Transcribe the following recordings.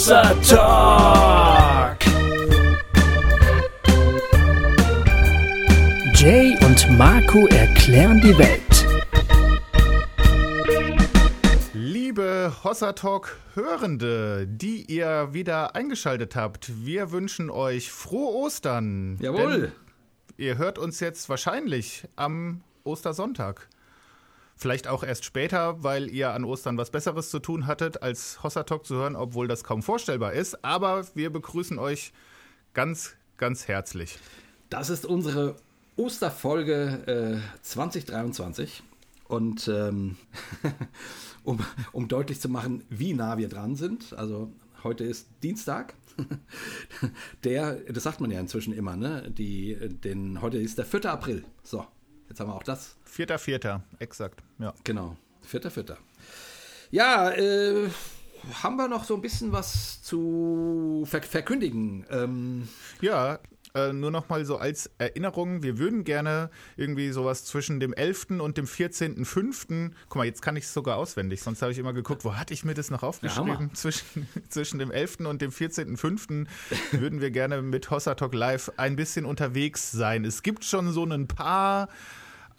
Hossa Talk. Jay und Marco erklären die Welt. Liebe Hossa Talk Hörende, die ihr wieder eingeschaltet habt, wir wünschen euch frohe Ostern. Jawohl. Denn ihr hört uns jetzt wahrscheinlich am Ostersonntag. Vielleicht auch erst später, weil ihr an Ostern was Besseres zu tun hattet, als Hossa Talk zu hören, obwohl das kaum vorstellbar ist. Aber wir begrüßen euch ganz, ganz herzlich. Das ist unsere Osterfolge äh, 2023. Und ähm, um, um deutlich zu machen, wie nah wir dran sind, also heute ist Dienstag. Der, das sagt man ja inzwischen immer, ne? Die, den, heute ist der 4. April. So, jetzt haben wir auch das. Vierter, vierter, exakt. Ja. Genau, 4. 4. Ja, äh, haben wir noch so ein bisschen was zu ver verkündigen? Ähm, Ja, äh, nur noch mal so als Erinnerung, wir würden gerne irgendwie sowas zwischen dem 11. und dem 14.05. Guck mal, jetzt kann ich es sogar auswendig, sonst habe ich immer geguckt, wo hatte ich mir das noch aufgeschrieben? Hammer. zwischen, zwischen dem 11. und dem 14.05. würden wir gerne mit Hossa Talk Live ein bisschen unterwegs sein. Es gibt schon so ein paar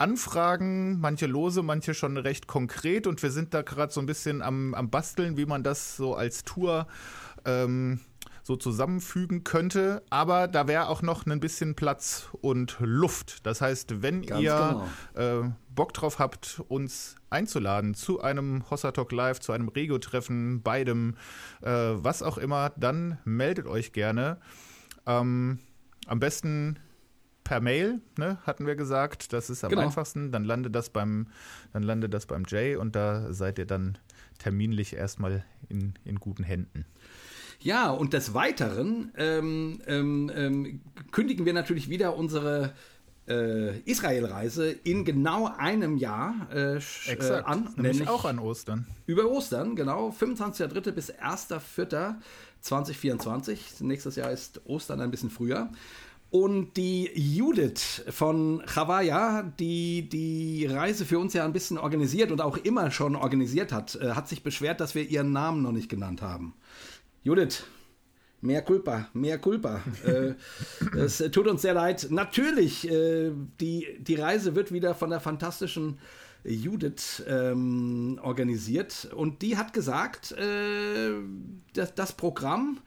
Anfragen, manche lose, manche schon recht konkret und wir sind da gerade so ein bisschen am, am Basteln, wie man das so als Tour ähm, so zusammenfügen könnte. Aber da wäre auch noch ein bisschen Platz und Luft. Das heißt, wenn Ganz ihr äh, Bock drauf habt, uns einzuladen zu einem Hossa Talk Live, zu einem Regio-Treffen, beidem, äh, was auch immer, dann meldet euch gerne. Ähm, am besten per Mail, ne, hatten wir gesagt. Das ist am Genau. einfachsten. Dann landet das beim, dann landet das beim Jay und da seid ihr dann terminlich erstmal in, in guten Händen. Ja, und des Weiteren ähm, ähm, ähm, kündigen wir natürlich wieder unsere äh, Israel-Reise in genau einem Jahr äh, äh, an. Nämlich auch an Ostern. Über Ostern, genau. 25.03. bis 1.04.2024. Nächstes Jahr ist Ostern ein bisschen früher. Und die Judith von Chavaya, die die Reise für uns ja ein bisschen organisiert und auch immer schon organisiert hat, äh, hat sich beschwert, dass wir ihren Namen noch nicht genannt haben. Judith, mehr Culpa, mehr Culpa. äh, es tut uns sehr leid. Natürlich, äh, die, die Reise wird wieder von der fantastischen Judith ähm, organisiert. Und die hat gesagt, äh, das, das Programm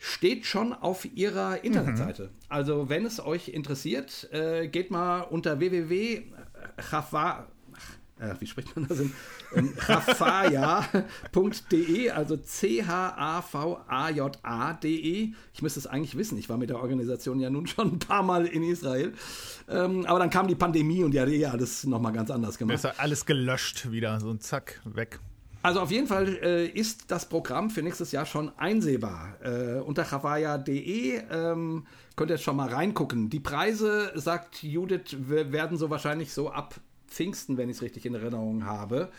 steht schon auf ihrer Internetseite. Also wenn es euch interessiert, äh, geht mal unter www.chava äh, wie spricht man das? Ähm, chafaya.de, also C-H-A-V-A-J-A.de. Ich müsste es eigentlich wissen. Ich war mit der Organisation ja nun schon ein paar Mal in Israel. Ähm, aber dann kam die Pandemie und die hat alles nochmal ganz anders gemacht. Ist alles gelöscht wieder, so ein Zack, weg. Also auf jeden Fall äh, ist das Programm für nächstes Jahr schon einsehbar. Äh, unter chavaya.de ähm, könnt ihr jetzt schon mal reingucken. Die Preise, sagt Judith, werden so wahrscheinlich so ab Pfingsten, wenn ich es richtig in Erinnerung habe,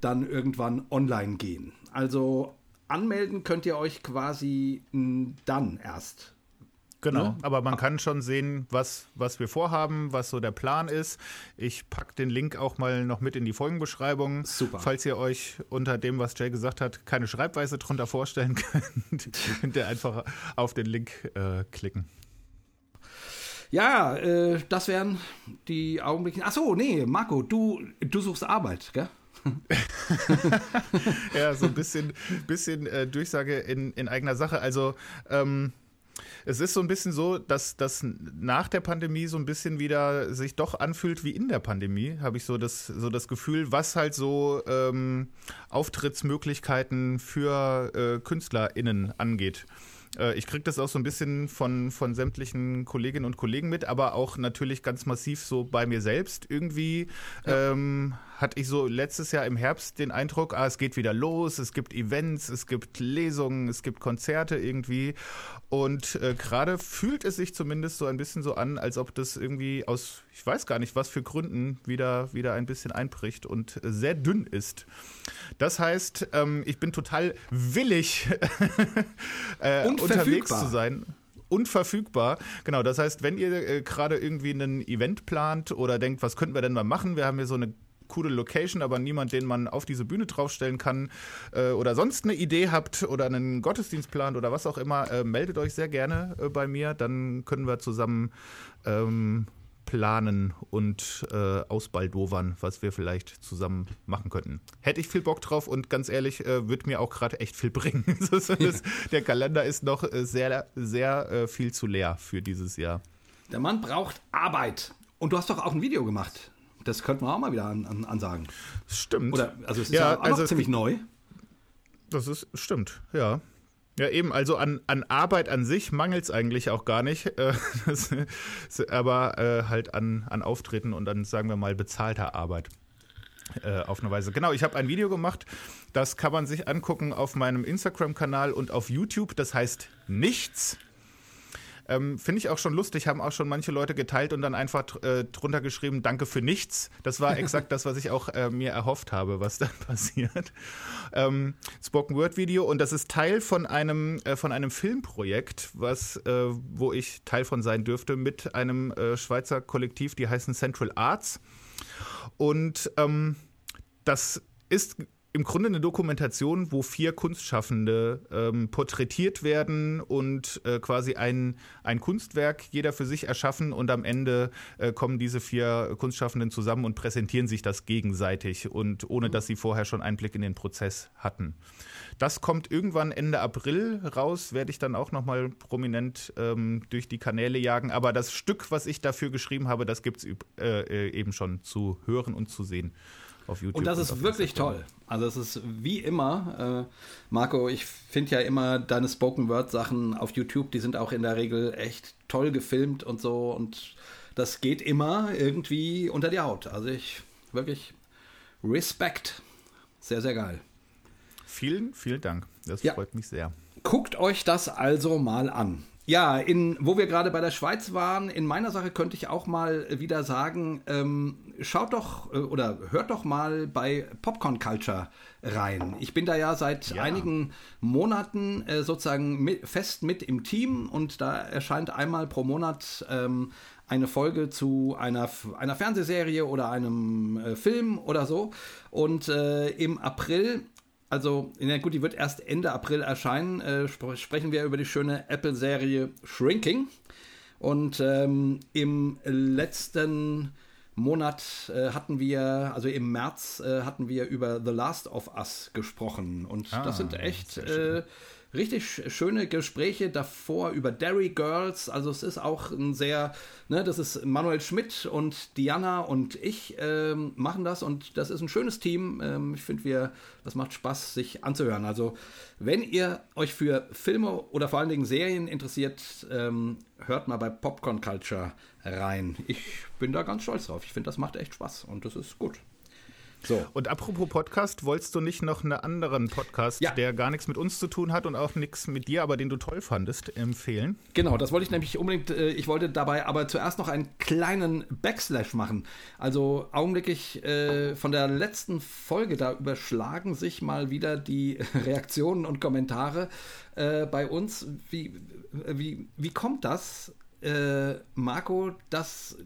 dann irgendwann online gehen. Also anmelden könnt ihr euch quasi dann erst. Genau, Ne? aber man kann schon sehen, was, was wir vorhaben, was so der Plan ist. Ich packe den Link auch mal noch mit in die Folgenbeschreibung. Super. Falls ihr euch unter dem, was Jay gesagt hat, keine Schreibweise drunter vorstellen könnt, könnt ihr einfach auf den Link äh, klicken. Ja, äh, das wären die Augenblicke. Achso, nee, Marco, du, du suchst Arbeit, gell? Ja, so ein bisschen, bisschen äh, Durchsage in, in eigener Sache. Also, ähm, es ist so ein bisschen so, dass das nach der Pandemie so ein bisschen wieder sich doch anfühlt wie in der Pandemie, habe ich so das, so das Gefühl, was halt so ähm, Auftrittsmöglichkeiten für äh, KünstlerInnen angeht. Äh, Ich kriege das auch so ein bisschen von, von sämtlichen Kolleginnen und Kollegen mit, aber auch natürlich ganz massiv so bei mir selbst. Irgendwie ähm, hatte ich so letztes Jahr im Herbst den Eindruck, ah, es geht wieder los, es gibt Events, es gibt Lesungen, es gibt Konzerte irgendwie. Und äh, gerade fühlt es sich zumindest so ein bisschen so an, als ob das irgendwie aus, ich weiß gar nicht, was für Gründen wieder, wieder ein bisschen einbricht und äh, sehr dünn ist. Das heißt, ähm, ich bin total willig, äh, unterwegs zu sein. Unverfügbar. Genau, das heißt, wenn ihr äh, gerade irgendwie ein Event plant oder denkt, was könnten wir denn mal machen? Wir haben hier so eine coole Location, aber niemand, den man auf diese Bühne draufstellen kann äh, oder sonst eine Idee habt oder einen Gottesdienstplan oder was auch immer, äh, meldet euch sehr gerne äh, bei mir. Dann können wir zusammen ähm, planen und äh, ausbaldowern, was wir vielleicht zusammen machen könnten. Hätte ich viel Bock drauf und ganz ehrlich, äh, wird mir auch gerade echt viel bringen. das, der Kalender ist noch äh, sehr, sehr äh, viel zu leer für dieses Jahr. Der Mann braucht Arbeit. Und du hast doch auch ein Video gemacht. Das könnten wir auch mal wieder an, an, ansagen. Stimmt. Oder, also es ist ja, ja auch also ziemlich neu. Das ist, stimmt, ja. Ja, eben, also an, an Arbeit an sich mangelt es eigentlich auch gar nicht, äh, das, aber äh, halt an, an Auftreten und dann, sagen wir mal, bezahlter Arbeit. Äh, auf eine Weise. Genau, ich habe ein Video gemacht, das kann man sich angucken auf meinem Instagram-Kanal und auf YouTube. Das heißt nichts ähm, Finde ich auch schon lustig, haben auch schon manche Leute geteilt und dann einfach äh, drunter geschrieben, danke für nichts. Das war exakt das, was ich auch äh, mir erhofft habe, was dann passiert. Ähm, Spoken Word Video und das ist Teil von einem, äh, von einem Filmprojekt, was, äh, wo ich Teil von sein dürfte, mit einem äh, Schweizer Kollektiv, die heißen Central Arts. Und ähm, das ist im Grunde eine Dokumentation, wo vier Kunstschaffende ähm, porträtiert werden und äh, quasi ein, ein Kunstwerk jeder für sich erschaffen und am Ende äh, kommen diese vier Kunstschaffenden zusammen und präsentieren sich das gegenseitig und ohne dass sie vorher schon Einblick in den Prozess hatten. Das kommt irgendwann Ende April raus, werde ich dann auch nochmal prominent ähm, durch die Kanäle jagen. Aber das Stück, was ich dafür geschrieben habe, das gibt es äh, äh, eben schon zu hören und zu sehen auf YouTube. Und das ist wirklich toll. Also es ist wie immer, äh, Marco, ich finde ja immer deine Spoken Word Sachen auf YouTube, die sind auch in der Regel echt toll gefilmt und so und das geht immer irgendwie unter die Haut. Also ich wirklich Respekt. Sehr, sehr geil. Vielen, vielen Dank. Das ja. freut mich sehr. Guckt euch das also mal an. Ja, in, wo wir gerade bei der Schweiz waren, in meiner Sache könnte ich auch mal wieder sagen, ähm, schaut doch äh, oder hört doch mal bei Popcorn Culture rein. Ich bin da ja seit ja. einigen Monaten äh, sozusagen mit, fest mit im Team und da erscheint einmal pro Monat ähm, eine Folge zu einer, einer Fernsehserie oder einem äh, Film oder so. Und äh, im April also, na gut, die wird erst Ende April erscheinen. Äh, sp sprechen wir über die schöne Apple-Serie Shrinking. Und ähm, im letzten Monat äh, hatten wir, also im März äh, hatten wir über The Last of Us gesprochen. Und ah, das sind echt äh, richtig schöne Gespräche davor über Derry Girls. Also es ist auch ein sehr, ne, das ist Manuel Schmidt und Diana und ich ähm, machen das und das ist ein schönes Team. Ähm, ich finde, wir, das macht Spaß, sich anzuhören. Also wenn ihr euch für Filme oder vor allen Dingen Serien interessiert, ähm, hört mal bei Popcorn Culture rein. Ich bin da ganz stolz drauf. Ich finde, das macht echt Spaß und das ist gut. So. Und apropos Podcast, wolltest du nicht noch einen anderen Podcast, ja. der gar nichts mit uns zu tun hat und auch nichts mit dir, aber den du toll fandest, empfehlen? Genau, das wollte ich nämlich unbedingt, äh, ich wollte dabei aber zuerst noch einen kleinen Backslash machen. Also augenblicklich äh, von der letzten Folge, da überschlagen sich mal wieder die Reaktionen und Kommentare äh, bei uns. Wie, wie, wie kommt das, Marco, dass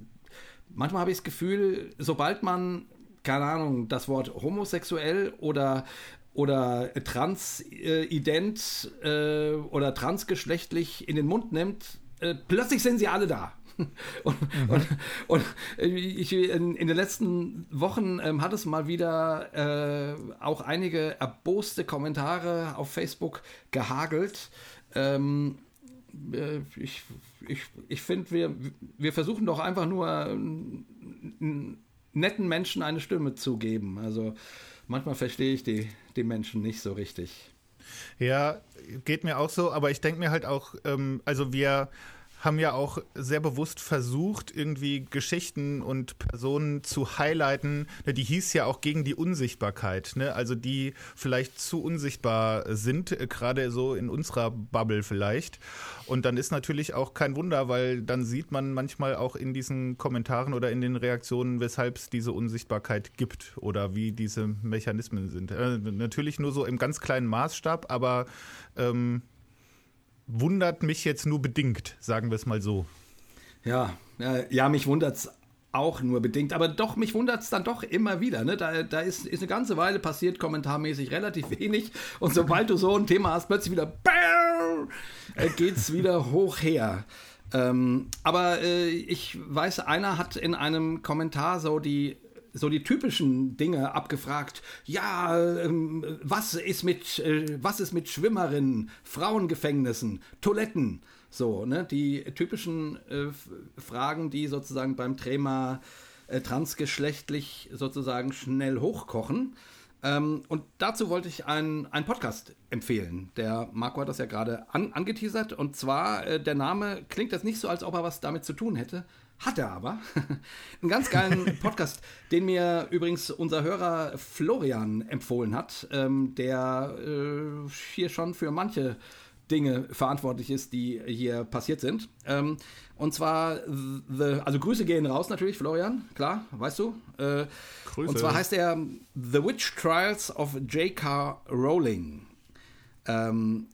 manchmal habe ich das Gefühl, sobald man keine Ahnung, das Wort homosexuell oder oder transident äh, oder transgeschlechtlich in den Mund nimmt, äh, plötzlich sind sie alle da. und, mhm. und, und, ich, in, in, den letzten Wochen ähm, hat es mal wieder äh, auch einige erboste Kommentare auf Facebook gehagelt. Ähm, äh, ich ich, ich finde, wir, wir versuchen doch einfach nur netten Menschen eine Stimme zu geben. Also manchmal verstehe ich die, die Menschen nicht so richtig. Ja, geht mir auch so, aber ich denke mir halt auch, ähm, also wir haben ja auch sehr bewusst versucht, irgendwie Geschichten und Personen zu highlighten. Ne, die hieß ja auch gegen die Unsichtbarkeit, ne? also die vielleicht zu unsichtbar sind, äh, gerade so in unserer Bubble vielleicht. Und dann ist natürlich auch kein Wunder, weil dann sieht man manchmal auch in diesen Kommentaren oder in den Reaktionen, weshalb es diese Unsichtbarkeit gibt oder wie diese Mechanismen sind. Äh, natürlich nur so im ganz kleinen Maßstab, aber ähm, wundert mich jetzt nur bedingt, sagen wir es mal so. Ja, ja, mich wundert es auch nur bedingt. Aber doch, mich wundert es dann doch immer wieder. Ne? Da, da ist, ist eine ganze Weile passiert, kommentarmäßig relativ wenig. Und sobald du so ein Thema hast, plötzlich wieder äh, es wieder hoch her. Ähm, aber äh, ich weiß, einer hat in einem Kommentar so die so die typischen Dinge abgefragt. Ja, ähm, was ist mit äh, was ist mit Schwimmerinnen, Frauengefängnissen, Toiletten? So, ne, die typischen äh, Fragen, die sozusagen beim Thema äh, transgeschlechtlich sozusagen schnell hochkochen. Ähm, und dazu wollte ich einen, Podcast empfehlen. Der Marco hat das ja gerade an, angeteasert. Und zwar, äh, der Name klingt jetzt nicht so, als ob er was damit zu tun hätte. Hat er aber. Einen ganz geilen Podcast, den mir übrigens unser Hörer Florian empfohlen hat, ähm, der äh, hier schon für manche Dinge verantwortlich ist, die hier passiert sind. Ähm, und zwar, the, also Grüße gehen raus natürlich, Florian, klar, weißt du. Äh, Grüße. Und zwar heißt er The Witch Trials of J.K. Rowling. Ähm,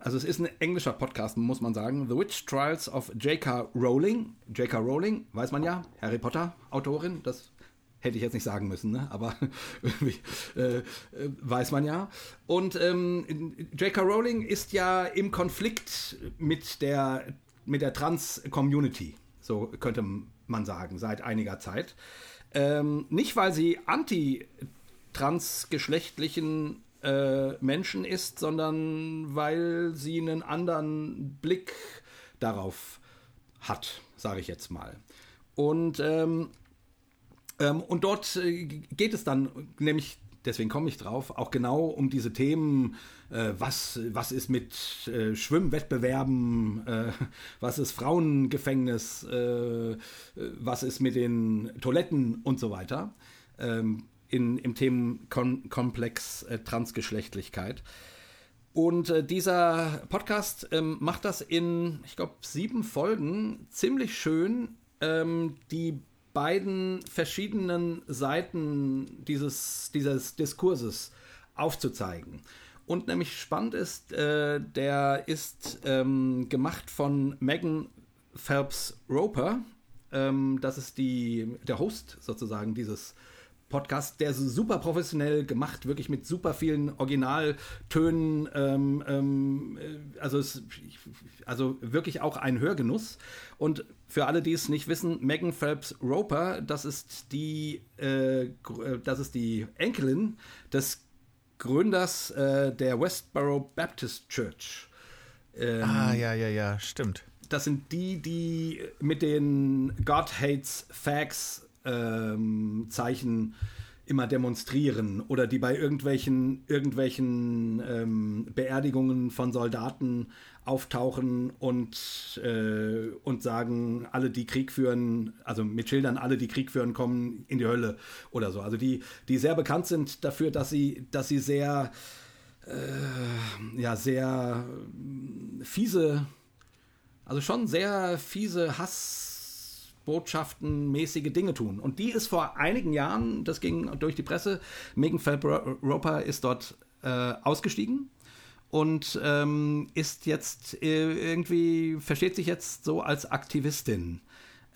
also es ist ein englischer Podcast, muss man sagen. The Witch Trials of J.K. Rowling. J.K. Rowling, weiß man ja, Harry Potter Autorin, das Hätte ich jetzt nicht sagen müssen, ne? aber äh, weiß man ja. Und ähm, J.K. Rowling ist ja im Konflikt mit der, mit der Trans-Community, so könnte man sagen, seit einiger Zeit. Ähm, nicht, weil sie anti-transgeschlechtlichen äh, Menschen ist, sondern weil sie einen anderen Blick darauf hat, sage ich jetzt mal. Und ähm, ähm, und dort äh, geht es dann nämlich deswegen komme ich drauf, auch genau um diese Themen, äh, was, was ist mit äh, Schwimmwettbewerben, äh, was ist Frauengefängnis, äh, was ist mit den Toiletten und so weiter, ähm, in, im Themenkomplex äh, Transgeschlechtlichkeit. Und äh, dieser Podcast ähm, macht das in, ich glaube, sieben Folgen ziemlich schön, ähm, die beiden verschiedenen Seiten dieses, dieses Diskurses aufzuzeigen. Und nämlich spannend ist, äh, der ist ähm, gemacht von Megan Phelps Roper. Ähm, das ist die, der Host sozusagen dieses Podcast, der super professionell gemacht, wirklich mit super vielen Originaltönen. Ähm, ähm, äh, also, es, also wirklich auch ein Hörgenuss. Und für alle, die es nicht wissen, Megan Phelps Roper, das ist die, äh, äh, das ist die Enkelin des Gründers äh, der Westboro Baptist Church. Ähm, ah, ja, ja, ja, stimmt. Das sind die, die mit den God Hates Facts ähm, Zeichen immer demonstrieren oder die bei irgendwelchen, irgendwelchen ähm, Beerdigungen von Soldaten auftauchen und, äh, und sagen, alle, die Krieg führen, also mit Schildern, alle, die Krieg führen, kommen in die Hölle oder so. Also die, die sehr bekannt sind dafür, dass sie, dass sie sehr, äh, ja, sehr fiese, also schon sehr fiese Hass Botschaften mäßige Dinge tun. Und die ist vor einigen Jahren, das ging durch die Presse, Megan Phelps-Roper ist dort äh, ausgestiegen und ähm, ist jetzt äh, irgendwie, versteht sich jetzt so als Aktivistin.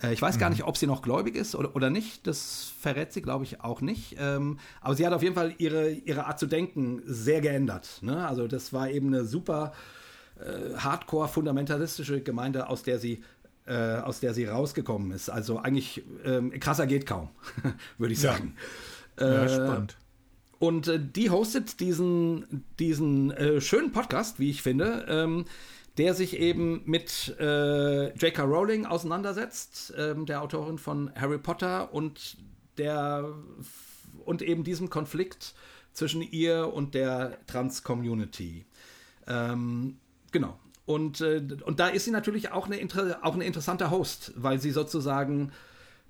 Äh, ich weiß gar mhm. nicht, ob sie noch gläubig ist oder, oder nicht. Das verrät sie, glaube ich, auch nicht. Ähm, aber sie hat auf jeden Fall ihre, ihre Art zu denken sehr geändert. Ne? Also das war eben eine super äh, hardcore-fundamentalistische Gemeinde, aus der sie äh, aus der sie rausgekommen ist. Also eigentlich ähm, krasser geht kaum, würde ich sagen. Ja, ja äh, spannend. Und äh, die hostet diesen, diesen äh, schönen Podcast, wie ich finde, ähm, der sich eben mit äh, J.K. Rowling auseinandersetzt, ähm, der Autorin von Harry Potter und der und eben diesem Konflikt zwischen ihr und der Trans-Community. Ähm, genau. Und, äh, und da ist sie natürlich auch eine, auch eine interessante Host, weil sie sozusagen,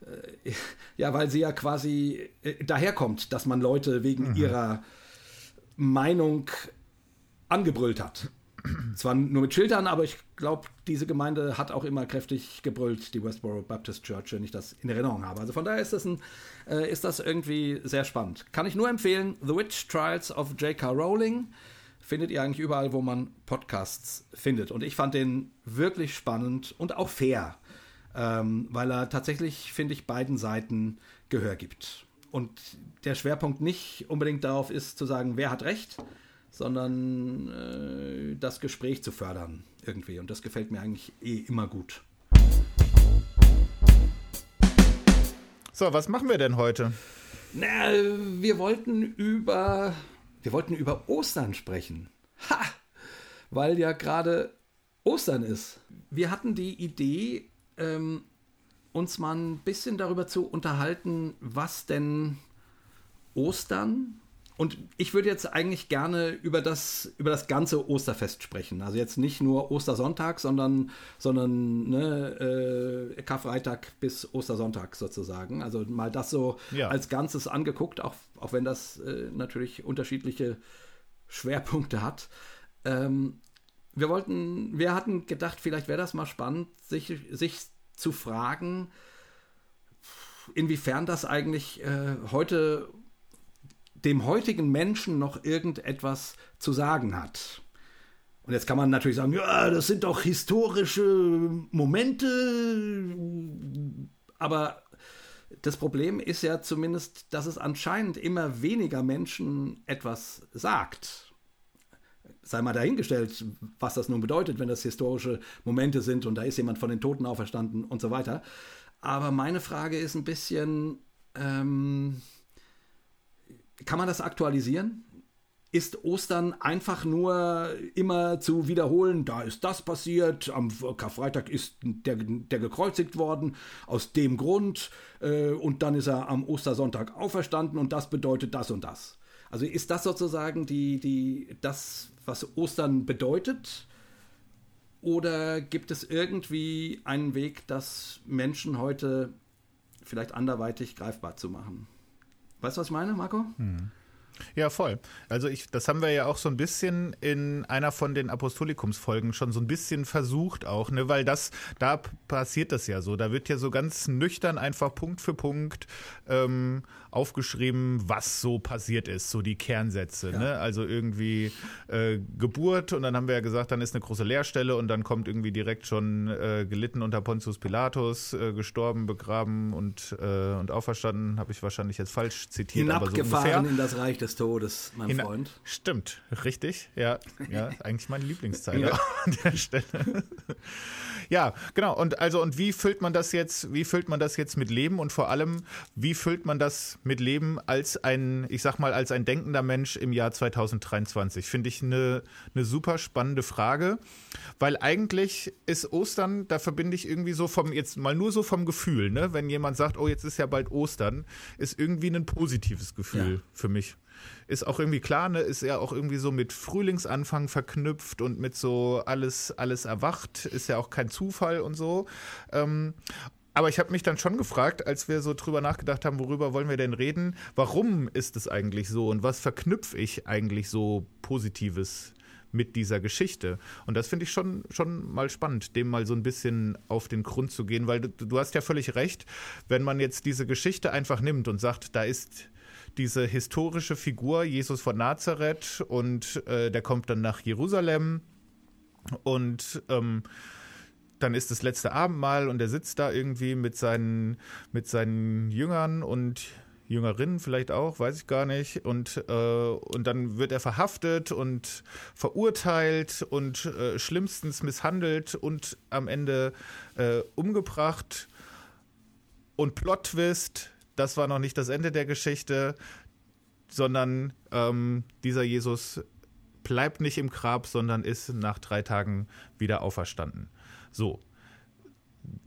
äh, ja, weil sie ja quasi äh, daherkommt, dass man Leute wegen mhm. ihrer Meinung angebrüllt hat. Zwar nur mit Schildern, aber ich glaube, diese Gemeinde hat auch immer kräftig gebrüllt, die Westboro Baptist Church, wenn ich das in Erinnerung habe. Also von daher ist das, ein, äh, ist das irgendwie sehr spannend. Kann ich nur empfehlen, The Witch Trials of J.K. Rowling findet ihr eigentlich überall, wo man Podcasts findet. Und ich fand den wirklich spannend und auch fair. ähm, weil er tatsächlich, finde ich, beiden Seiten Gehör gibt. Und der Schwerpunkt nicht unbedingt darauf ist zu sagen, wer hat recht, sondern äh, das Gespräch zu fördern irgendwie. Und das gefällt mir eigentlich eh immer gut. So, was machen wir denn heute? Na, wir wollten über wir wollten über Ostern sprechen. Ha! Weil ja gerade Ostern ist. Wir hatten die Idee, ähm, uns mal ein bisschen darüber zu unterhalten, was denn Ostern und ich würde jetzt eigentlich gerne über das, über das ganze Osterfest sprechen. Also jetzt nicht nur Ostersonntag, sondern, sondern ne, äh, Karfreitag bis Ostersonntag sozusagen. Also mal das so ja. als Ganzes angeguckt, auch, auch wenn das äh, natürlich unterschiedliche Schwerpunkte hat. Ähm, wir wollten, wir hatten gedacht, vielleicht wäre das mal spannend, sich, sich zu fragen, inwiefern das eigentlich äh, heute dem heutigen Menschen noch irgendetwas zu sagen hat. Und jetzt kann man natürlich sagen, ja, das sind doch historische Momente, aber das Problem ist ja zumindest, dass es anscheinend immer weniger Menschen etwas sagt. Sei mal dahingestellt, was das nun bedeutet, wenn das historische Momente sind und da ist jemand von den Toten auferstanden und so weiter. Aber meine Frage ist ein bisschen, ähm, kann man das aktualisieren? Ist Ostern einfach nur immer zu wiederholen, da ist das passiert, am Karfreitag ist der, der gekreuzigt worden, aus dem Grund, äh, und dann ist er am Ostersonntag auferstanden und das bedeutet das und das. Also ist das sozusagen die, die, das, was Ostern bedeutet? Oder gibt es irgendwie einen Weg, das Menschen heute vielleicht anderweitig greifbar zu machen? Weißt du, was ich meine, Marco? Hm. Ja, voll. Also ich, das haben wir ja auch so ein bisschen in einer von den Apostolikumsfolgen schon so ein bisschen versucht auch, ne, weil das, da passiert das ja so. Da wird ja so ganz nüchtern einfach Punkt für Punkt ähm, aufgeschrieben, was so passiert ist, so die Kernsätze. Ja. Ne? Also irgendwie äh, Geburt und dann haben wir ja gesagt, dann ist eine große Leerstelle und dann kommt irgendwie direkt schon äh, gelitten unter Pontius Pilatus, äh, gestorben, begraben und, äh, und auferstanden. Habe ich wahrscheinlich jetzt falsch zitiert. Aber so in das Reich des Todes, mein Hina Freund. Stimmt, richtig. Ja, ja eigentlich meine Lieblingszeile ja. an der Stelle. ja, genau. Und also und wie füllt man das jetzt? Wie füllt man das jetzt mit Leben und vor allem wie füllt man das mit Leben als ein, ich sag mal, als ein denkender Mensch im Jahr 2023? Finde ich eine, eine super spannende Frage, weil eigentlich ist Ostern, da verbinde ich irgendwie so vom, jetzt mal nur so vom Gefühl, ne? Wenn jemand sagt, oh, jetzt ist ja bald Ostern, ist irgendwie ein positives Gefühl ja. für mich ist auch irgendwie klar, ne, ist ja auch irgendwie so mit Frühlingsanfang verknüpft und mit so alles, alles erwacht, ist ja auch kein Zufall und so. Ähm, aber ich habe mich dann schon gefragt, als wir so drüber nachgedacht haben, worüber wollen wir denn reden, warum ist es eigentlich so und was verknüpfe ich eigentlich so Positives mit dieser Geschichte? Und das finde ich schon, schon mal spannend, dem mal so ein bisschen auf den Grund zu gehen, weil du, du hast ja völlig recht, wenn man jetzt diese Geschichte einfach nimmt und sagt, da ist diese historische Figur Jesus von Nazareth und äh, der kommt dann nach Jerusalem und ähm, dann ist das letzte Abendmahl und er sitzt da irgendwie mit seinen, mit seinen Jüngern und Jüngerinnen vielleicht auch, weiß ich gar nicht. Und, äh, und dann wird er verhaftet und verurteilt und äh, schlimmstens misshandelt und am Ende äh, umgebracht. Und Plot-Twist, das war noch nicht das Ende der Geschichte, sondern ähm, dieser Jesus bleibt nicht im Grab, sondern ist nach drei Tagen wieder auferstanden. So.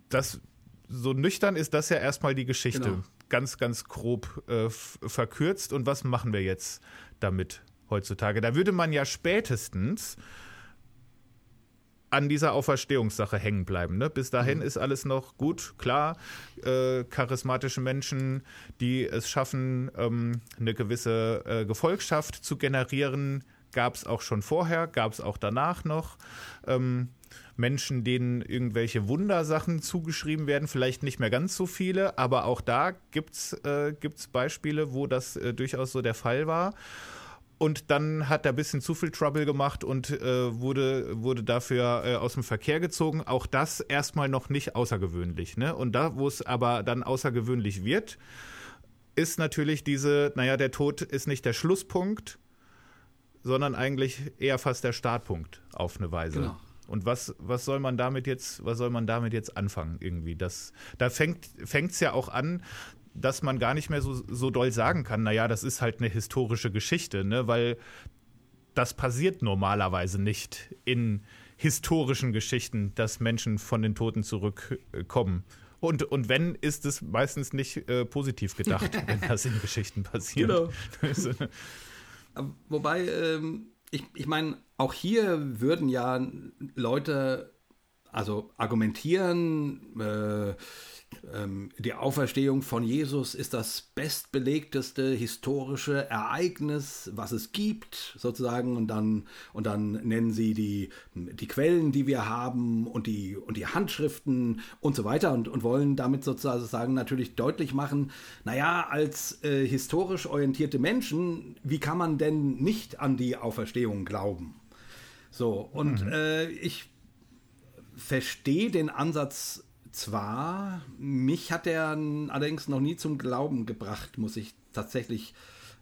Das, so nüchtern ist das ja erstmal die Geschichte. Genau. Ganz, ganz grob äh, verkürzt. Und was machen wir jetzt damit heutzutage? Da würde man ja spätestens an dieser Auferstehungssache hängen bleiben. Ne? Bis dahin mhm. ist alles noch gut, klar. Äh, charismatische Menschen, die es schaffen, ähm, eine gewisse äh, Gefolgschaft zu generieren, gab es auch schon vorher, gab es auch danach noch. Ähm, Menschen, denen irgendwelche Wundersachen zugeschrieben werden, vielleicht nicht mehr ganz so viele, aber auch da gibt es äh, Beispiele, wo das äh, durchaus so der Fall war. Und dann hat er ein bisschen zu viel Trouble gemacht und äh, wurde, wurde dafür äh, aus dem Verkehr gezogen. Auch das erstmal noch nicht außergewöhnlich. Ne? Und da, wo es aber dann außergewöhnlich wird, ist natürlich diese, naja, der Tod ist nicht der Schlusspunkt, sondern eigentlich eher fast der Startpunkt auf eine Weise. Genau. Und was, was soll man damit jetzt, was soll man damit jetzt anfangen irgendwie? Das, da fängt es ja auch an, dass man gar nicht mehr so, so doll sagen kann, naja, das ist halt eine historische Geschichte, ne? weil das passiert normalerweise nicht in historischen Geschichten, dass Menschen von den Toten zurückkommen. Und, und wenn, ist es meistens nicht äh, positiv gedacht, wenn das in Geschichten passiert. Genau. Wobei, ähm, ich, ich meine, auch hier würden ja Leute also argumentieren, äh, die Auferstehung von Jesus ist das bestbelegteste historische Ereignis, was es gibt, sozusagen. Und dann, und dann nennen sie die, die Quellen, die wir haben und die, und die Handschriften und so weiter und, und wollen damit sozusagen natürlich deutlich machen, naja, als äh, historisch orientierte Menschen, wie kann man denn nicht an die Auferstehung glauben? So, und mhm. äh, ich verstehe den Ansatz zwar, mich hat er allerdings noch nie zum Glauben gebracht, muss ich tatsächlich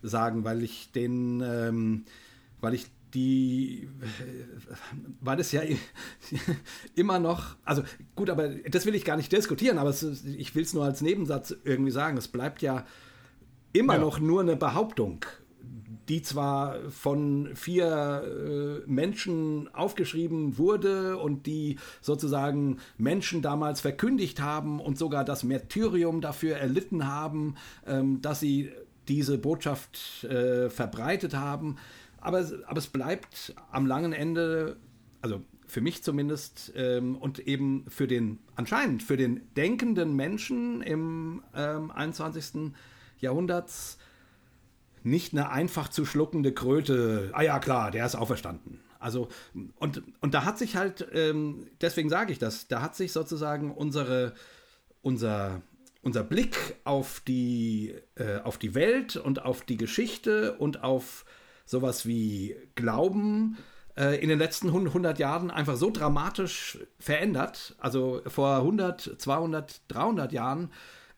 sagen, weil ich den, ähm, weil ich die, weil es ja immer noch, also gut, aber das will ich gar nicht diskutieren, aber es, ich will es nur als Nebensatz irgendwie sagen, es bleibt ja immer ja. noch nur eine Behauptung die zwar von vier äh, Menschen aufgeschrieben wurde und die sozusagen Menschen damals verkündigt haben und sogar das Märtyrium dafür erlitten haben, ähm, dass sie diese Botschaft äh, verbreitet haben. Aber, aber es bleibt am langen Ende, also für mich zumindest ähm, und eben für den, anscheinend für den denkenden Menschen im ähm, 21. Jahrhunderts, nicht eine einfach zu schluckende Kröte, ah ja klar, der ist auferstanden. Also, und, und da hat sich halt, ähm, deswegen sage ich das, da hat sich sozusagen unsere, unser, unser Blick auf die, äh, auf die Welt und auf die Geschichte und auf sowas wie Glauben äh, in den letzten 100 Jahren einfach so dramatisch verändert. Also vor 100, 200, 300 Jahren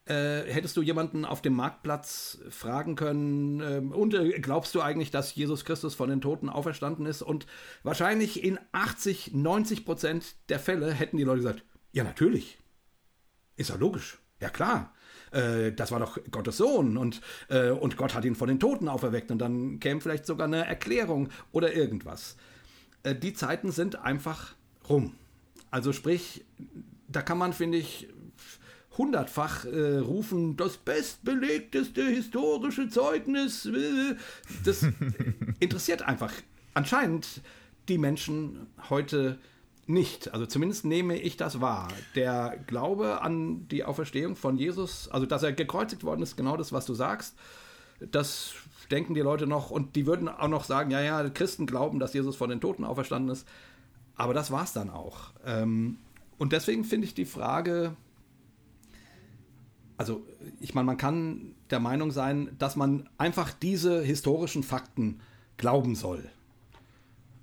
äh, hättest du jemanden auf dem Marktplatz fragen können, äh, und äh, glaubst du eigentlich, dass Jesus Christus von den Toten auferstanden ist? Und wahrscheinlich in 80, 90 Prozent der Fälle hätten die Leute gesagt, ja, natürlich. Ist ja logisch. Ja, klar. Äh, das war doch Gottes Sohn und, äh, und Gott hat ihn von den Toten auferweckt und dann käme vielleicht sogar eine Erklärung oder irgendwas. die Zeiten sind einfach rum. Also sprich, da kann man, finde ich, hundertfach äh, rufen, das bestbelegteste historische Zeugnis. Äh, das interessiert einfach anscheinend die Menschen heute nicht. Also zumindest nehme ich das wahr. Der Glaube an die Auferstehung von Jesus, also dass er gekreuzigt worden ist, genau das, was du sagst, das denken die Leute noch und die würden auch noch sagen, ja, ja, Christen glauben, dass Jesus von den Toten auferstanden ist. Aber das war es dann auch. Ähm, und deswegen finde ich die Frage, also ich meine, man kann der Meinung sein, dass man einfach diese historischen Fakten glauben soll.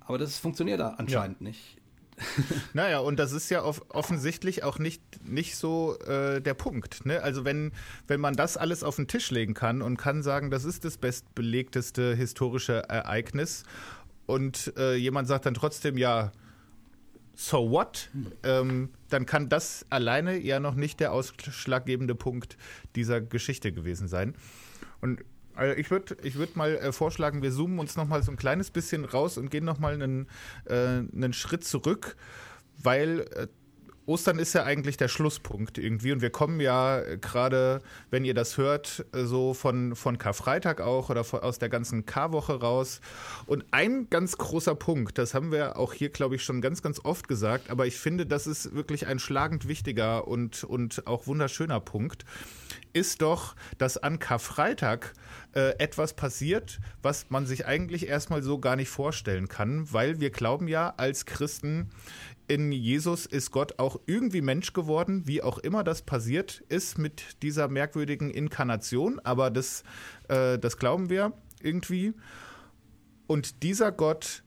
Aber das funktioniert da anscheinend ja. nicht. naja, und das ist ja off offensichtlich auch nicht, nicht so äh, der Punkt. Ne? Also wenn, wenn man das alles auf den Tisch legen kann und kann sagen, das ist das bestbelegteste historische Ereignis und äh, jemand sagt dann trotzdem, ja, so what? Ähm, dann kann das alleine ja noch nicht der ausschlaggebende Punkt dieser Geschichte gewesen sein. Und also ich würde ich würd mal äh, vorschlagen, wir zoomen uns noch mal so ein kleines bisschen raus und gehen noch mal einen, äh, einen Schritt zurück, weil äh, Ostern ist ja eigentlich der Schlusspunkt irgendwie und wir kommen ja gerade, wenn ihr das hört, so von, von Karfreitag auch oder von, aus der ganzen Karwoche raus. Und ein ganz großer Punkt, das haben wir auch hier, glaube ich, schon ganz, ganz oft gesagt, aber ich finde, das ist wirklich ein schlagend wichtiger und, und auch wunderschöner Punkt, ist doch, dass an Karfreitag äh, etwas passiert, was man sich eigentlich erstmal so gar nicht vorstellen kann, weil wir glauben ja als Christen, in Jesus ist Gott auch irgendwie Mensch geworden, wie auch immer das passiert ist mit dieser merkwürdigen Inkarnation, aber das, äh, das glauben wir irgendwie. Und dieser Gott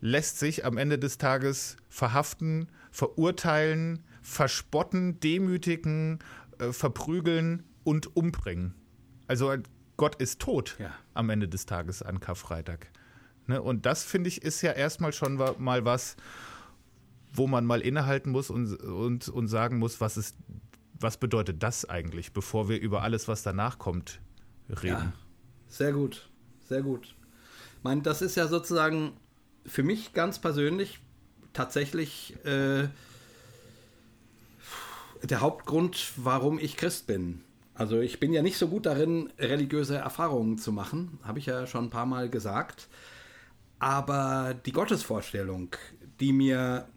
lässt sich am Ende des Tages verhaften, verurteilen, verspotten, demütigen, äh, verprügeln und umbringen. Also Gott ist tot Ja. am Ende des Tages an Karfreitag. Ne? Und das, finde ich, ist ja erstmal schon mal was, wo man mal innehalten muss und, und, und sagen muss, was, ist, was bedeutet das eigentlich, bevor wir über alles, was danach kommt, reden. Ja, sehr gut, sehr gut. Ich meine, das ist ja sozusagen für mich ganz persönlich tatsächlich äh, der Hauptgrund, warum ich Christ bin. Also ich bin ja nicht so gut darin, religiöse Erfahrungen zu machen, habe ich ja schon ein paar Mal gesagt. Aber die Gottesvorstellung, die mir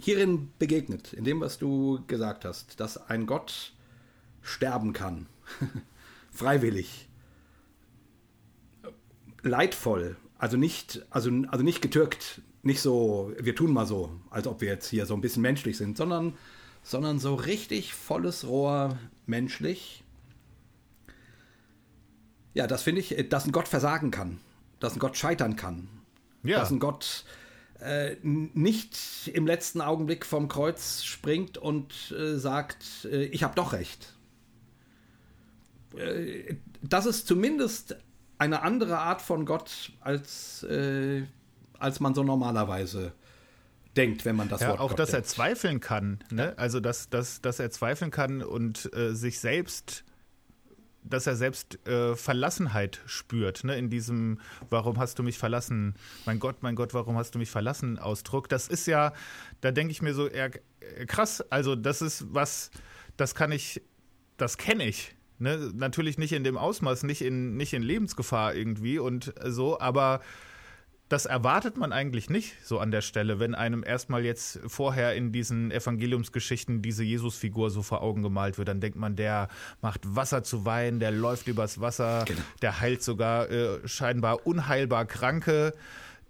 hierin begegnet, in dem, was du gesagt hast, dass ein Gott sterben kann, freiwillig, leidvoll, also nicht, also, also nicht getürkt, nicht so, wir tun mal so, als ob wir jetzt hier so ein bisschen menschlich sind, sondern, sondern so richtig volles Rohr menschlich. Ja, das finde ich, dass ein Gott versagen kann, dass ein Gott scheitern kann, Ja. dass ein Gott äh, nicht im letzten Augenblick vom Kreuz springt und äh, sagt, äh, ich habe doch recht. Äh, das ist zumindest eine andere Art von Gott, als, äh, als man so normalerweise denkt, wenn man das Ja, Wort auch, Gott dass er denkt. zweifeln kann. Ne? Also, dass, dass, dass er zweifeln kann und sich selbst, dass er selbst äh, Verlassenheit spürt, ne? in diesem Warum hast du mich verlassen? Mein Gott, mein Gott, warum hast du mich verlassen? Ausdruck. Das ist ja, da denke ich mir so, eher äh, krass. Also, das ist was, das kann ich, das kenne ich. Ne? Natürlich nicht in dem Ausmaß, nicht in, nicht in Lebensgefahr irgendwie und so, aber das erwartet man eigentlich nicht so an der Stelle, wenn einem erstmal jetzt vorher in diesen Evangeliumsgeschichten diese Jesusfigur so vor Augen gemalt wird. Dann denkt man, der macht Wasser zu Wein, der läuft übers Wasser, Genau. der heilt sogar äh, scheinbar unheilbar Kranke.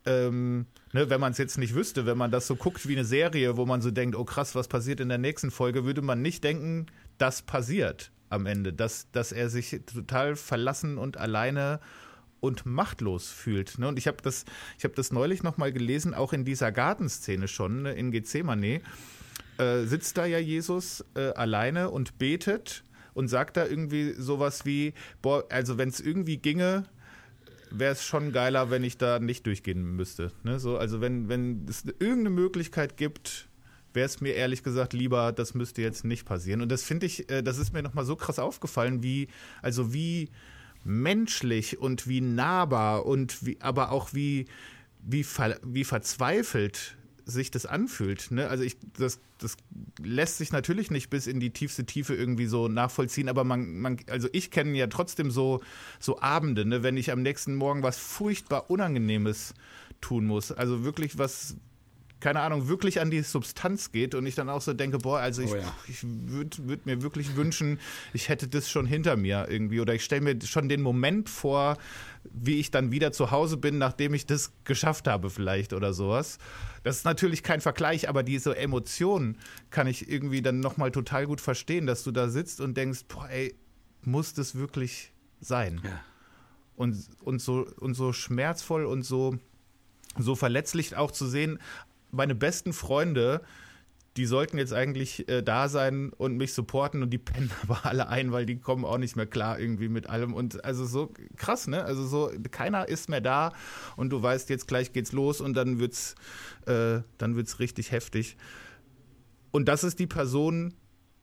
Ähm, ne, wenn man es jetzt nicht wüsste, wenn man das so guckt wie eine Serie, wo man so denkt, oh krass, was passiert in der nächsten Folge, würde man nicht denken, das passiert am Ende, dass, dass er sich total verlassen und alleine und machtlos fühlt. Ne? Und ich habe das, habe das neulich noch mal gelesen, auch in dieser Gartenszene schon ne, in Gethsemane äh, sitzt da ja Jesus äh, alleine und betet und sagt da irgendwie sowas wie, boah, also wenn es irgendwie ginge, wäre es schon geiler, wenn ich da nicht durchgehen müsste. Ne? So, also wenn, wenn es irgendeine Möglichkeit gibt, wäre es mir ehrlich gesagt lieber, das müsste jetzt nicht passieren. Und das finde ich, äh, das ist mir nochmal so krass aufgefallen, wie, also wie menschlich und wie nahbar und wie, aber auch wie, wie, ver, wie verzweifelt sich das anfühlt. Ne? Also ich, das, das lässt sich natürlich nicht bis in die tiefste Tiefe irgendwie so nachvollziehen, aber man, man also ich kenne ja trotzdem so, so Abende, ne? wenn ich am nächsten Morgen was furchtbar Unangenehmes tun muss. Also wirklich was, keine Ahnung, wirklich an die Substanz geht und ich dann auch so denke, boah, also ich, Oh ja. ich würde würd mir wirklich wünschen, ich hätte das schon hinter mir irgendwie oder ich stelle mir schon den Moment vor, wie ich dann wieder zu Hause bin, nachdem ich das geschafft habe vielleicht oder sowas. Das ist natürlich kein Vergleich, aber diese Emotionen kann ich irgendwie dann nochmal total gut verstehen, dass du da sitzt und denkst, boah, ey, muss das wirklich sein? Ja. und, und, so, und so schmerzvoll und so, so verletzlich auch zu sehen, meine besten Freunde, die sollten jetzt eigentlich äh, da sein und mich supporten und die pennen aber alle ein, weil die kommen auch nicht mehr klar irgendwie mit allem und also so krass, ne? Also so keiner ist mehr da und du weißt jetzt gleich geht's los und dann wird's äh, dann wird's richtig heftig. Und das ist die Person,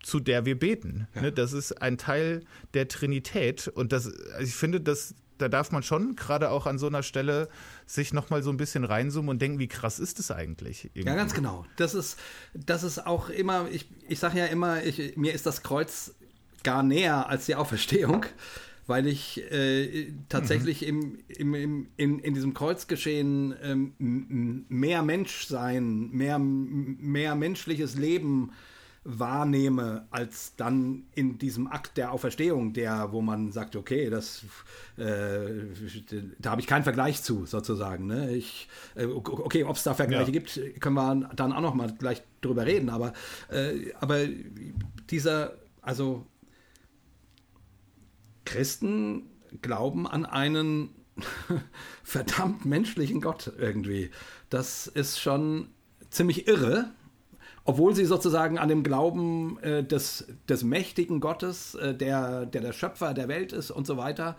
zu der wir beten. Ne? Das ist ein Teil der Trinität. Und das, also ich finde, das, da darf man schon gerade auch an so einer Stelle sich nochmal so ein bisschen reinzoomen und denken, wie krass ist es eigentlich? Irgendwie? Ja, ganz genau. Das ist, das ist auch immer, ich, ich sage ja immer, ich, mir ist das Kreuz gar näher als die Auferstehung, weil ich äh, tatsächlich im, im, im, in, in diesem Kreuzgeschehen ähm, mehr Mensch sein, mehr, mehr menschliches Leben wahrnehme, als dann in diesem Akt der Auferstehung, der, wo man sagt, okay, das, äh, da habe ich keinen Vergleich zu, sozusagen. Ne? Ich, äh, okay, ob es da Vergleiche Ja. gibt, können wir dann auch noch mal gleich drüber reden, aber, äh, aber dieser, also Christen glauben an einen verdammt menschlichen Gott irgendwie. Das ist schon ziemlich irre, obwohl sie sozusagen an dem Glauben äh, des, des mächtigen Gottes, äh, der, der der Schöpfer der Welt ist und so weiter,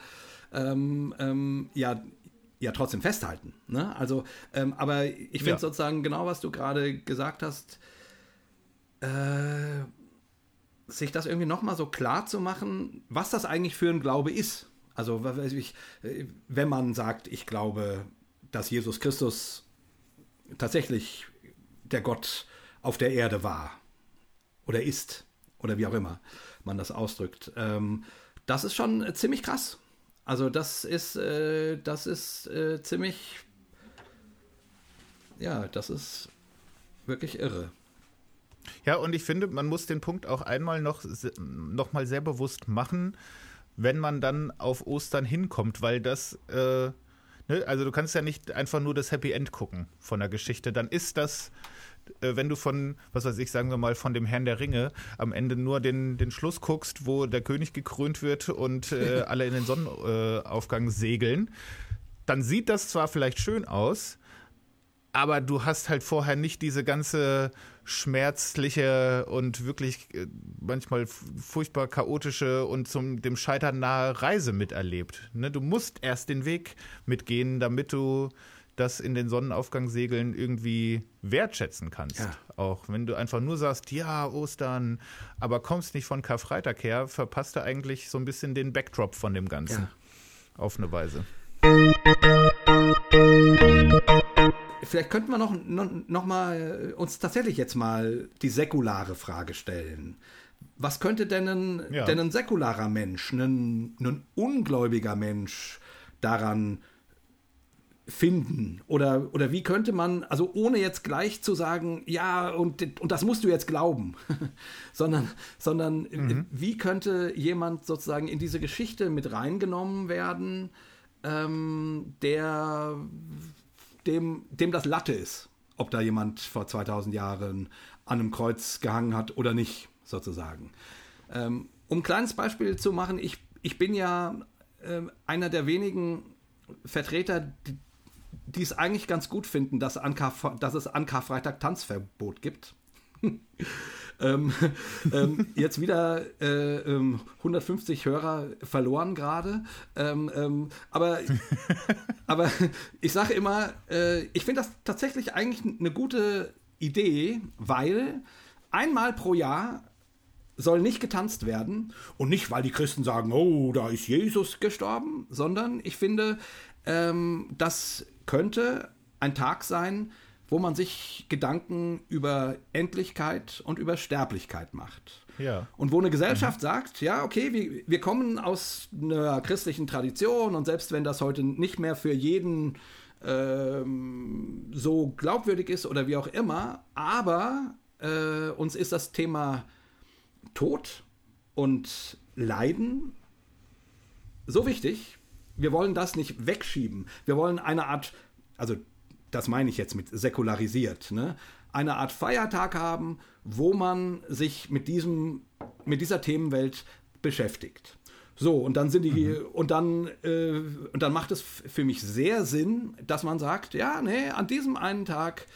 ähm, ähm, ja, ja trotzdem festhalten. Ne? Also, ähm, aber ich finde ja. sozusagen genau, was du gerade gesagt hast, äh, sich das irgendwie nochmal so klar zu machen, was das eigentlich für ein Glaube ist. Also, ich, äh, wenn man sagt, ich glaube, dass Jesus Christus tatsächlich der Gott auf der Erde war oder ist oder wie auch immer man das ausdrückt, ähm, das ist schon ziemlich krass. Also das ist, äh, das ist äh, ziemlich, ja, das ist wirklich irre. Ja, und ich finde, man muss den Punkt auch einmal noch, noch mal sehr bewusst machen, wenn man dann auf Ostern hinkommt, weil das, äh, ne, also du kannst ja nicht einfach nur das Happy End gucken von der Geschichte, dann ist das äh, wenn du von, was weiß ich, sagen wir mal, von dem Herrn der Ringe am Ende nur den, den Schluss guckst, wo der König gekrönt wird und äh, alle in den Sonnenaufgang segeln, dann sieht das zwar vielleicht schön aus, aber du hast halt vorher nicht diese ganze schmerzliche und wirklich äh, manchmal furchtbar chaotische und zum dem Scheitern nahe Reise miterlebt. Ne? Du musst erst den Weg mitgehen, damit du das in den Sonnenaufgangssegeln irgendwie wertschätzen kannst. Ja. Auch wenn du einfach nur sagst, ja, Ostern, aber kommst nicht von Karfreitag her, verpasst du eigentlich so ein bisschen den Backdrop von dem Ganzen. Ja. Auf eine Weise. Vielleicht könnten wir noch, noch, noch mal äh, uns tatsächlich jetzt mal die säkulare Frage stellen. Was könnte denn ein, ja. denn ein säkularer Mensch, ein, ein ungläubiger Mensch daran finden? Oder, oder wie könnte man, also ohne jetzt gleich zu sagen, ja, und, und das musst du jetzt glauben, sondern, sondern mhm. wie könnte jemand sozusagen in diese Geschichte mit reingenommen werden, ähm, der dem, dem das Latte ist, ob da jemand vor 2000 Jahren an einem Kreuz gehangen hat oder nicht, sozusagen. Ähm, um ein kleines Beispiel zu machen, ich, ich bin ja äh, einer der wenigen Vertreter, die, es eigentlich ganz gut finden, dass, an Kar dass es an Karfreitag Tanzverbot gibt. ähm, ähm, jetzt wieder äh, 150 ähm, Hörer verloren gerade. Ähm, ähm, aber, aber ich sage immer, äh, ich finde das tatsächlich eigentlich eine gute Idee, weil einmal pro Jahr soll nicht getanzt werden. Und nicht, weil die Christen sagen, oh, da ist Jesus gestorben, sondern ich finde, ähm, das könnte ein Tag sein, wo man sich Gedanken über Endlichkeit und über Sterblichkeit macht. Ja. Und wo eine Gesellschaft mhm. sagt, ja, okay, wir, wir kommen aus einer christlichen Tradition und selbst wenn das heute nicht mehr für jeden ähm, so glaubwürdig ist oder wie auch immer, aber äh, uns ist das Thema Tod und Leiden so wichtig, wir wollen das nicht wegschieben. Wir wollen eine Art, also das meine ich jetzt mit säkularisiert, ne? eine Art Feiertag haben, wo man sich mit diesem, mit dieser Themenwelt beschäftigt. So, und dann sind die, mhm. und dann, äh, und dann macht es für mich sehr Sinn, dass man sagt, ja, nee, an diesem einen Tag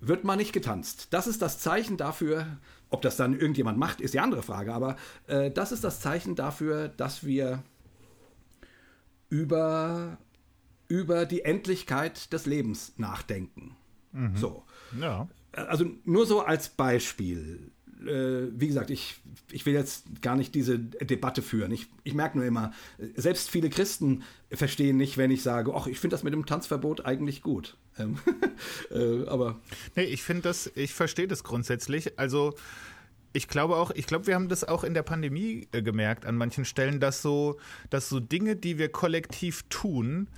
wird man nicht getanzt. Das ist das Zeichen dafür, ob das dann irgendjemand macht, ist die andere Frage, aber äh, das ist das Zeichen dafür, dass wir über über die Endlichkeit des Lebens nachdenken. Mhm. So. Ja. Also nur so als Beispiel. Äh, wie gesagt, ich, ich will jetzt gar nicht diese Debatte führen. Ich, ich merke nur immer, selbst viele Christen verstehen nicht, wenn ich sage, ach, ich finde das mit dem Tanzverbot eigentlich gut. Ähm, äh, aber. Nee, ich finde das, ich verstehe das grundsätzlich. Also ich glaube auch, ich glaube, wir haben das auch in der Pandemie äh, gemerkt an manchen Stellen, dass so, dass so Dinge, die wir kollektiv tun,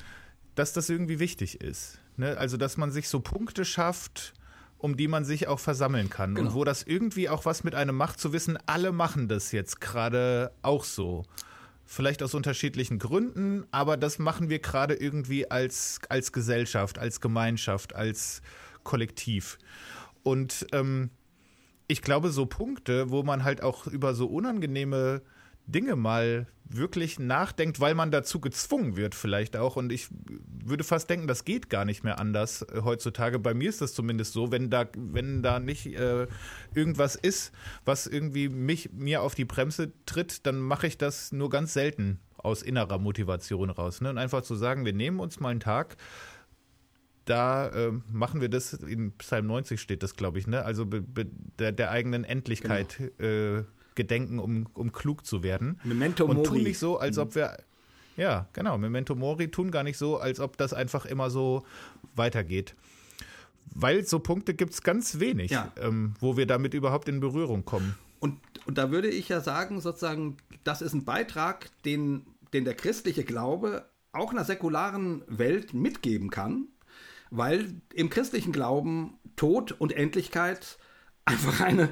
dass das irgendwie wichtig ist. Ne? Also, dass man sich so Punkte schafft, um die man sich auch versammeln kann. Genau. Und wo das irgendwie auch was mit einem macht, zu wissen, alle machen das jetzt gerade auch so. Vielleicht aus unterschiedlichen Gründen, aber das machen wir gerade irgendwie als, als Gesellschaft, als Gemeinschaft, als Kollektiv. Und ähm, ich glaube, so Punkte, wo man halt auch über so unangenehme Dinge mal wirklich nachdenkt, weil man dazu gezwungen wird vielleicht auch. Und ich würde fast denken, das geht gar nicht mehr anders äh, heutzutage. Bei mir ist das zumindest so, wenn da, wenn da nicht äh, irgendwas ist, was irgendwie mich, mir auf die Bremse tritt, dann mache ich das nur ganz selten aus innerer Motivation raus. Ne? Und einfach zu sagen, wir nehmen uns mal einen Tag, da äh, machen wir das, in Psalm 90 steht das, glaube ich, ne? Also der, der, eigenen Endlichkeit genau. äh, gedenken, um, um klug zu werden. Memento Mori. Und tun nicht so, als ob wir. Ja, genau, Memento Mori tun gar nicht so, als ob das einfach immer so weitergeht. Weil so Punkte gibt es ganz wenig, ja. ähm, wo wir damit überhaupt in Berührung kommen. Und, und da würde ich ja sagen, sozusagen, das ist ein Beitrag, den, den der christliche Glaube auch einer säkularen Welt mitgeben kann, weil im christlichen Glauben Tod und Endlichkeit einfach eine,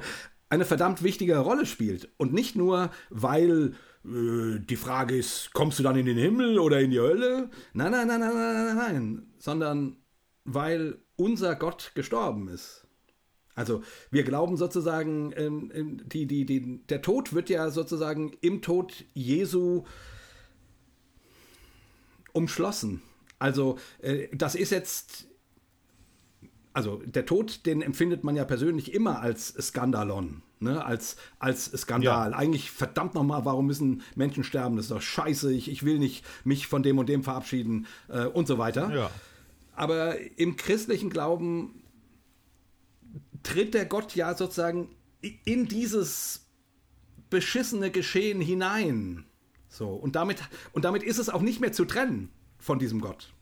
eine verdammt wichtige Rolle spielt. Und nicht nur, weil äh, die Frage ist, kommst du dann in den Himmel oder in die Hölle? Nein, nein, nein, nein, nein, nein, nein. Sondern weil unser Gott gestorben ist. Also wir glauben sozusagen, ähm, ähm, die, die, die, der Tod wird ja sozusagen im Tod Jesu umschlossen. Also äh, das ist jetzt also der Tod, den empfindet man ja persönlich immer als Skandalon, ne? als, als Skandal. Ja. Eigentlich verdammt nochmal, warum müssen Menschen sterben? Das ist doch scheiße, ich, ich will nicht mich von dem und dem verabschieden äh, und so weiter. Ja. Aber im christlichen Glauben tritt der Gott ja sozusagen in dieses beschissene Geschehen hinein. So, und damit, und damit ist es auch nicht mehr zu trennen von diesem Gott.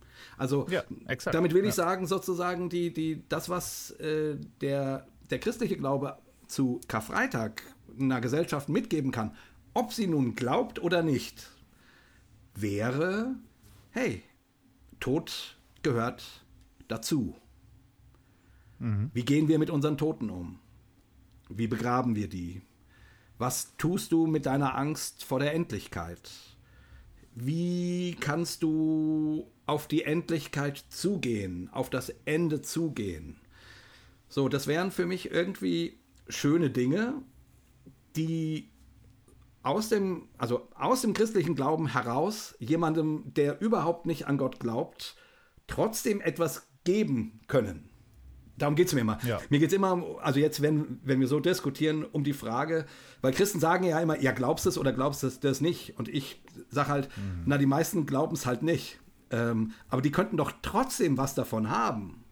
Also ja, damit will ich sagen, sozusagen, die, die, das, was äh, der, der christliche Glaube zu Karfreitag einer Gesellschaft mitgeben kann, ob sie nun glaubt oder nicht, wäre, hey, Tod gehört dazu. Mhm. Wie gehen wir mit unseren Toten um? Wie begraben wir die? Was tust du mit deiner Angst vor der Endlichkeit? Wie kannst du auf die Endlichkeit zugehen, auf das Ende zugehen. So, das wären für mich irgendwie schöne Dinge, die aus dem, also aus dem christlichen Glauben heraus jemandem, der überhaupt nicht an Gott glaubt, trotzdem etwas geben können. Darum geht es mir immer. Ja. Mir geht es immer, also jetzt, wenn, wenn wir so diskutieren, um die Frage, weil Christen sagen ja immer, ja, glaubst du es oder glaubst du das nicht? Und ich sage halt, mhm. na, die meisten glauben es halt nicht. Ähm, aber die könnten doch trotzdem was davon haben.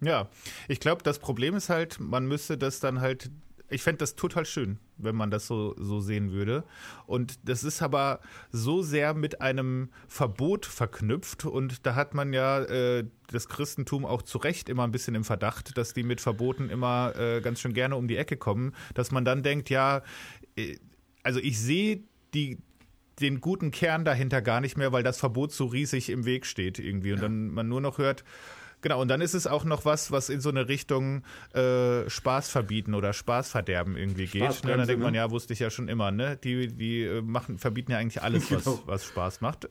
Ja, ich glaube, das Problem ist halt, man müsste das dann halt ich fände das total schön, wenn man das so, so sehen würde. Und das ist aber so sehr mit einem Verbot verknüpft. Und da hat man ja äh, das Christentum auch zu Recht immer ein bisschen im Verdacht, dass die mit Verboten immer äh, ganz schön gerne um die Ecke kommen, dass man dann denkt, ja, äh, also ich sehe die, den guten Kern dahinter gar nicht mehr, weil das Verbot so riesig im Weg steht irgendwie und ja. dann man nur noch hört, Genau, und dann ist es auch noch was, was in so eine Richtung äh, Spaß verbieten oder Spaß verderben irgendwie geht. Ne? Dann denkt man, ne? ja, wusste ich ja schon immer, ne? Die, die äh, machen, verbieten ja eigentlich alles, was, genau. was Spaß macht.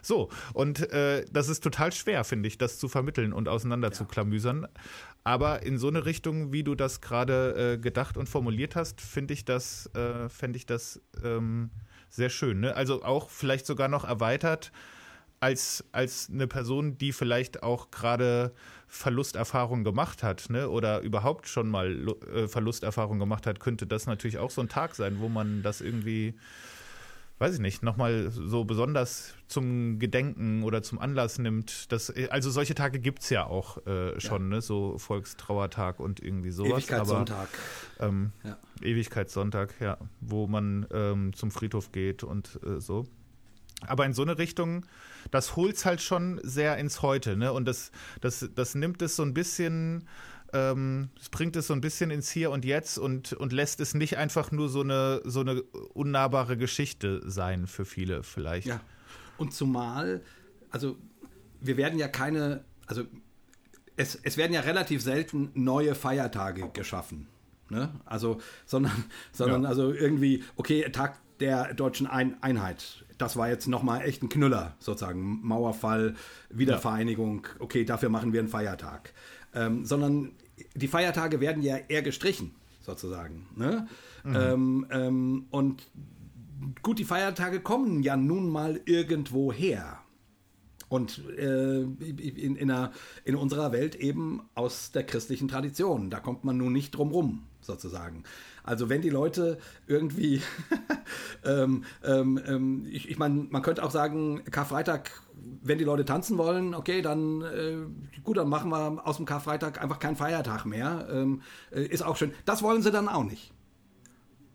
So, und äh, das ist total schwer, finde ich, das zu vermitteln und auseinander ja. zu klamüsern. Aber in so eine Richtung, wie du das gerade äh, gedacht und formuliert hast, finde ich das, äh, fände ich das ähm, sehr schön. Ne? Also auch vielleicht sogar noch erweitert als, als eine Person, die vielleicht auch gerade Verlusterfahrung gemacht hat, ne, oder überhaupt schon mal äh, Verlusterfahrung gemacht hat, könnte das natürlich auch so ein Tag sein, wo man das irgendwie, weiß ich nicht, nochmal so besonders zum Gedenken oder zum Anlass nimmt. Das, also solche Tage gibt es ja auch äh, schon, ja. ne, so Volkstrauertag und irgendwie sowas. Ewigkeitssonntag. Aber, ähm, ja. Ewigkeitssonntag, ja, wo man ähm, zum Friedhof geht und äh, so. Aber in so eine Richtung, das holt es halt schon sehr ins Heute, ne? Und das, das, das nimmt es so ein bisschen, ähm, es bringt es so ein bisschen ins Hier und Jetzt und, und lässt es nicht einfach nur so eine, so eine unnahbare Geschichte sein für viele vielleicht. Ja. Und zumal, also wir werden ja keine, also es, es werden ja relativ selten neue Feiertage geschaffen. Ne? Also, sondern, sondern ja. also irgendwie, okay, Tag der deutschen Ein Einheit das war jetzt nochmal echt ein Knüller, sozusagen. Mauerfall, Wiedervereinigung, okay, dafür machen wir einen Feiertag. Ähm, sondern die Feiertage werden ja eher gestrichen. sozusagen. Ne? Mhm. Ähm, ähm, und gut, die Feiertage kommen ja nun mal irgendwo her. Und äh, in, in, einer, in, unserer Welt eben aus der christlichen Tradition. Da kommt man nun nicht drum rum, sozusagen. Also wenn die Leute irgendwie, ähm, ähm, ähm, ich, ich meine, man könnte auch sagen, Karfreitag, wenn die Leute tanzen wollen, okay, dann äh, gut, dann machen wir aus dem Karfreitag einfach keinen Feiertag mehr. Ähm, äh, ist auch schön. Das wollen sie dann auch nicht.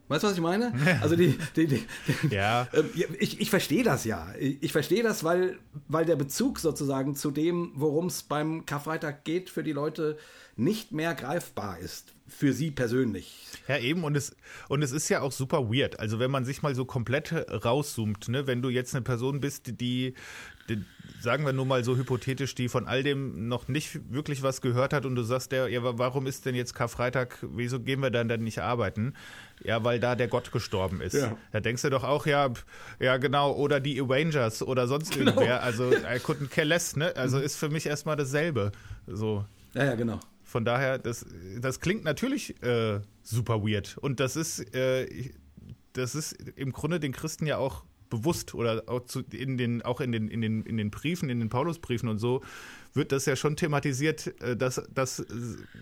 Weißt du, was ich meine? Also die, die, die ja. Ähm, ich, ich verstehe das ja. Ich verstehe das, weil, weil der Bezug sozusagen zu dem, worum es beim Karfreitag geht, für die Leute nicht mehr greifbar ist. Für sie persönlich. Ja, eben, und es, und es ist ja auch super weird. Also, wenn man sich mal so komplett rauszoomt, ne, wenn du jetzt eine Person bist, die, die sagen wir nur mal so hypothetisch, die von all dem noch nicht wirklich was gehört hat und du sagst, der, ja, warum ist denn jetzt Karfreitag, wieso gehen wir dann dann nicht arbeiten? Ja, weil da der Gott gestorben ist. Ja. Da denkst du doch auch, ja, ja genau, oder die Avengers oder sonst genau. irgendwer. Also I couldn't care less, ne? Also ist für mich erstmal dasselbe. So. Ja, ja, genau. Von daher, das, das klingt natürlich äh, super weird. Und das ist, äh, das ist im Grunde den Christen ja auch bewusst oder auch in den, auch in den, in den, in den Briefen, in den Paulusbriefen und so, wird das ja schon thematisiert, äh, dass das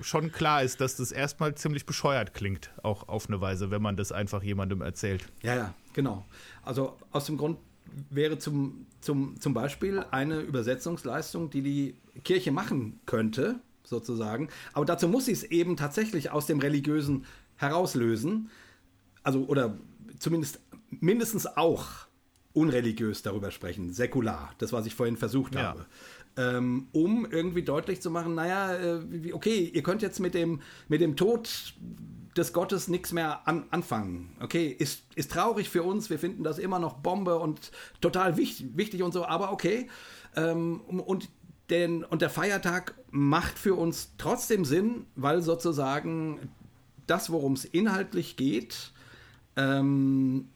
schon klar ist, dass das erstmal ziemlich bescheuert klingt, auch auf eine Weise, wenn man das einfach jemandem erzählt. Ja, ja, genau. Also aus dem Grund wäre zum, zum, zum Beispiel eine Übersetzungsleistung, die die Kirche machen könnte, sozusagen. Aber dazu muss sie es eben tatsächlich aus dem Religiösen herauslösen. Also, oder zumindest mindestens auch unreligiös darüber sprechen, säkular, das, was ich vorhin versucht ja. habe. Ähm, um irgendwie deutlich zu machen, naja, äh, okay, ihr könnt jetzt mit dem, mit dem Tod des Gottes nichts mehr an, anfangen. Okay, ist, ist traurig für uns, wir finden das immer noch Bombe und total wichtig, wichtig und so, aber okay. Ähm, und, den, und der Feiertag macht für uns trotzdem Sinn, weil sozusagen das, worum es inhaltlich geht, ähm,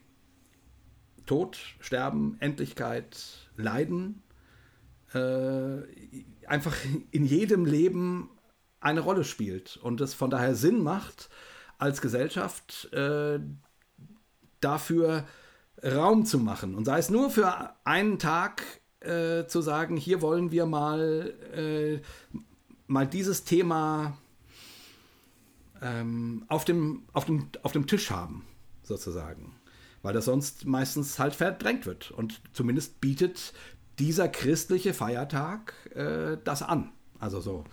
Tod, Sterben, Endlichkeit, Leiden äh, einfach in jedem Leben eine Rolle spielt und es von daher Sinn macht, als Gesellschaft äh, dafür Raum zu machen. Und sei es nur für einen Tag äh, zu sagen, hier wollen wir mal, äh, mal dieses Thema ähm, auf, dem, auf, dem, auf dem Tisch haben, sozusagen weil das sonst meistens halt verdrängt wird. Und zumindest bietet dieser christliche Feiertag äh, das an. Also so,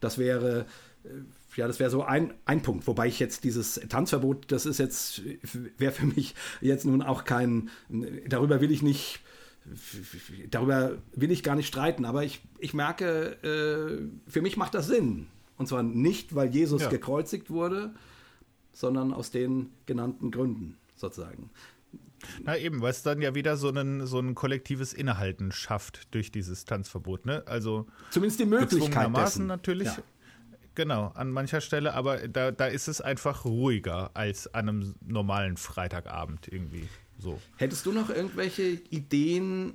das wäre, äh, ja, das wäre so ein, ein Punkt. Wobei ich jetzt dieses Tanzverbot, das ist jetzt, wäre für mich jetzt nun auch kein, darüber will ich nicht, darüber will ich gar nicht streiten, aber ich, ich merke, äh, für mich macht das Sinn. Und zwar nicht, weil Jesus ja. gekreuzigt wurde, sondern aus den genannten Gründen sozusagen. Na eben, weil es dann ja wieder so, einen, so ein kollektives Innehalten schafft durch dieses Tanzverbot. Ne? Also zumindest die Möglichkeit dessen. natürlich. Ja. Genau, an mancher Stelle, aber da, da ist es einfach ruhiger als an einem normalen Freitagabend irgendwie so. Hättest du noch irgendwelche Ideen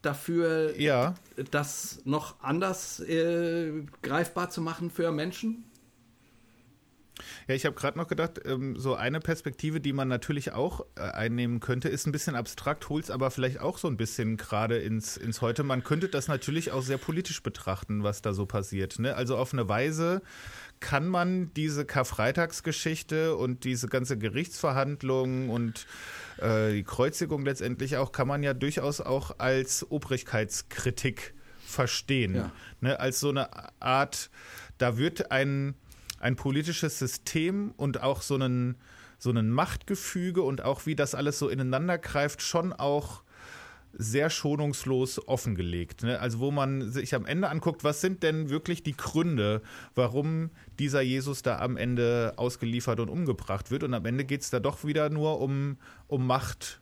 dafür, ja. das noch anders äh, greifbar zu machen für Menschen? Ja, ich habe gerade noch gedacht, ähm, so eine Perspektive, die man natürlich auch äh, einnehmen könnte, ist ein bisschen abstrakt, holt es aber vielleicht auch so ein bisschen gerade ins, ins Heute. Man könnte das natürlich auch sehr politisch betrachten, was da so passiert. Ne? Also auf eine Weise kann man diese Karfreitagsgeschichte und diese ganze Gerichtsverhandlung und äh, die Kreuzigung letztendlich auch, kann man ja durchaus auch als Obrigkeitskritik verstehen. Ja. Ne? Als so eine Art, da wird ein ein politisches System und auch so einen, so einen Machtgefüge und auch wie das alles so ineinander greift, schon auch sehr schonungslos offengelegt. Ne? Also wo man sich am Ende anguckt, was sind denn wirklich die Gründe, warum dieser Jesus da am Ende ausgeliefert und umgebracht wird. Und am Ende geht es da doch wieder nur um, um Macht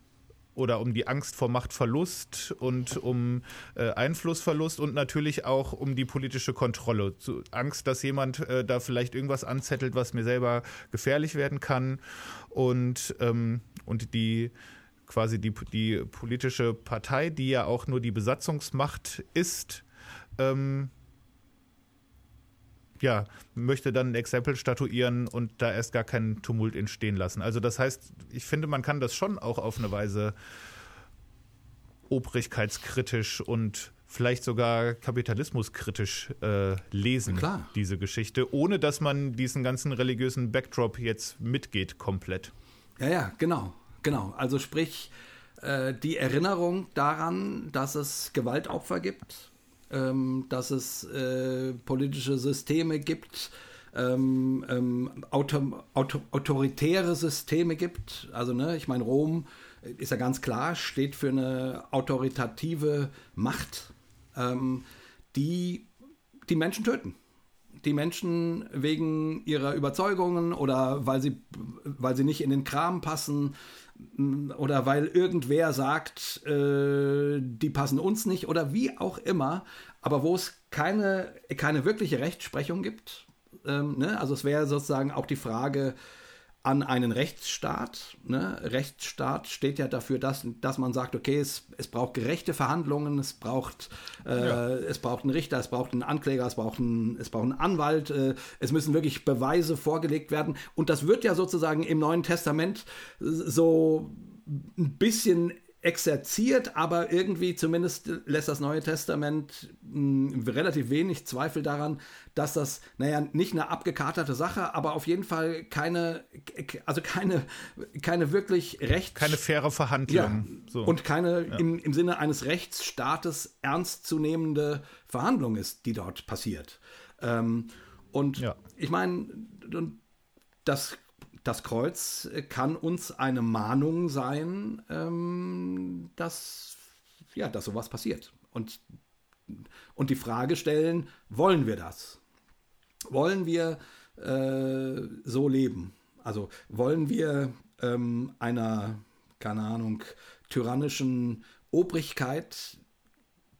oder um die Angst vor Machtverlust und um äh, Einflussverlust und natürlich auch um die politische Kontrolle. Zu, Angst, dass jemand äh, da vielleicht irgendwas anzettelt, was mir selber gefährlich werden kann und, ähm, und die quasi die, die politische Partei, die ja auch nur die Besatzungsmacht ist, ähm, ja, möchte dann ein Exempel statuieren und da erst gar keinen Tumult entstehen lassen. Also das heißt, ich finde, man kann das schon auch auf eine Weise obrigkeitskritisch und vielleicht sogar kapitalismuskritisch äh, lesen, Klar. diese Geschichte, ohne dass man diesen ganzen religiösen Backdrop jetzt mitgeht komplett. Ja, ja, genau, genau. Also sprich, äh, die Erinnerung daran, dass es Gewaltopfer gibt, ähm, dass es äh, politische Systeme gibt, ähm, ähm, auto, auto, autoritäre Systeme gibt. Also, ne, ich meine, Rom ist ja ganz klar, steht für eine autoritative Macht, ähm, die die Menschen töten. Die Menschen wegen ihrer Überzeugungen oder weil sie, weil sie nicht in den Kram passen oder weil irgendwer sagt, äh, die passen uns nicht oder wie auch immer, aber wo es keine, keine wirkliche Rechtsprechung gibt. Ähm, ne? Also es wäre sozusagen auch die Frage, an einen Rechtsstaat. Ne? Rechtsstaat steht ja dafür, dass, dass man sagt, okay, es, es braucht gerechte Verhandlungen, es braucht, äh, ja. es braucht einen Richter, es braucht einen Ankläger, es braucht einen, es braucht einen Anwalt, äh, es müssen wirklich Beweise vorgelegt werden. Und das wird ja sozusagen im Neuen Testament so ein bisschen exerziert, aber irgendwie zumindest lässt das Neue Testament mh, hm, relativ wenig Zweifel daran, dass das, naja, nicht eine abgekaterte Sache, aber auf jeden Fall keine, also keine, keine wirklich recht. Keine faire Verhandlung. Ja, so. Und keine ja. im, im Sinne eines Rechtsstaates ernstzunehmende Verhandlung ist, die dort passiert. Ähm, und ja. ich meine, das das Kreuz kann uns eine Mahnung sein, ähm, dass, ja, dass sowas passiert. Und, und die Frage stellen, wollen wir das? Wollen wir äh, so leben? Also wollen wir ähm, einer, keine Ahnung, tyrannischen Obrigkeit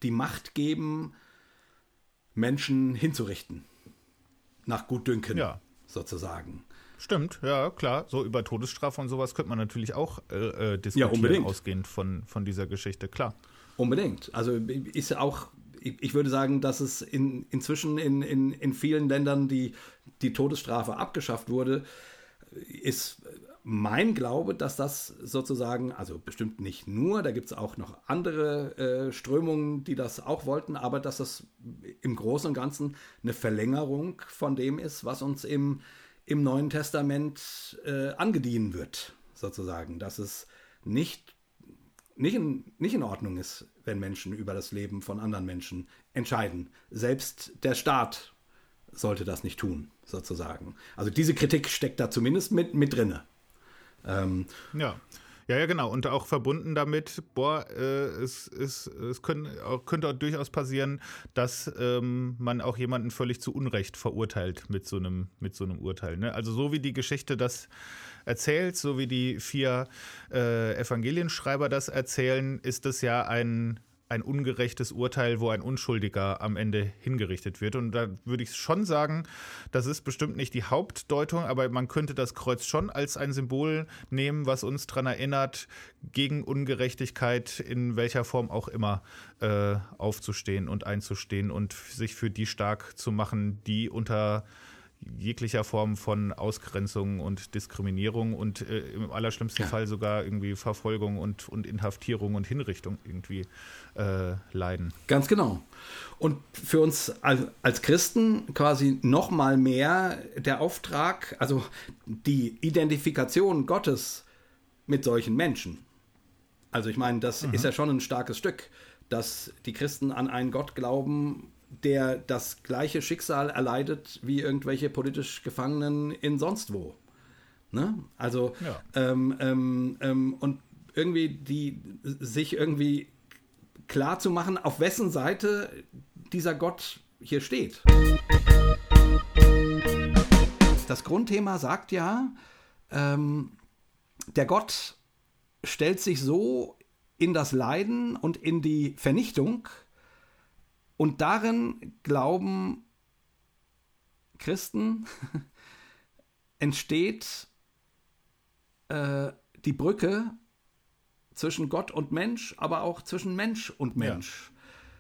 die Macht geben, Menschen hinzurichten? Nach Gutdünken, ja. sozusagen. Stimmt, ja, klar. So über Todesstrafe und sowas könnte man natürlich auch äh, äh diskutieren, ja, ausgehend von, von dieser Geschichte, klar. Unbedingt. Also ist auch, ich würde sagen, dass es in, inzwischen in, in, in vielen Ländern die, die Todesstrafe abgeschafft wurde, ist mein Glaube, dass das sozusagen, also bestimmt nicht nur, da gibt es auch noch andere äh, Strömungen, die das auch wollten, aber dass das im Großen und Ganzen eine Verlängerung von dem ist, was uns im im Neuen Testament äh, angedient wird, sozusagen, dass es nicht, nicht, in, nicht in Ordnung ist, wenn Menschen über das Leben von anderen Menschen entscheiden. Selbst der Staat sollte das nicht tun, sozusagen. Also diese Kritik steckt da zumindest mit, mit drinne. Ähm, ja. Ja, ja, genau. Und auch verbunden damit, boah, äh, es, es, es können, könnte auch durchaus passieren, dass ähm, man auch jemanden völlig zu Unrecht verurteilt mit so einem, mit so einem Urteil. Ne? Also so wie die Geschichte das erzählt, so wie die vier äh, Evangelienschreiber das erzählen, ist es ja ein ein ungerechtes Urteil, wo ein Unschuldiger am Ende hingerichtet wird. Und da würde ich schon sagen, das ist bestimmt nicht die Hauptdeutung, aber man könnte das Kreuz schon als ein Symbol nehmen, was uns daran erinnert, gegen Ungerechtigkeit in welcher Form auch immer äh, aufzustehen und einzustehen und sich für die stark zu machen, die unter jeglicher Form von Ausgrenzung und Diskriminierung und äh, im allerschlimmsten ja. Fall sogar irgendwie Verfolgung und, und Inhaftierung und Hinrichtung irgendwie äh, leiden. Ganz genau. Und für uns als, Christen quasi noch mal mehr der Auftrag, also die Identifikation Gottes mit solchen Menschen. Also ich meine, das mhm. ist ja schon ein starkes Stück, dass die Christen an einen Gott glauben, der das gleiche Schicksal erleidet wie irgendwelche politisch Gefangenen in sonst wo. Ne? Also, ja. ähm, ähm, ähm, und irgendwie die sich irgendwie klar zu machen, auf wessen Seite dieser Gott hier steht. Das Grundthema sagt ja, ähm, der Gott stellt sich so in das Leiden und in die Vernichtung, und darin glauben Christen, entsteht äh, die Brücke zwischen Gott und Mensch, aber auch zwischen Mensch und Mensch. Ja.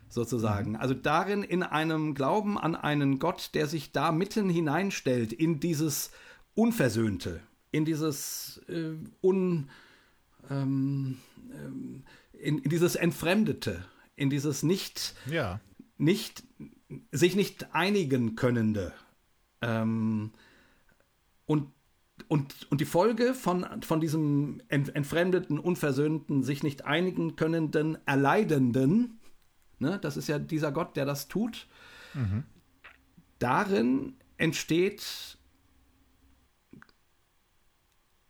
sozusagen. Also darin in einem Glauben an einen Gott, der sich da mitten hineinstellt in dieses Unversöhnte, in dieses äh, un, ähm, ähm, in, in, dieses Entfremdete, in dieses nicht, ja. Nicht sich nicht einigen könnende. Ähm, und, und, und die Folge von, von diesem entfremdeten, unversöhnten, sich nicht einigen könnenden, erleidenden, ne, das ist ja dieser Gott, der das tut, mhm. darin entsteht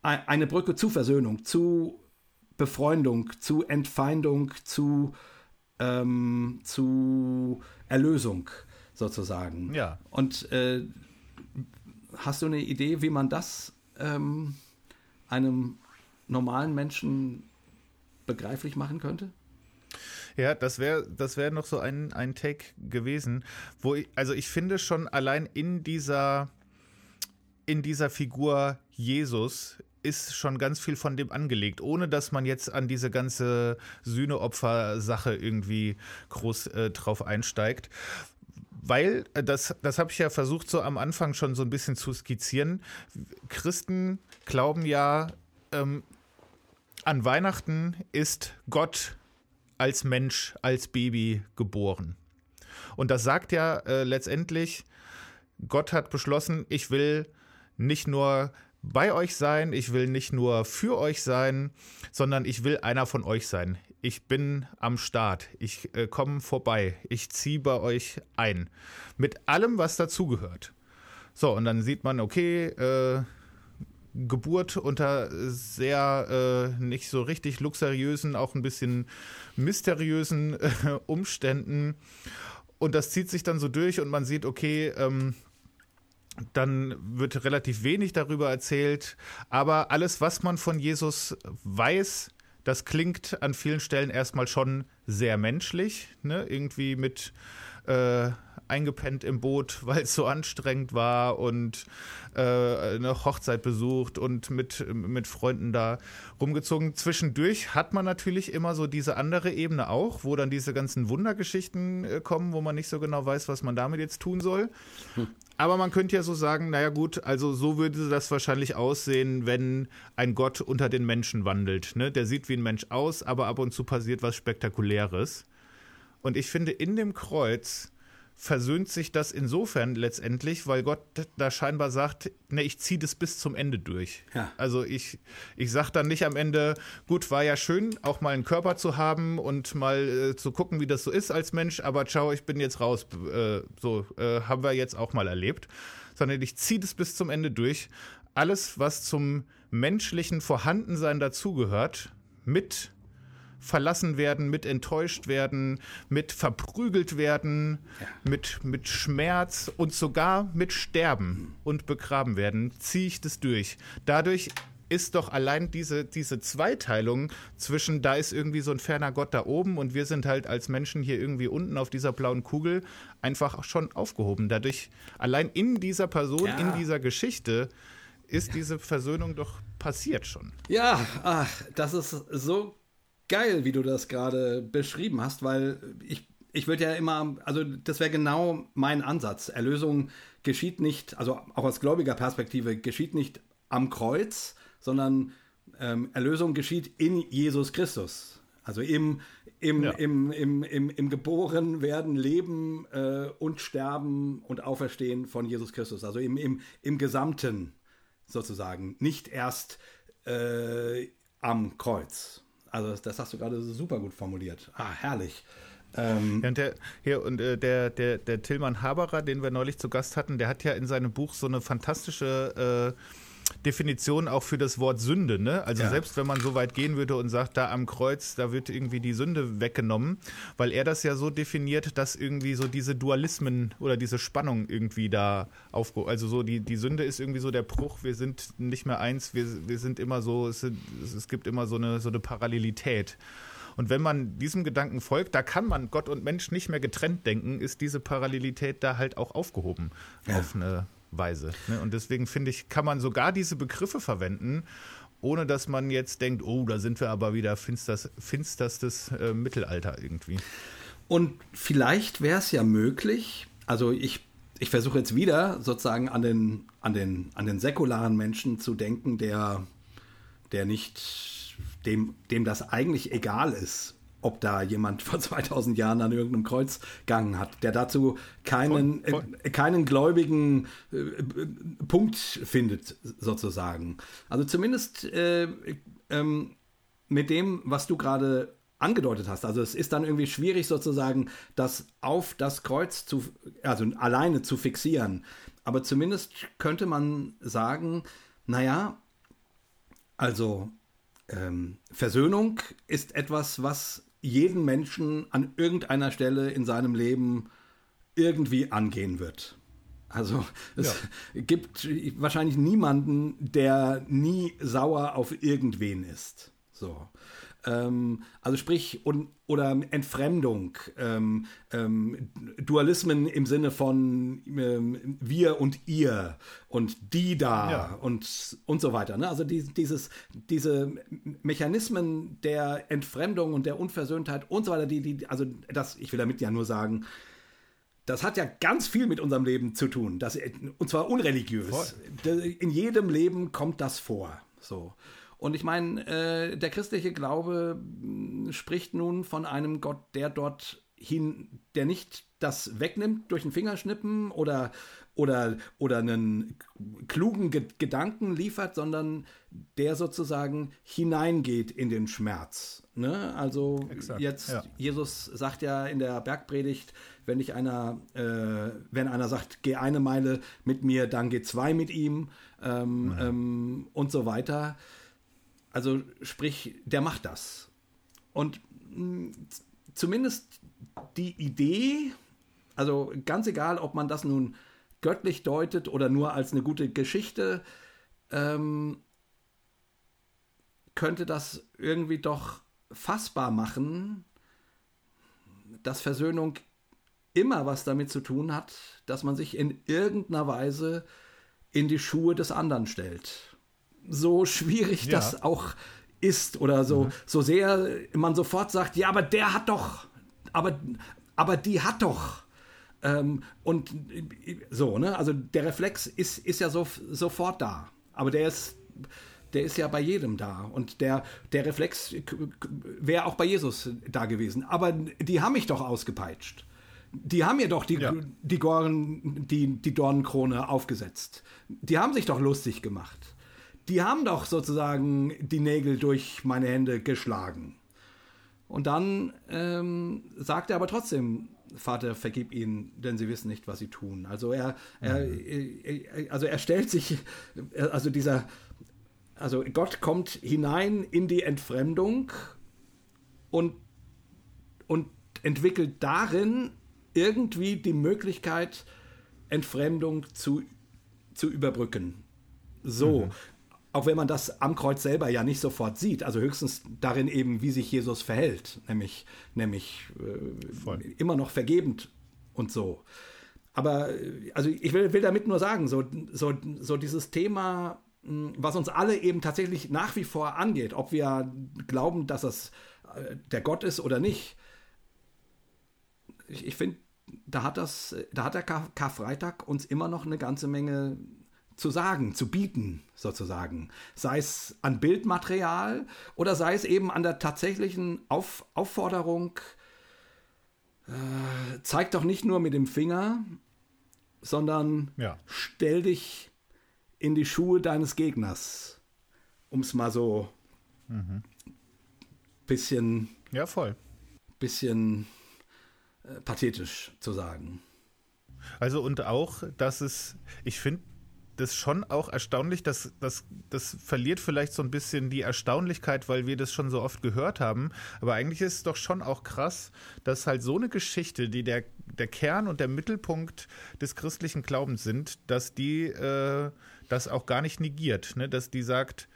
eine Brücke zu Versöhnung, zu Befreundung, zu Entfeindung, zu, ähm, zu Erlösung sozusagen. Ja. Und äh, hast du eine Idee, wie man das ähm, einem normalen Menschen begreiflich machen könnte? Ja, das wäre das wär noch so ein, ein Take gewesen, wo ich, also ich finde schon allein in dieser, in dieser Figur Jesus ist schon ganz viel von dem angelegt, ohne dass man jetzt an diese ganze Sühneopfer-Sache irgendwie groß äh, drauf einsteigt. Weil, äh, das, das habe ich ja versucht, so am Anfang schon so ein bisschen zu skizzieren. Christen glauben ja, ähm, an Weihnachten ist Gott als Mensch, als Baby geboren. Und das sagt ja äh, letztendlich, Gott hat beschlossen, ich will nicht nur bei euch sein, ich will nicht nur für euch sein, sondern ich will einer von euch sein. Ich bin am Start, ich äh, komme vorbei, ich ziehe bei euch ein. Mit allem, was dazugehört. So, und dann sieht man, okay, äh, Geburt unter sehr äh, nicht so richtig luxuriösen, auch ein bisschen mysteriösen äh, Umständen. Und das zieht sich dann so durch und man sieht, okay, ähm, dann wird relativ wenig darüber erzählt. Aber alles, was man von Jesus weiß, das klingt an vielen Stellen erstmal schon sehr menschlich. Ne? Irgendwie mit äh, eingepennt im Boot, weil es so anstrengend war und äh, eine Hochzeit besucht und mit, mit Freunden da rumgezogen. Zwischendurch hat man natürlich immer so diese andere Ebene auch, wo dann diese ganzen Wundergeschichten äh, kommen, wo man nicht so genau weiß, was man damit jetzt tun soll. Hm. Aber man könnte ja so sagen, naja gut, also so würde das wahrscheinlich aussehen, wenn ein Gott unter den Menschen wandelt. Ne? Der sieht wie ein Mensch aus, aber ab und zu passiert was Spektakuläres. Und ich finde, in dem Kreuz versöhnt sich das insofern letztendlich, weil Gott da scheinbar sagt, ne, ich ziehe das bis zum Ende durch. Ja. Also ich, ich sage dann nicht am Ende, gut, war ja schön, auch mal einen Körper zu haben und mal äh, zu gucken, wie das so ist als Mensch, aber ciao, ich bin jetzt raus. Äh, so äh, haben wir jetzt auch mal erlebt. Sondern ich ziehe das bis zum Ende durch. Alles, was zum menschlichen Vorhandensein dazugehört, mit verlassen werden, mit enttäuscht werden, mit verprügelt werden, ja. mit, mit Schmerz und sogar mit Sterben und begraben werden, ziehe ich das durch. Dadurch ist doch allein diese, diese Zweiteilung zwischen, da ist irgendwie so ein ferner Gott da oben und wir sind halt als Menschen hier irgendwie unten auf dieser blauen Kugel einfach schon aufgehoben. Dadurch, allein in dieser Person, ja. in dieser Geschichte, ist ja. diese Versöhnung doch passiert schon. Ja, ach, das ist so geil, wie du das gerade beschrieben hast, weil ich, ich würde ja immer, also das wäre genau mein Ansatz. Erlösung geschieht nicht, also auch aus gläubiger Perspektive, geschieht nicht am Kreuz, sondern ähm, Erlösung geschieht in Jesus Christus. Also im, im, ja. im, im, im, im geboren werden, Leben äh, und Sterben und Auferstehen von Jesus Christus. Also im, im, im Gesamten sozusagen, nicht erst äh, am Kreuz. Also das, hast du gerade super gut formuliert. Ah, herrlich. Ähm, ja, und der, hier, und äh, der, der, der Tillmann Haberer, den wir neulich zu Gast hatten, der hat ja in seinem Buch so eine fantastische äh, Definition auch für das Wort Sünde. Ne? Also ja. selbst wenn man so weit gehen würde und sagt, da am Kreuz, da wird irgendwie die Sünde weggenommen, weil er das ja so definiert, dass irgendwie so diese Dualismen oder diese Spannung irgendwie da aufgehoben. Also so die, die Sünde ist irgendwie so der Bruch, wir sind nicht mehr eins, wir, wir sind immer so, es, sind, es gibt immer so eine, so eine Parallelität. Und wenn man diesem Gedanken folgt, da kann man Gott und Mensch nicht mehr getrennt denken, ist diese Parallelität da halt auch aufgehoben ja. auf eine Weise. Ne? Und deswegen finde ich, kann man sogar diese Begriffe verwenden, ohne dass man jetzt denkt, oh, da sind wir aber wieder finsters, finsterstes äh, Mittelalter irgendwie. Und vielleicht wäre es ja möglich, also ich, ich versuche jetzt wieder sozusagen an den, an, den, an den säkularen Menschen zu denken, der, der nicht, dem, dem das eigentlich egal ist, ob da jemand vor 2000 Jahren an irgendeinem Kreuz gegangen hat, der dazu keinen, voll, voll. Äh, keinen gläubigen äh, Punkt findet, sozusagen. Also zumindest äh, ähm, mit dem, was du gerade angedeutet hast. Also es ist dann irgendwie schwierig sozusagen, das auf das Kreuz zu, also alleine zu fixieren. Aber zumindest könnte man sagen, naja, also ähm, Versöhnung ist etwas, was jeden Menschen an irgendeiner Stelle in seinem Leben irgendwie angehen wird. Also es ja. gibt wahrscheinlich niemanden, der nie sauer auf irgendwen ist. So. Ähm, also sprich, und, oder Entfremdung, ähm, ähm, Dualismen im Sinne von ähm, wir und ihr und die da ja. und, und so weiter. Ne? Also die, dieses, diese Mechanismen der Entfremdung und der Unversöhntheit und so weiter, die, die, also das, ich will damit ja nur sagen, das hat ja ganz viel mit unserem Leben zu tun. Das, und zwar unreligiös. Voll. In jedem Leben kommt das vor. So. Und ich meine, äh, der christliche Glaube mh, spricht nun von einem Gott, der dort hin, der nicht das wegnimmt durch ein Fingerschnippen oder, oder, oder einen klugen Ge Gedanken liefert, sondern der sozusagen hineingeht in den Schmerz. Ne? Also Exakt, jetzt, ja. Jesus sagt ja in der Bergpredigt, wenn ich einer, äh, wenn einer sagt, geh eine Meile mit mir, dann geh zwei mit ihm ähm, mhm. ähm, und so weiter. Also sprich, der macht das. Und mh, zumindest die Idee, also ganz egal, ob man das nun göttlich deutet oder nur als eine gute Geschichte, ähm, könnte das irgendwie doch fassbar machen, dass Versöhnung immer was damit zu tun hat, dass man sich in irgendeiner Weise in die Schuhe des anderen stellt so schwierig ja. das auch ist oder so, mhm. so sehr man sofort sagt, ja, aber der hat doch, aber, aber die hat doch. Ähm, und so, ne? Also der Reflex ist, ist ja so, sofort da. Aber der ist, der ist ja bei jedem da. Und der, der Reflex wäre auch bei Jesus da gewesen. Aber die haben mich doch ausgepeitscht. Die haben mir doch die, ja. die, Gorn, die, die Dornenkrone aufgesetzt. Die haben sich doch lustig gemacht die haben doch sozusagen die Nägel durch meine Hände geschlagen. Und dann ähm, sagt er aber trotzdem, Vater, vergib ihnen, denn sie wissen nicht, was sie tun. Also er, er, er, also er stellt sich, also dieser, also Gott kommt hinein in die Entfremdung und, und entwickelt darin irgendwie die Möglichkeit, Entfremdung zu, zu überbrücken. So, mhm. Auch wenn man das am Kreuz selber ja nicht sofort sieht, also höchstens darin eben, wie sich Jesus verhält, nämlich, nämlich äh, immer noch vergebend und so. Aber also ich will, will damit nur sagen, so, so, so dieses Thema, hm, was uns alle eben tatsächlich nach wie vor angeht, ob wir glauben, dass es äh, der Gott ist oder nicht. Ich, ich finde, da hat das, da hat der Karfreitag uns immer noch eine ganze Menge zu sagen, zu bieten, sozusagen. Sei es an Bildmaterial oder sei es eben an der tatsächlichen Auf Aufforderung, äh, zeig doch nicht nur mit dem Finger, sondern ja. stell dich in die Schuhe deines Gegners. Um es mal so mhm. bisschen. Ja, voll. Bisschen äh, pathetisch zu sagen. Also und auch, dass es, ich finde, das schon auch erstaunlich, dass das, das verliert vielleicht so ein bisschen die Erstaunlichkeit, weil wir das schon so oft gehört haben. Aber eigentlich ist es doch schon auch krass, dass halt so eine Geschichte, die der, der Kern und der Mittelpunkt des christlichen Glaubens sind, dass die äh, das auch gar nicht negiert, ne? dass die sagt,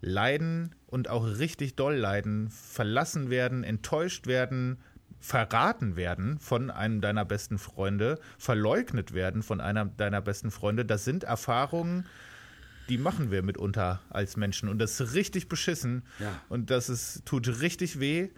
leiden und auch richtig doll leiden, verlassen werden, enttäuscht werden, verraten werden von einem deiner besten Freunde, verleugnet werden von einer deiner besten Freunde, das sind Erfahrungen, die machen wir mitunter als Menschen. Und das ist richtig beschissen. Ja. Und das ist, tut richtig weh.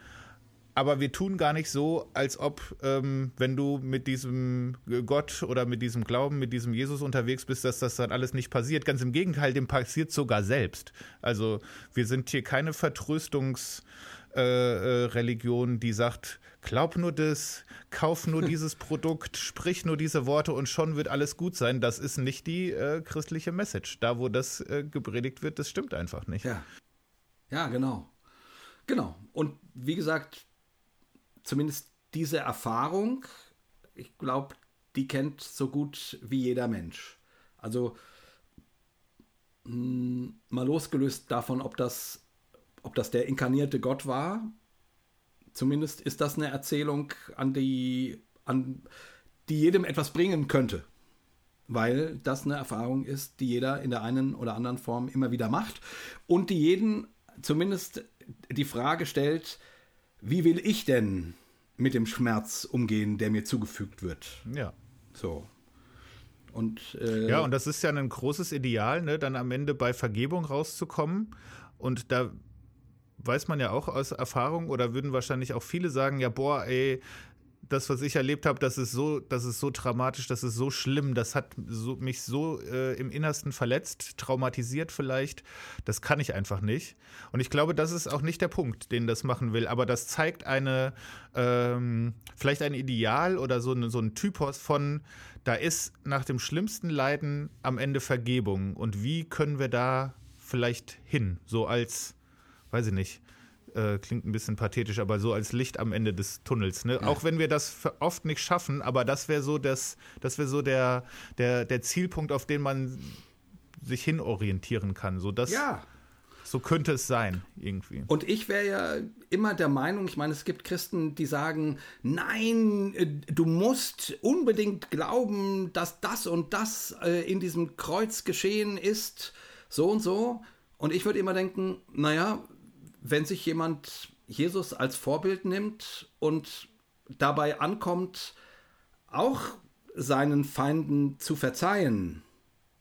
aber wir tun gar nicht so, als ob, ähm, wenn du mit diesem Gott oder mit diesem Glauben, mit diesem Jesus unterwegs bist, dass das dann alles nicht passiert. Ganz im Gegenteil, dem passiert sogar selbst. Also wir sind hier keine Vertröstungsreligion, äh, äh, die sagt, glaub nur das, kauf nur dieses Produkt, sprich nur diese Worte und schon wird alles gut sein. Das ist nicht die äh, christliche Message. Da, wo das äh, gepredigt wird, das stimmt einfach nicht. Ja, ja genau. Genau. Und wie gesagt, zumindest diese Erfahrung, ich glaube, die kennt so gut wie jeder Mensch. Also mh, hm, mal losgelöst davon, ob das, ob das der inkarnierte Gott war, zumindest ist das eine Erzählung, an die, an die jedem etwas bringen könnte. Weil das eine Erfahrung ist, die jeder in der einen oder anderen Form immer wieder macht und die jeden zumindest die Frage stellt, wie will ich denn mit dem Schmerz umgehen, der mir zugefügt wird? Ja. So. Und, äh, ja, und das ist ja ein großes Ideal, ne, dann am Ende bei Vergebung rauszukommen. Und da weiß man ja auch aus Erfahrung oder würden wahrscheinlich auch viele sagen, ja, boah, ey, das, was ich erlebt habe, das ist so, das ist so dramatisch, das ist so schlimm, das hat so, mich so äh, im Innersten verletzt, traumatisiert vielleicht. Das kann ich einfach nicht. Und ich glaube, das ist auch nicht der Punkt, den das machen will. Aber das zeigt eine, ähm, vielleicht ein Ideal oder so, so ein Typos von, da ist nach dem schlimmsten Leiden am Ende Vergebung. Und wie können wir da vielleicht hin? So als, weiß ich nicht äh, klingt ein bisschen pathetisch, aber so als Licht am Ende des Tunnels. Ne? Ja. Auch wenn wir das oft nicht schaffen, aber das wäre so, das, das wär so der, der, der Zielpunkt, auf den man sich hinorientieren kann. So, das, ja. so könnte es sein, irgendwie. Und ich wäre ja immer der Meinung, ich meine, es gibt Christen, die sagen, nein, äh, du musst unbedingt glauben, dass das und das äh, in diesem Kreuz geschehen ist, so und so. Und ich würde immer denken, naja, wenn sich jemand Jesus als Vorbild nimmt und dabei ankommt, auch seinen Feinden zu verzeihen,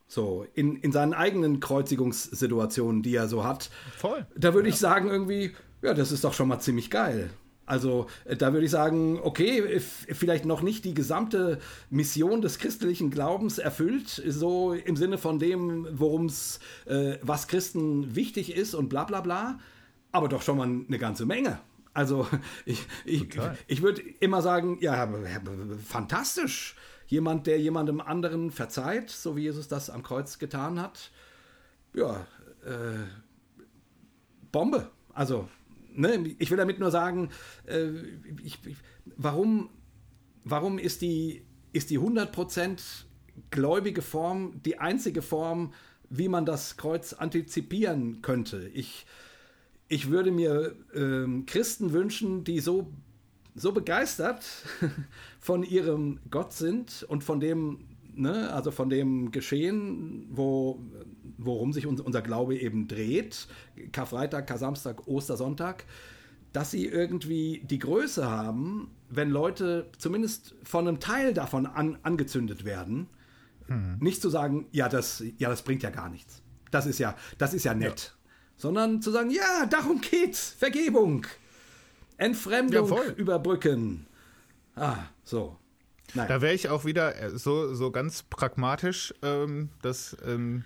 so in, in seinen eigenen Kreuzigungssituationen, die er so hat, Voll. da würde ja. ich sagen, irgendwie, ja, das ist doch schon mal ziemlich geil. Also äh, da würde ich sagen, okay, vielleicht noch nicht die gesamte Mission des christlichen Glaubens erfüllt, so im Sinne von dem, worum es, äh, was Christen wichtig ist und bla bla bla aber doch schon mal eine ganze Menge. Also ich, ich, ich würde immer sagen, ja, fantastisch. Jemand, der jemandem anderen verzeiht, so wie Jesus das am Kreuz getan hat. Ja, äh, Bombe. Also, ne, ich will damit nur sagen, äh, ich, ich, warum, warum ist die, ist die 100% gläubige Form die einzige Form, wie man das Kreuz antizipieren könnte? Ich, ich würde mir ähm, Christen wünschen, die so, so begeistert von ihrem Gott sind und von dem, ne, also von dem Geschehen, wo, worum sich unser Glaube eben dreht, Karfreitag, Kar-Samstag, Ostersonntag, dass sie irgendwie die Größe haben, wenn Leute zumindest von einem Teil davon an, angezündet werden, hm. nicht zu sagen, ja das, ja, das bringt ja gar nichts. Das ist ja, das ist ja nett. Ja sondern zu sagen, ja, darum geht's. Vergebung. Entfremdung ja, überbrücken. Ah, so. Nein. Da wäre ich auch wieder äh, so, so ganz pragmatisch, ähm, dass ähm,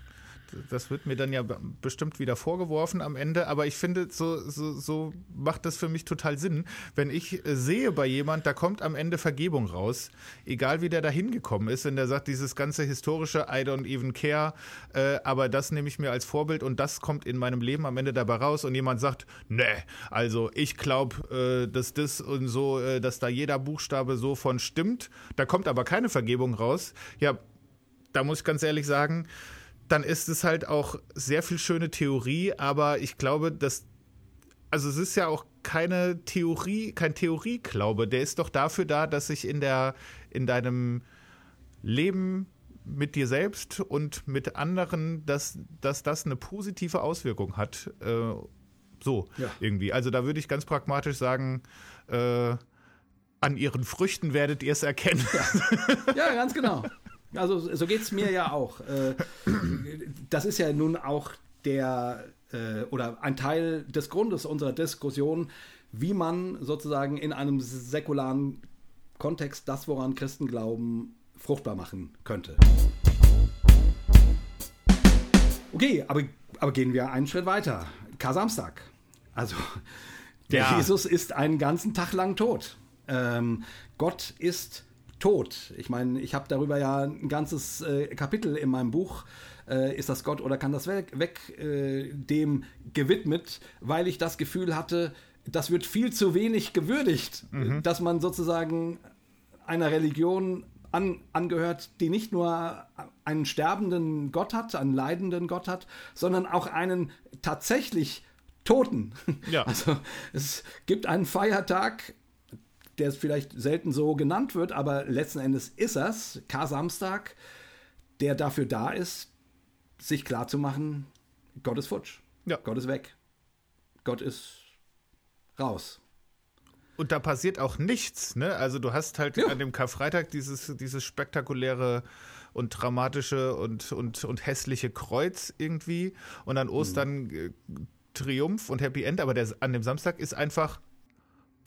das wird mir dann ja bestimmt wieder vorgeworfen am Ende, aber ich finde, so, so, so macht das für mich total Sinn. Wenn ich äh, sehe bei jemand, da kommt am Ende Vergebung raus, egal wie der da hingekommen ist, wenn der sagt, dieses ganze historische I don't even care, äh, aber das nehme ich mir als Vorbild und das kommt in meinem Leben am Ende dabei raus und jemand sagt, ne, also ich glaube, äh, dass das und so, äh, dass da jeder Buchstabe so von stimmt, da kommt aber keine Vergebung raus. Ja, da muss ich ganz ehrlich sagen, dann ist es halt auch sehr viel schöne Theorie, aber ich glaube, dass also es ist ja auch keine Theorie, kein Theorieglaube, der ist doch dafür da, dass sich in der in deinem Leben mit dir selbst und mit anderen, dass, dass das eine positive Auswirkung hat. Äh, so, ja. irgendwie. Also da würde ich ganz pragmatisch sagen, äh, an ihren Früchten werdet ihr es erkennen. Ja. ja, ganz genau. Also so geht es mir ja auch. Äh, das ist ja nun auch der äh, oder ein Teil des Grundes unserer Diskussion. wie man sozusagen in einem säkularen Kontext das, woran Christen glauben, fruchtbar machen könnte. Okay, aber, aber gehen wir einen Schritt weiter. Kar-Samstag. Also, der Ja. Jesus ist einen ganzen Tag lang tot. Ähm, Gott ist tot. Ich meine, ich habe darüber ja ein ganzes äh, Kapitel in meinem Buch, äh, ist das Gott oder kann das weg, weg äh, dem gewidmet, weil ich das Gefühl hatte, das wird viel zu wenig gewürdigt, dass man sozusagen einer Religion an, angehört, die nicht nur einen sterbenden Gott hat, einen leidenden Gott hat, sondern auch einen tatsächlich Toten. Ja. Also es gibt einen Feiertag, der vielleicht selten so genannt wird, aber letzten Endes ist es, Kar-Samstag, der dafür da ist, sich klarzumachen, Gott ist futsch. Ja. Gott ist weg. Gott ist raus. Und da passiert auch nichts, ne? Also du hast halt Ja. an dem Karfreitag dieses, dieses spektakuläre und dramatische und, und, und hässliche Kreuz irgendwie und an Ostern äh, Triumph und Happy End, aber der, an dem Samstag ist einfach,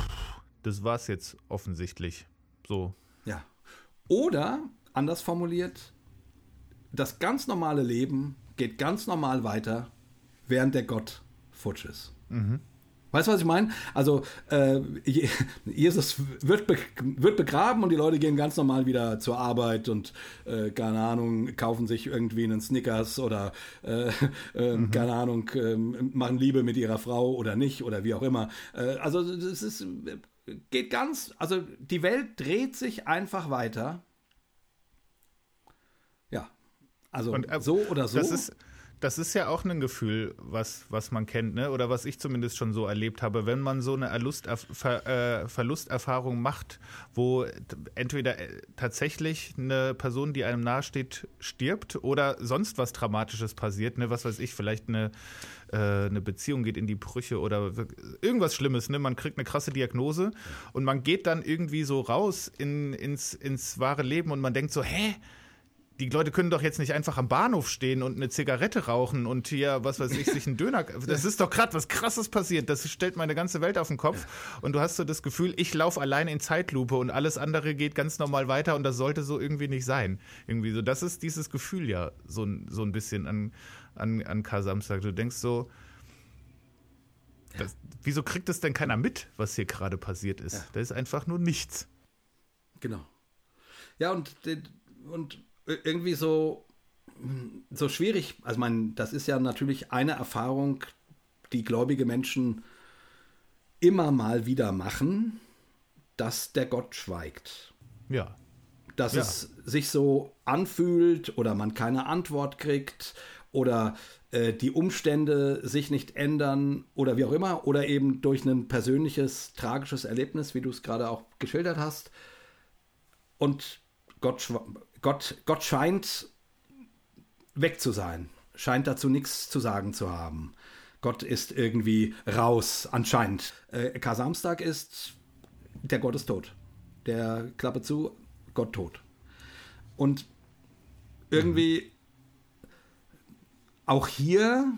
pff, das war's jetzt offensichtlich. So. Ja. Oder, anders formuliert, das ganz normale Leben geht ganz normal weiter, während der Gott futsch ist. Weißt du, was ich meine? Also, äh, Je- Jesus wird, be wird begraben und die Leute gehen ganz normal wieder zur Arbeit und, äh, keine Ahnung, kaufen sich irgendwie einen Snickers oder, äh, äh, keine Ahnung, äh, machen Liebe mit ihrer Frau oder nicht oder wie auch immer. Äh, also, es ist, geht ganz, also die Welt dreht sich einfach weiter. Ja. Also, Und, äh, so oder so. Das ist, das ist ja auch ein Gefühl, was, was man kennt, ne? oder was ich zumindest schon so erlebt habe, wenn man so eine Erlust, Ver, äh, Verlusterfahrung macht, wo entweder äh, tatsächlich eine Person, die einem nahesteht, stirbt oder sonst was Dramatisches passiert, ne? was weiß ich, vielleicht eine, äh, eine Beziehung geht in die Brüche oder irgendwas Schlimmes, ne? man kriegt eine krasse Diagnose und man geht dann irgendwie so raus in, ins, ins wahre Leben und man denkt so, hä? Die Leute können doch jetzt nicht einfach am Bahnhof stehen und eine Zigarette rauchen und hier, was weiß ich, sich einen Döner. Das ist doch gerade was Krasses passiert. Das stellt meine ganze Welt auf den Kopf. Und du hast so das Gefühl, ich laufe allein in Zeitlupe und alles andere geht ganz normal weiter und das sollte so irgendwie nicht sein. Irgendwie so. Das ist dieses Gefühl ja so, ein- so ein bisschen an, an, an Kar-Samstag. Du denkst so, das, wieso kriegt es denn keiner mit, was hier gerade passiert ist? Da ist einfach nur nichts. Genau. Ja, und, und irgendwie so, so schwierig, also man, das ist ja natürlich eine Erfahrung, die gläubige Menschen immer mal wieder machen, dass der Gott schweigt. Ja. Dass Ja. es sich so anfühlt oder man keine Antwort kriegt oder äh, die Umstände sich nicht ändern oder wie auch immer oder eben durch ein persönliches, tragisches Erlebnis, wie du es gerade auch geschildert hast. Und Gott, Gott, Gott scheint weg zu sein, scheint dazu nichts zu sagen zu haben. Gott ist irgendwie raus, anscheinend. Äh, Kar-Samstag ist, der Gott ist tot. Der Klappe zu, Gott tot. Und irgendwie auch hier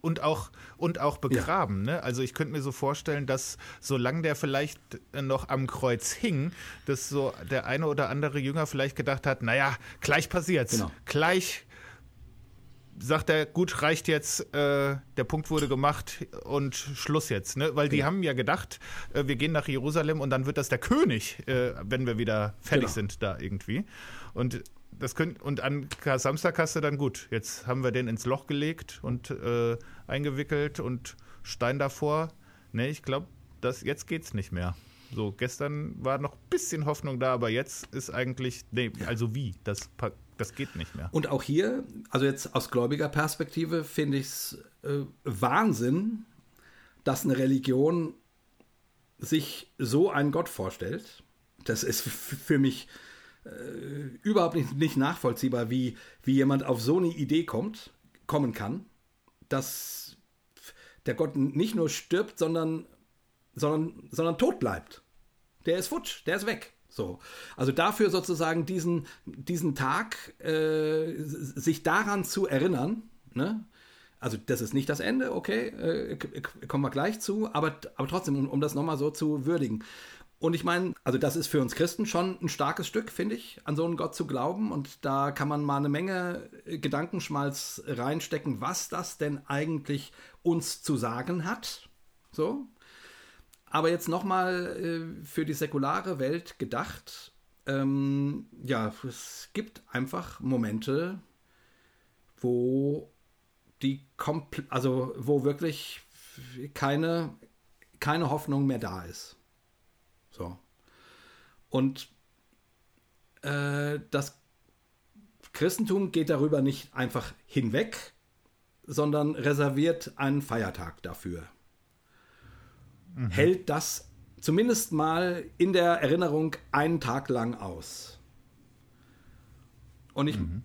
und auch und auch begraben. Ne? Also ich könnte mir so vorstellen, dass solange der vielleicht noch am Kreuz hing, dass so der eine oder andere Jünger vielleicht gedacht hat, naja, gleich passiert's, Genau. gleich sagt er, gut, reicht jetzt, äh, der Punkt wurde gemacht und Schluss jetzt. Ne? Weil die haben ja gedacht, äh, wir gehen nach Jerusalem und dann wird das der König, äh, wenn wir wieder fertig Genau. sind da irgendwie. Und das könnt, und an Samstag hast du dann gut, jetzt haben wir den ins Loch gelegt und äh, eingewickelt und Stein davor. Ne, ich glaube, jetzt geht's nicht mehr. So, gestern war noch ein bisschen Hoffnung da, aber jetzt ist eigentlich, nee, also wie? Das, das geht nicht mehr. Und auch hier, also jetzt aus gläubiger Perspektive, finde ich es äh, Wahnsinn, dass eine Religion sich so einen Gott vorstellt. Das ist für mich äh, überhaupt nicht, nicht nachvollziehbar, wie, wie jemand auf so eine Idee kommt, kommen kann, dass der Gott nicht nur stirbt, sondern, sondern, sondern tot bleibt. Der ist futsch, der ist weg. So. Also dafür sozusagen diesen, diesen Tag, äh, sich daran zu erinnern, ne? Also das ist nicht das Ende, okay, äh, kommen wir gleich zu, aber, aber trotzdem, um, um das nochmal so zu würdigen. Und ich meine, also das ist für uns Christen schon ein starkes Stück, finde ich, an so einen Gott zu glauben. Und da kann man mal eine Menge Gedankenschmalz reinstecken, was das denn eigentlich uns zu sagen hat. So. Aber jetzt nochmal äh, für die säkulare Welt gedacht. Ähm, ja, es gibt einfach Momente, wo die also wo wirklich keine, keine Hoffnung mehr da ist. So. Und äh, das Christentum geht darüber nicht einfach hinweg, sondern reserviert einen Feiertag dafür. Mhm. Hält das zumindest mal in der Erinnerung einen Tag lang aus. Und ich, mhm.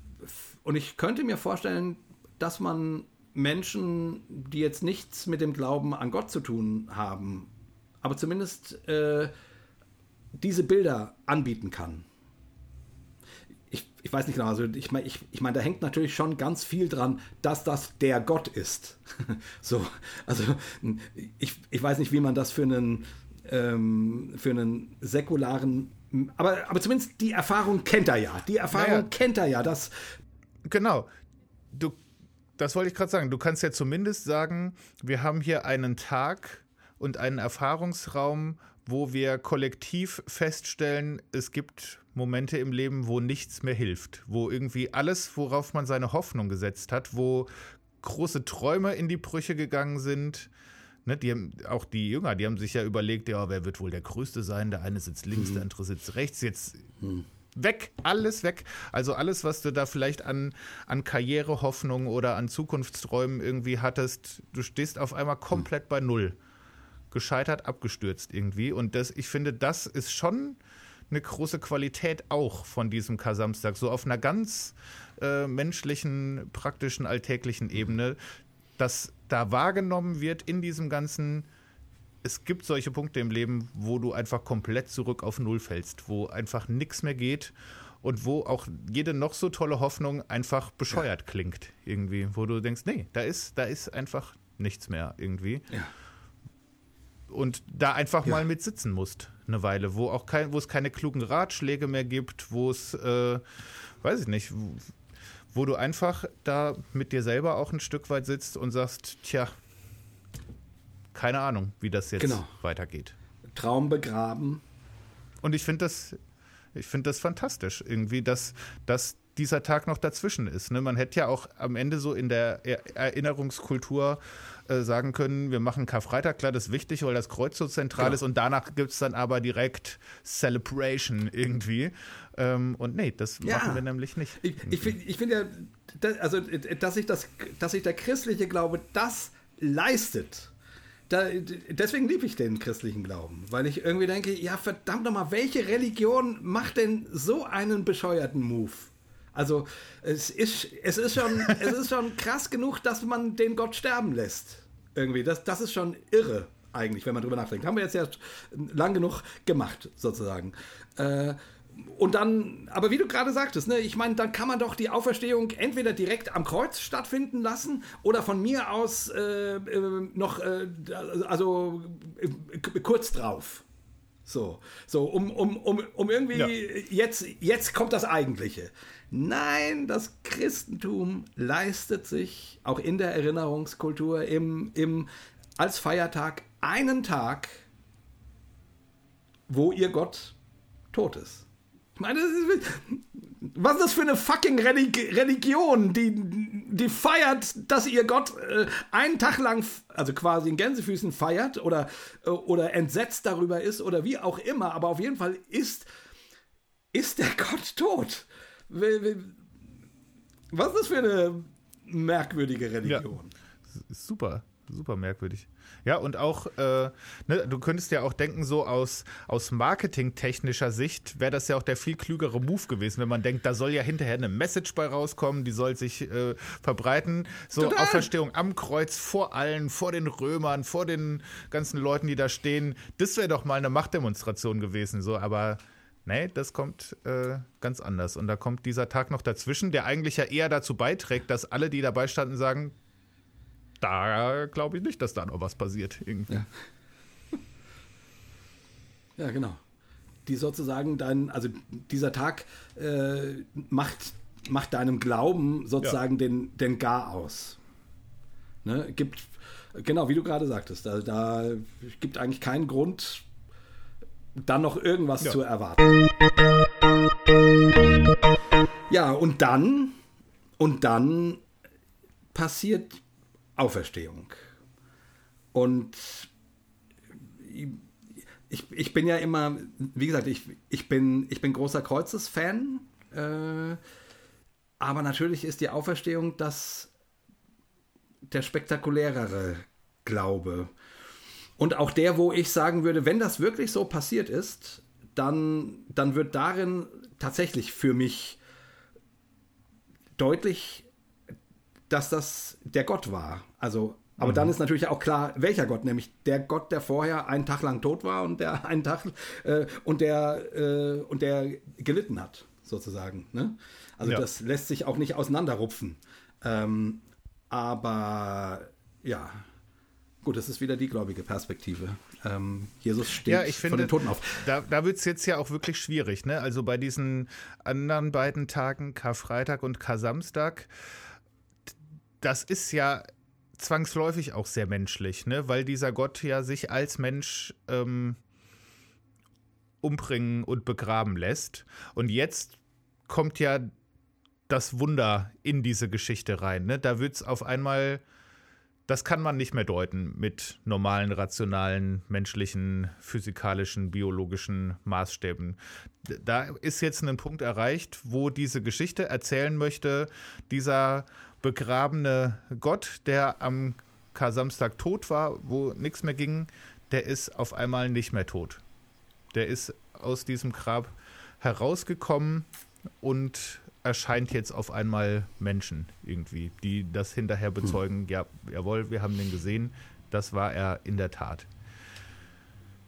und ich könnte mir vorstellen, dass man Menschen, die jetzt nichts mit dem Glauben an Gott zu tun haben, aber zumindest äh, diese Bilder anbieten kann. Ich, ich weiß nicht genau, also ich meine, ich, ich mein, da hängt natürlich schon ganz viel dran, dass das der Gott ist. so, also ich, ich weiß nicht, wie man das für einen, ähm, für einen säkularen, aber, aber zumindest die Erfahrung kennt er ja. Die Erfahrung naja. kennt er ja, dass. Genau. Du das wollte ich gerade sagen. Du kannst ja zumindest sagen, wir haben hier einen Tag und einen Erfahrungsraum, wo wir kollektiv feststellen, es gibt Momente im Leben, wo nichts mehr hilft, wo irgendwie alles, worauf man seine Hoffnung gesetzt hat, wo große Träume in die Brüche gegangen sind. Ne, die haben, auch die Jünger, die haben sich ja überlegt, ja, wer wird wohl der Größte sein? Der eine sitzt links, mhm. der andere sitzt rechts. Jetzt mhm weg, alles weg. Also alles, was du da vielleicht an, an Karrierehoffnung oder an Zukunftsträumen irgendwie hattest, du stehst auf einmal komplett hm. bei Null. Gescheitert, abgestürzt irgendwie. Und das, ich finde, das ist schon eine große Qualität auch von diesem Kasamstag. So auf einer ganz äh, menschlichen, praktischen, alltäglichen Ebene, dass da wahrgenommen wird in diesem ganzen es gibt solche Punkte im Leben, wo du einfach komplett zurück auf Null fällst, wo einfach nichts mehr geht und wo auch jede noch so tolle Hoffnung einfach bescheuert ja. klingt irgendwie, wo du denkst, nee, da ist, da ist einfach nichts mehr irgendwie. Ja. Und da einfach ja. mal mit sitzen musst, eine Weile, wo auch kein, wo es keine klugen Ratschläge mehr gibt, wo es, äh, weiß ich nicht, wo, wo du einfach da mit dir selber auch ein Stück weit sitzt und sagst, tja, keine Ahnung, wie das jetzt genau. weitergeht. Traum begraben. Und ich finde das, ich finde das fantastisch, irgendwie, dass, dass dieser Tag noch dazwischen ist. Ne? Man hätte ja auch am Ende so in der Erinnerungskultur äh, sagen können, wir machen Karfreitag, klar, das ist wichtig, weil das Kreuz so zentral genau. ist und danach gibt es dann aber direkt Celebration irgendwie. Ähm, und nee, das ja. machen wir nämlich nicht. Ich, ich finde find ja, also, dass sich, das, dass sich der christliche Glaube das leistet, da, deswegen liebe ich den christlichen Glauben, weil ich irgendwie denke, ja verdammt nochmal, welche Religion macht denn so einen bescheuerten Move? Also es ist, es ist, schon, es ist schon krass genug, dass man den Gott sterben lässt. Irgendwie, das, das ist schon irre eigentlich, wenn man drüber nachdenkt. Haben wir jetzt ja lang genug gemacht, sozusagen. Äh, und dann, aber wie du gerade sagtest, ne, ich meine, dann kann man doch die Auferstehung entweder direkt am Kreuz stattfinden lassen oder von mir aus äh, äh, noch, äh, also äh, kurz drauf. So, so um, um, um, um irgendwie ja. jetzt, jetzt kommt das Eigentliche. Nein, das Christentum leistet sich auch in der Erinnerungskultur im, im, als Feiertag einen Tag, wo ihr Gott tot ist. Meine, was ist das für eine fucking Religion, die, die feiert, dass ihr Gott äh, einen Tag lang, also quasi in Gänsefüßen feiert oder, äh, oder entsetzt darüber ist oder wie auch immer, aber auf jeden Fall ist, ist der Gott tot. Was ist das für eine merkwürdige Religion? Ja, super, super merkwürdig. Ja, und auch, äh, ne, du könntest ja auch denken, so aus, aus marketingtechnischer Sicht wäre das ja auch der viel klügere Move gewesen, wenn man denkt, da soll ja hinterher eine Message bei rauskommen, die soll sich äh, verbreiten. So Total. Auferstehung am Kreuz vor allen, vor den Römern, vor den ganzen Leuten, die da stehen. Das wäre doch mal eine Machtdemonstration gewesen, so, aber. Nee, das kommt äh, ganz anders. Und da kommt dieser Tag noch dazwischen, der eigentlich ja eher dazu beiträgt, dass alle, die dabei standen, sagen, da glaube ich nicht, dass da noch was passiert. Irgendwie. Ja. ja, genau. Die sozusagen dann, also dieser Tag äh, macht, macht deinem Glauben sozusagen ja. den, den Gar aus. Ne? Gibt, genau, wie du gerade sagtest, da, da gibt eigentlich keinen Grund, dann noch irgendwas ja. zu erwarten. Ja, und dann, und dann passiert Auferstehung. Und ich, ich bin ja immer, wie gesagt, ich, ich, bin, ich bin großer Kreuzes-Fan. Äh, aber natürlich ist die Auferstehung das der spektakulärere Glaube. Und auch der, wo ich sagen würde, wenn das wirklich so passiert ist, dann, dann wird darin tatsächlich für mich deutlich, dass das der Gott war. Also, aber mhm. dann ist natürlich auch klar, welcher Gott, nämlich der Gott, der vorher einen Tag lang tot war und der einen Tag äh, und der äh, und der gelitten hat, sozusagen. Ne? Also ja. das lässt sich auch nicht auseinanderrupfen. Ähm, aber ja, gut, das ist wieder die gläubige Perspektive. Ähm, Jesus steht ja, ich finde, von den Toten auf. Da, da wird es jetzt ja auch wirklich schwierig. Ne? Also bei diesen anderen beiden Tagen, Karfreitag und Kar-Samstag, das ist ja zwangsläufig auch sehr menschlich, ne? weil dieser Gott ja sich als Mensch ähm, umbringen und begraben lässt. Und jetzt kommt ja das Wunder in diese Geschichte rein. Ne? Da wird es auf einmal das kann man nicht mehr deuten mit normalen, rationalen, menschlichen, physikalischen, biologischen Maßstäben. Da ist jetzt ein Punkt erreicht, wo diese Geschichte erzählen möchte, dieser begrabene Gott, der am Kar-Samstag tot war, wo nichts mehr ging, der ist auf einmal nicht mehr tot. Der ist aus diesem Grab herausgekommen und erscheint jetzt auf einmal Menschen irgendwie, die das hinterher hm. bezeugen, hm. ja, jawohl, wir haben den gesehen, das war er in der Tat.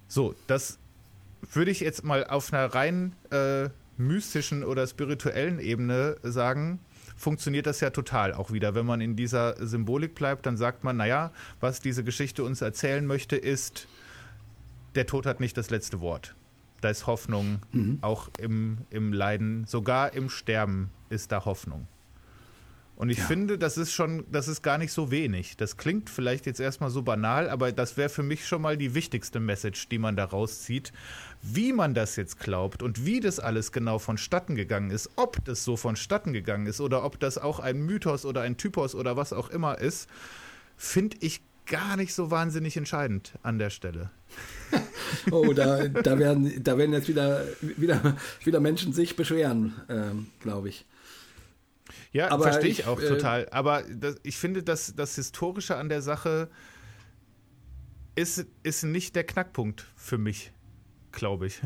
So, das würde ich jetzt mal auf einer rein äh, mystischen oder spirituellen Ebene sagen, funktioniert das ja total auch wieder. Wenn man in dieser Symbolik bleibt, dann sagt man, naja, was diese Geschichte uns erzählen möchte, ist, der Tod hat nicht das letzte Wort da ist Hoffnung, mhm. auch im, im Leiden, sogar im Sterben ist da Hoffnung. Und ich ja. finde, das ist schon, das ist gar nicht so wenig. Das klingt vielleicht jetzt erstmal so banal, aber das wäre für mich schon mal die wichtigste Message, die man da rauszieht. Wie man das jetzt glaubt und wie das alles genau vonstatten gegangen ist, ob das so vonstatten gegangen ist oder ob das auch ein Mythos oder ein Typos oder was auch immer ist, finde ich gar nicht so wahnsinnig entscheidend an der Stelle. oh, da, da, werden, da werden jetzt wieder, wieder, wieder Menschen sich beschweren, ähm, glaube ich. Ja, aber verstehe ich, ich auch äh, total. Aber das, ich finde, dass das Historische an der Sache ist, ist nicht der Knackpunkt für mich, glaube ich.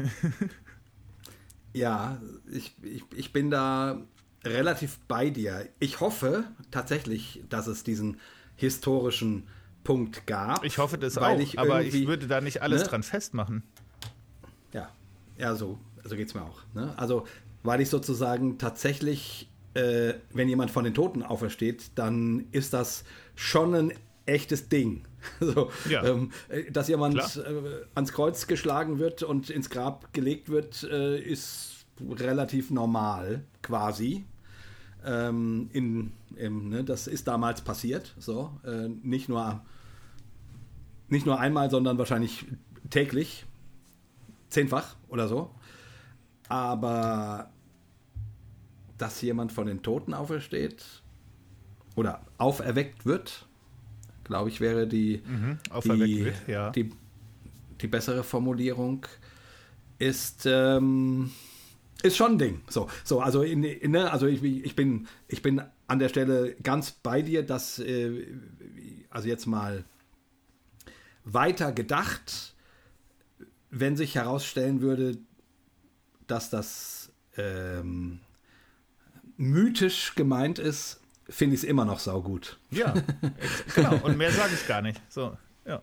ja, ich, ich, ich bin da relativ bei dir. Ich hoffe tatsächlich, dass es diesen historischen Punkt gab. Ich hoffe das auch, ich aber ich würde da nicht alles ne? dran festmachen. Ja, ja, so, so geht es mir auch. Ne? Also, weil ich sozusagen tatsächlich, äh, wenn jemand von den Toten aufersteht, dann ist das schon ein echtes Ding. so, ja. ähm, äh, dass jemand äh, ans Kreuz geschlagen wird und ins Grab gelegt wird, äh, ist relativ normal, quasi. Ähm, in, im, ne, das ist damals passiert. So, äh, nicht nur nicht nur einmal, sondern wahrscheinlich täglich, zehnfach oder so. Aber dass jemand von den Toten aufersteht oder auferweckt wird, glaube ich, wäre die, mhm, die, wird, ja. die, die, bessere Formulierung. Ist ähm, ist schon ein Ding. So, so also, in, in, ne, also ich, ich, bin, ich bin an der Stelle ganz bei dir, dass, äh, also jetzt mal weiter gedacht, wenn sich herausstellen würde, dass das ähm, mythisch gemeint ist, finde ich es immer noch saugut. Ja, genau. Und mehr sage ich gar nicht. So, ja.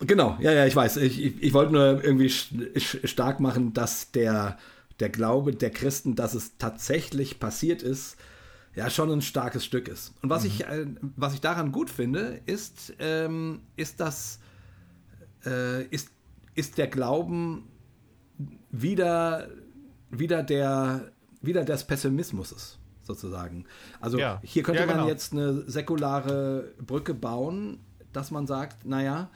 Genau, ja, ja, ich weiß. Ich, ich, ich wollte nur irgendwie stark machen, dass der der Glaube der Christen, dass es tatsächlich passiert ist, ja schon ein starkes Stück ist. Und was, mhm. ich, äh, was ich daran gut finde, ist, ähm, ist, das, äh, ist, ist der Glauben wieder, wieder, der, wieder des Pessimismus sozusagen. Also ja. hier könnte ja, genau. man jetzt eine säkulare Brücke bauen, dass man sagt, naja,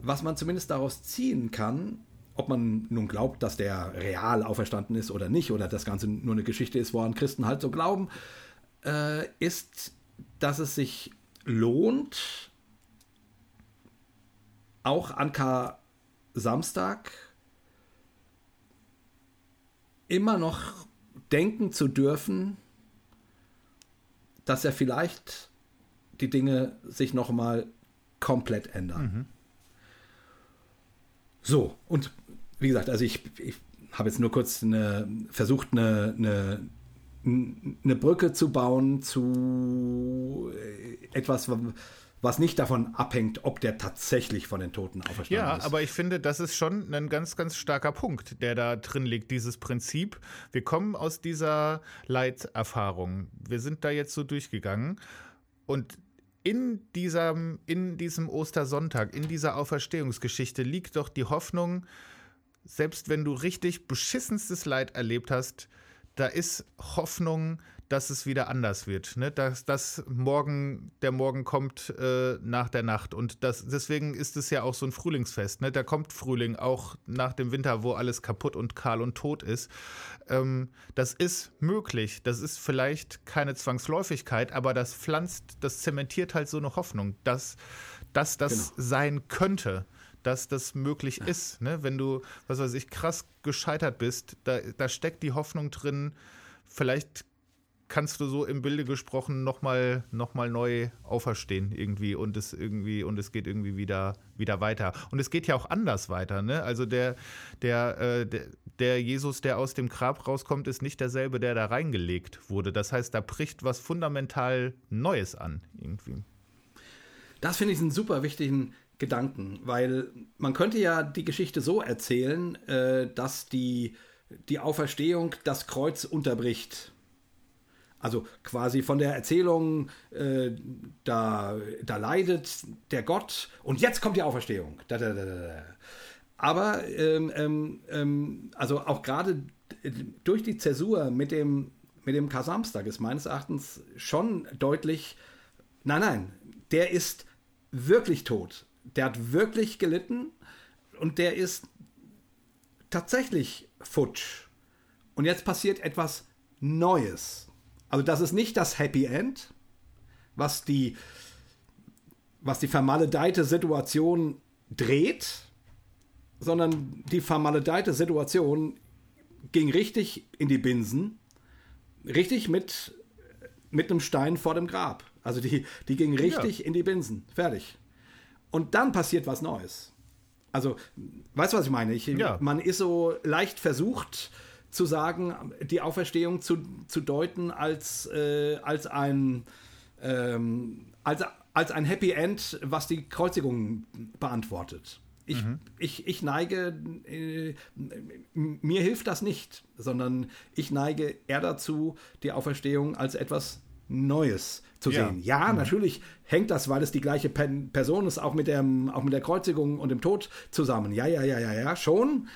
was man zumindest daraus ziehen kann, ob man nun glaubt, dass der real auferstanden ist oder nicht, oder das Ganze nur eine Geschichte ist, woran Christen halt so glauben, äh, ist, dass es sich lohnt, auch an Kar-Samstag immer noch denken zu dürfen, dass er vielleicht die Dinge sich noch mal komplett ändern. Mhm. So, und wie gesagt, also ich, ich habe jetzt nur kurz eine, versucht, eine, eine, eine Brücke zu bauen zu etwas, was nicht davon abhängt, ob der tatsächlich von den Toten auferstanden ja, ist. Ja, aber ich finde, das ist schon ein ganz, ganz starker Punkt, der da drin liegt, dieses Prinzip. Wir kommen aus dieser Leiterfahrung. Wir sind da jetzt so durchgegangen und in diesem, in diesem Ostersonntag, in dieser Auferstehungsgeschichte liegt doch die Hoffnung, selbst wenn du richtig beschissenstes Leid erlebt hast, da ist Hoffnung, dass es wieder anders wird. Ne? Dass, dass morgen, der Morgen kommt äh, nach der Nacht. Und das, deswegen ist es ja auch so ein Frühlingsfest. Ne? Da kommt Frühling auch nach dem Winter, wo alles kaputt und kahl und tot ist. Ähm, das ist möglich. Das ist vielleicht keine Zwangsläufigkeit, aber das pflanzt, das zementiert halt so eine Hoffnung, dass, dass das genau. sein könnte dass das möglich ja. ist. Ne? Wenn du, was weiß ich, krass gescheitert bist, da, da steckt die Hoffnung drin, vielleicht kannst du so im Bilde gesprochen nochmal noch mal neu auferstehen irgendwie und es irgendwie und es geht irgendwie wieder, wieder weiter. Und es geht ja auch anders weiter, ne? Also der, der, äh, der, der Jesus, der aus dem Grab rauskommt, ist nicht derselbe, der da reingelegt wurde. Das heißt, da bricht was fundamental Neues an, irgendwie. Das finde ich einen super wichtigen Gedanken, weil man könnte ja die Geschichte so erzählen, äh, dass die, die Auferstehung das Kreuz unterbricht. Also quasi von der Erzählung, äh, da, da leidet der Gott und jetzt kommt die Auferstehung. Da, da, da, Aber ähm, ähm, ähm, also auch gerade durch die Zäsur mit dem, mit dem Kasamstag ist meines Erachtens schon deutlich, nein, nein, der ist wirklich tot der hat wirklich gelitten und der ist tatsächlich futsch. Und jetzt passiert etwas Neues. Also das ist nicht das Happy End, was die, was die vermaledeite Situation dreht, sondern die vermaledeite Situation ging richtig in die Binsen, richtig mit, mit einem Stein vor dem Grab. Also die, die ging richtig ja. in die Binsen. Fertig. Und dann passiert was Neues. Also, weißt du, was ich meine? Ich, ja. Man ist so leicht versucht zu sagen, die Auferstehung zu, zu deuten als, äh, als ein ähm, als, als ein Happy End, was die Kreuzigung beantwortet. Ich, mhm. ich, ich neige, äh, mir hilft das nicht, sondern ich neige eher dazu, die Auferstehung als etwas Neues zu ja. sehen. Ja, mhm. natürlich hängt das, weil es die gleiche Person ist, auch mit, dem, auch mit der Kreuzigung und dem Tod zusammen. Ja, ja, ja, ja, ja, schon.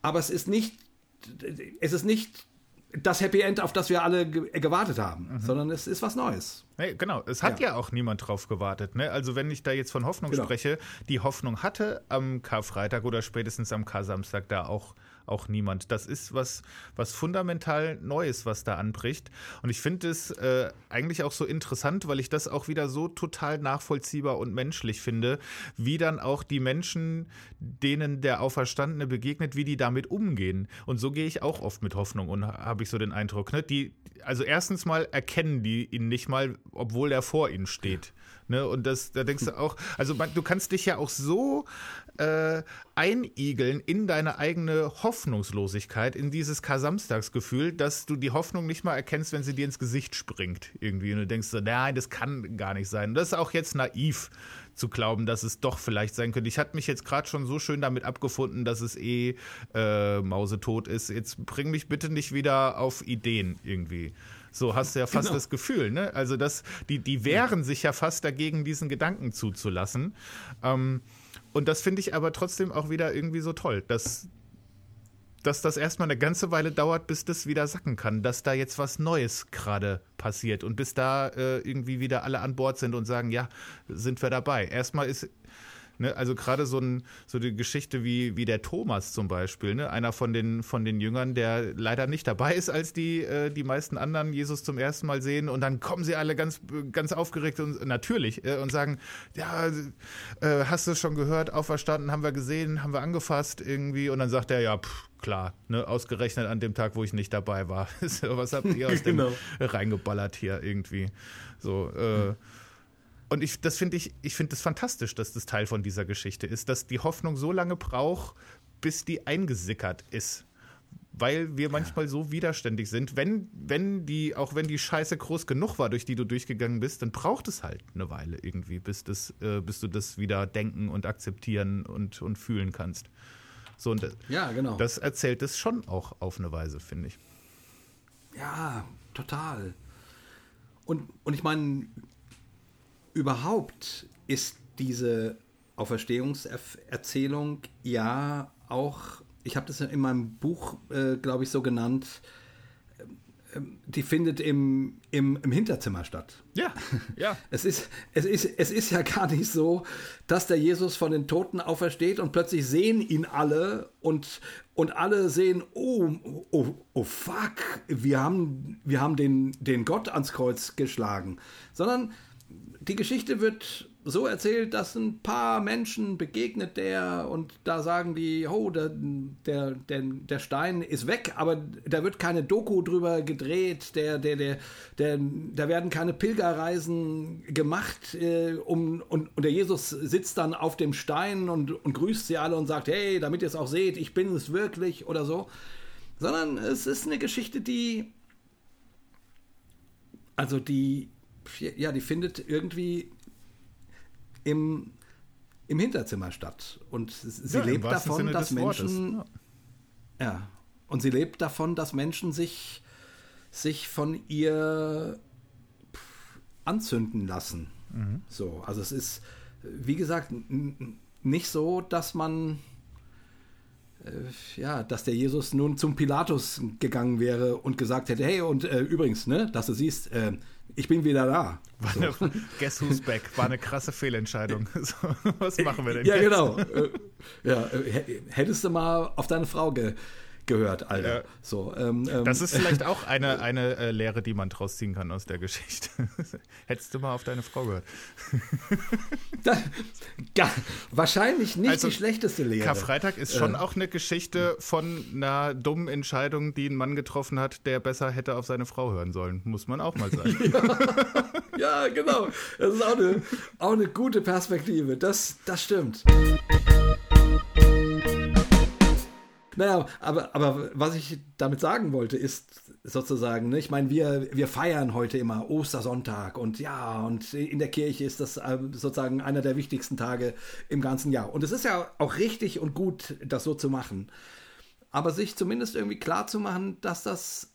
Aber es ist nicht, es ist nicht das Happy End, auf das wir alle gewartet haben, mhm. sondern es ist was Neues. Hey, genau, es hat ja. ja. auch niemand drauf gewartet. Ne? Also wenn ich da jetzt von Hoffnung genau. spreche, die Hoffnung hatte am Karfreitag oder spätestens am Kar-Samstag da auch auch niemand. Das ist was, was fundamental Neues, was da anbricht. Und ich finde es äh, eigentlich auch so interessant, weil ich das auch wieder so total nachvollziehbar und menschlich finde, wie dann auch die Menschen, denen der Auferstandene begegnet, wie die damit umgehen. Und so gehe ich auch oft mit Hoffnung und habe ich so den Eindruck. Ne? Die, also erstens mal erkennen die ihn nicht mal, obwohl er vor ihnen steht. Ne? Und das, da denkst du auch, also man, du kannst dich ja auch so äh, einigeln in deine eigene Hoffnungslosigkeit, in dieses Kasamstagsgefühl, dass du die Hoffnung nicht mal erkennst, wenn sie dir ins Gesicht springt irgendwie. Und du denkst so, nein, das kann gar nicht sein. Und das ist auch jetzt naiv zu glauben, dass es doch vielleicht sein könnte. Ich hatte mich jetzt gerade schon so schön damit abgefunden, dass es eh äh, mausetot ist. Jetzt bring mich bitte nicht wieder auf Ideen irgendwie. So hast du ja fast genau. das Gefühl, ne? Also das, die, die wehren sich ja fast dagegen, diesen Gedanken zuzulassen. Ähm, und das finde ich aber trotzdem auch wieder irgendwie so toll, dass, dass das erstmal eine ganze Weile dauert, bis das wieder sacken kann, dass da jetzt was Neues gerade passiert und bis da äh, irgendwie wieder alle an Bord sind und sagen, ja, sind wir dabei. Erstmal ist Ne, also gerade so, ein, so eine Geschichte wie, wie der Thomas zum Beispiel, ne? einer von den, von den Jüngern, der leider nicht dabei ist, als die, äh, die meisten anderen Jesus zum ersten Mal sehen und dann kommen sie alle ganz, ganz aufgeregt und natürlich äh, und sagen, ja, äh, hast du schon gehört, auferstanden, haben wir gesehen, haben wir angefasst irgendwie und dann sagt er, ja, pff, klar, ne, ausgerechnet an dem Tag, wo ich nicht dabei war. Was habt ihr aus genau. dem reingeballert hier irgendwie? So, äh. Und ich, das finde ich, ich finde es das fantastisch, dass das Teil von dieser Geschichte ist, dass die Hoffnung so lange braucht, bis die eingesickert ist. Weil wir manchmal so widerständig sind. Wenn, wenn die, auch wenn die Scheiße groß genug war, durch die du durchgegangen bist, dann braucht es halt eine Weile irgendwie, bis, das, äh, bis du das wieder denken und akzeptieren und, und fühlen kannst. So, und das, ja, genau. das erzählt es schon auch auf eine Weise, finde ich. Ja, total. Und, und ich meine, überhaupt ist diese Auferstehungserzählung ja auch, ich habe das in meinem Buch, äh, glaube ich, so genannt, äh, die findet im, im, im Hinterzimmer statt. Ja, ja. Es ist, es, ist, es ist ja gar nicht so, dass der Jesus von den Toten aufersteht und plötzlich sehen ihn alle und, und alle sehen, oh, oh, oh fuck, wir haben, wir haben den, den Gott ans Kreuz geschlagen. Sondern die Geschichte wird so erzählt, dass ein paar Menschen begegnet der und da sagen die, oh, der, der, der, der Stein ist weg, aber da wird keine Doku drüber gedreht, der, der, der, der, da werden keine Pilgerreisen gemacht äh, um, und, und der Jesus sitzt dann auf dem Stein und, und grüßt sie alle und sagt, hey, damit ihr es auch seht, ich bin es wirklich oder so. Sondern es ist eine Geschichte, die also die ja, die findet irgendwie im, im Hinterzimmer statt. Und sie ja, lebt davon, dass Menschen. Ja. ja. Und sie lebt davon, dass Menschen sich, sich von ihr anzünden lassen. Mhm. So, also es ist, wie gesagt, nicht so, dass man ja, dass der Jesus nun zum Pilatus gegangen wäre und gesagt hätte, hey, und äh, übrigens, ne, dass du siehst, äh, ich bin wieder da. So. Eine, guess who's back? War eine krasse Fehlentscheidung. So, was machen wir denn ja, jetzt? Ja, genau. Äh, ja, äh, hättest du mal auf deine Frau ge gehört, Alter. Ja. So, ähm, ähm, das ist vielleicht auch eine, eine äh, Lehre, die man draus ziehen kann aus der Geschichte. Hättest du mal auf deine Frau gehört. da, ja, wahrscheinlich nicht also, die schlechteste Lehre. Karfreitag ist schon äh. auch eine Geschichte von einer dummen Entscheidung, die ein Mann getroffen hat, der besser hätte auf seine Frau hören sollen. Muss man auch mal sagen. ja. ja, genau. Das ist auch eine, auch eine gute Perspektive. Das, das stimmt. Naja, aber, aber was ich damit sagen wollte, ist sozusagen, ne, ich meine, wir, wir feiern heute immer Ostersonntag und ja, und in der Kirche ist das äh, sozusagen einer der wichtigsten Tage im ganzen Jahr. Und es ist ja auch richtig und gut, das so zu machen. Aber sich zumindest irgendwie klar zu machen, dass das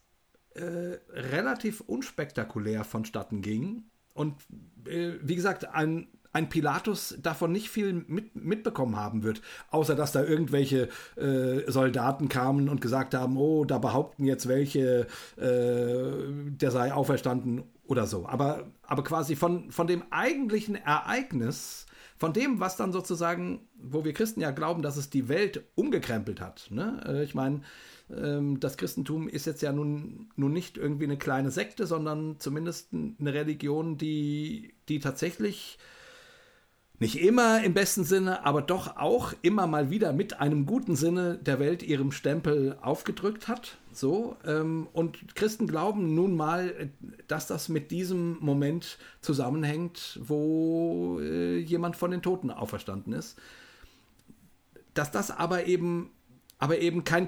äh, relativ unspektakulär vonstatten ging. Und äh, wie gesagt, ein ein Pilatus davon nicht viel mit, mitbekommen haben wird, außer dass da irgendwelche äh, Soldaten kamen und gesagt haben, oh, da behaupten jetzt welche, äh, der sei auferstanden oder so. Aber, aber quasi von, von dem eigentlichen Ereignis, von dem, was dann sozusagen, wo wir Christen ja glauben, dass es die Welt umgekrempelt hat. Ne? Äh, ich meine, ähm, das Christentum ist jetzt ja nun, nun nicht irgendwie eine kleine Sekte, sondern zumindest eine Religion, die, die tatsächlich nicht immer im besten Sinne, aber doch auch immer mal wieder mit einem guten Sinne der Welt ihrem Stempel aufgedrückt hat. So, ähm, und Christen glauben nun mal, dass das mit diesem Moment zusammenhängt, wo äh, jemand von den Toten auferstanden ist. Dass das aber eben aber eben kein,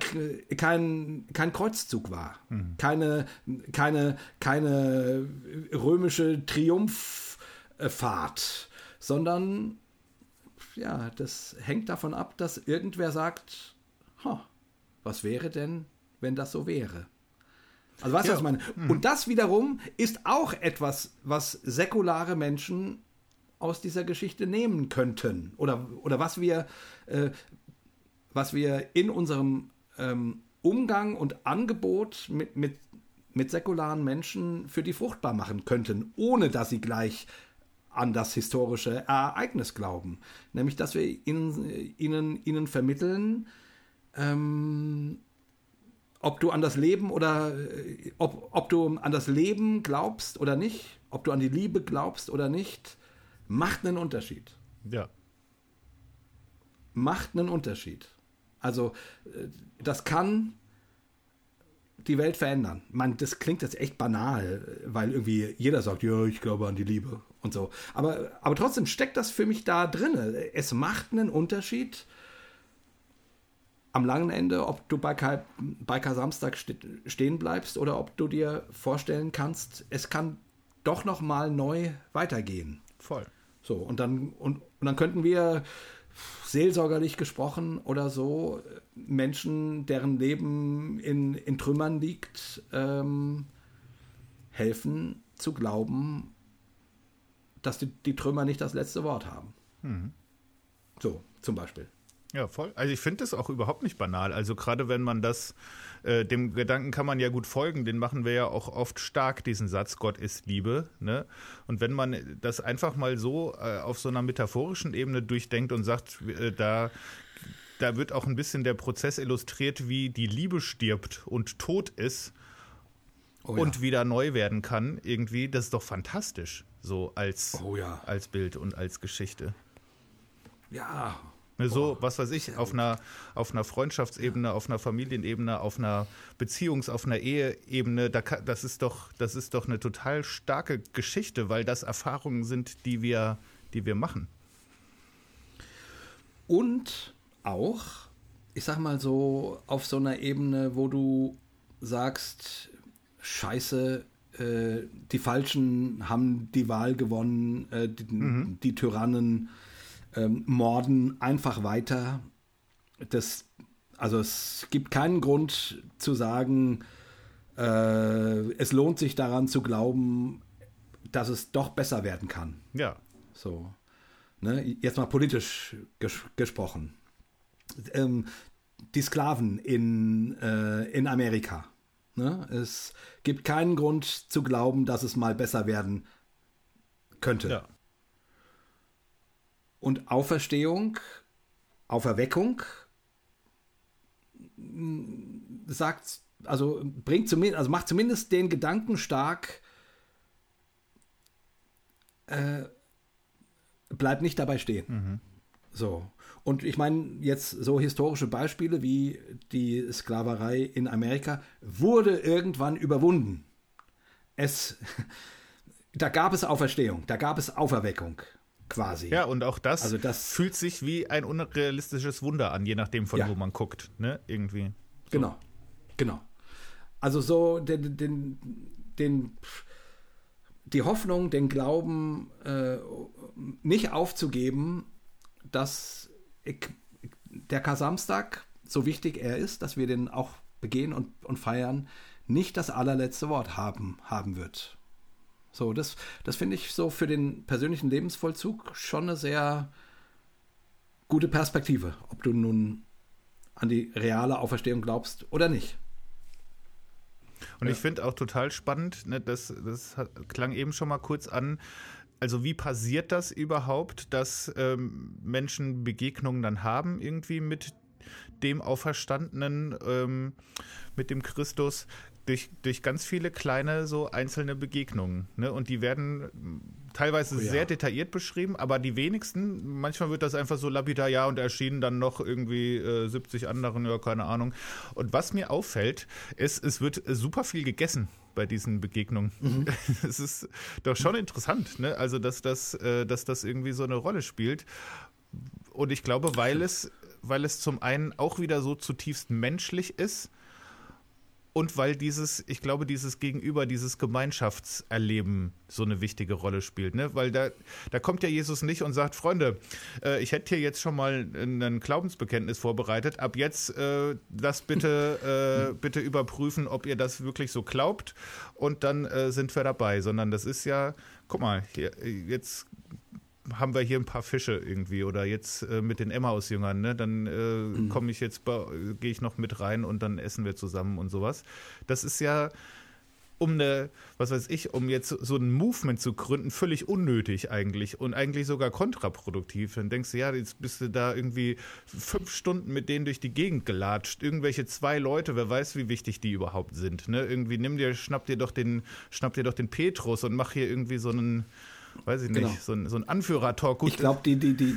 kein, kein Kreuzzug war. Mhm. Keine, keine, keine römische Triumphfahrt sondern ja, das hängt davon ab, dass irgendwer sagt, was wäre denn, wenn das so wäre? Also weißt du, ja. was ich meine? Mhm. Und das wiederum ist auch etwas, was säkulare Menschen aus dieser Geschichte nehmen könnten. Oder, oder was wir, äh, was wir in unserem ähm, Umgang und Angebot mit, mit, mit säkularen Menschen für die fruchtbar machen könnten, ohne dass sie gleich an das historische Ereignis glauben. Nämlich, dass wir ihnen, ihnen, ihnen vermitteln, ähm, ob du an das Leben oder äh, ob, ob du an das Leben glaubst oder nicht, ob du an die Liebe glaubst oder nicht, macht einen Unterschied. Ja. Macht einen Unterschied. Also, äh, das kann die Welt verändern. Man, das klingt jetzt echt banal, weil irgendwie jeder sagt, ja, ich glaube an die Liebe und so. Aber, aber trotzdem steckt das für mich da drin. Es macht einen Unterschied am langen Ende, ob du bei, Kai, bei Kai Samstag stehen bleibst oder ob du dir vorstellen kannst, es kann doch noch mal neu weitergehen. Voll. So, und dann, und, und dann könnten wir seelsorgerlich gesprochen oder so Menschen, deren Leben in, in Trümmern liegt, ähm, helfen zu glauben, dass die, die, Trümmer nicht das letzte Wort haben. Mhm. So, zum Beispiel. Ja, voll. Also ich finde das auch überhaupt nicht banal. Also gerade wenn man das, äh, dem Gedanken kann man ja gut folgen, den machen wir ja auch oft stark, diesen Satz, Gott ist Liebe. Ne? Und wenn man das einfach mal so äh, auf so einer metaphorischen Ebene durchdenkt und sagt, äh, da, da wird auch ein bisschen der Prozess illustriert, wie die Liebe stirbt und tot ist oh ja. und wieder neu werden kann, irgendwie, das ist doch fantastisch, so als, oh ja. als Bild und als Geschichte. Ja, Ne, so, was weiß ich, auf einer, auf einer Freundschaftsebene, auf einer Familienebene, auf einer Beziehungs-, auf einer Eheebene, da das, ist doch, das ist doch eine total starke Geschichte, weil das Erfahrungen sind, die wir, die wir machen. Und auch, ich sag mal so, auf so einer Ebene, wo du sagst, scheiße, äh, die Falschen haben die Wahl gewonnen, äh, die, mhm. die Tyrannen ähm, morden einfach weiter. Das, also es gibt keinen Grund zu sagen, äh, es lohnt sich daran zu glauben, dass es doch besser werden kann. Ja. So. Ne? Jetzt mal politisch ges gesprochen. Ähm, die Sklaven in, äh, in Amerika. Ne? Es gibt keinen Grund zu glauben, dass es mal besser werden könnte. Ja. Und Auferstehung, Auferweckung sagt, also bringt zumindest, also macht zumindest den Gedanken stark, äh, bleibt nicht dabei stehen. Mhm. So. Und ich meine, jetzt so historische Beispiele wie die Sklaverei in Amerika wurde irgendwann überwunden. Es, da gab es Auferstehung, da gab es Auferweckung quasi. Ja, und auch das, also das fühlt sich wie ein unrealistisches Wunder an, je nachdem, von ja. wo man guckt, ne? Irgendwie. So. Genau, genau. Also so den, den, den die Hoffnung, den Glauben äh, nicht aufzugeben, dass ich, der Kasamstag, so wichtig er ist, dass wir den auch begehen und, und feiern, nicht das allerletzte Wort haben, haben wird. So, das, das finde ich so für den persönlichen Lebensvollzug schon eine sehr gute Perspektive, ob du nun an die reale Auferstehung glaubst oder nicht. Und ja. ich finde auch total spannend, ne, das, das klang eben schon mal kurz an, also wie passiert das überhaupt, dass ähm, Menschen Begegnungen dann haben irgendwie mit dem Auferstandenen, ähm, mit dem Christus? durch, durch ganz viele kleine, so einzelne Begegnungen. Ne? Und die werden teilweise oh, ja. sehr detailliert beschrieben, aber die wenigsten, manchmal wird das einfach so lapidar, ja, und erschienen dann noch irgendwie äh, 70 anderen, ja, keine Ahnung. Und was mir auffällt, ist, es wird super viel gegessen bei diesen Begegnungen. Mhm. Es ist doch schon interessant, ne? Also, dass das, äh, dass das irgendwie so eine Rolle spielt. Und ich glaube, weil es, weil es zum einen auch wieder so zutiefst menschlich ist, und weil dieses, ich glaube, dieses Gegenüber, dieses Gemeinschaftserleben so eine wichtige Rolle spielt. Ne? Weil da, da kommt ja Jesus nicht und sagt, Freunde, äh, ich hätte hier jetzt schon mal ein Glaubensbekenntnis vorbereitet. Ab jetzt äh, das bitte, äh, bitte überprüfen, ob ihr das wirklich so glaubt. Und dann äh, sind wir dabei. Sondern das ist ja, guck mal, hier, jetzt haben wir hier ein paar Fische irgendwie oder jetzt äh, mit den Emmaus-Jüngern, ne? Dann äh, mhm. komme ich jetzt, gehe ich noch mit rein und dann essen wir zusammen und sowas. Das ist ja um eine, was weiß ich, um jetzt so ein Movement zu gründen, völlig unnötig eigentlich und eigentlich sogar kontraproduktiv. Dann denkst du, ja, jetzt bist du da irgendwie fünf Stunden mit denen durch die Gegend gelatscht. Irgendwelche zwei Leute, wer weiß, wie wichtig die überhaupt sind. Ne? Irgendwie nimm dir, schnapp dir doch den, schnapp dir doch den Petrus und mach hier irgendwie so einen weiß ich nicht, genau. so ein, so ein Anführer-Talk. Ich glaube, die, die, die,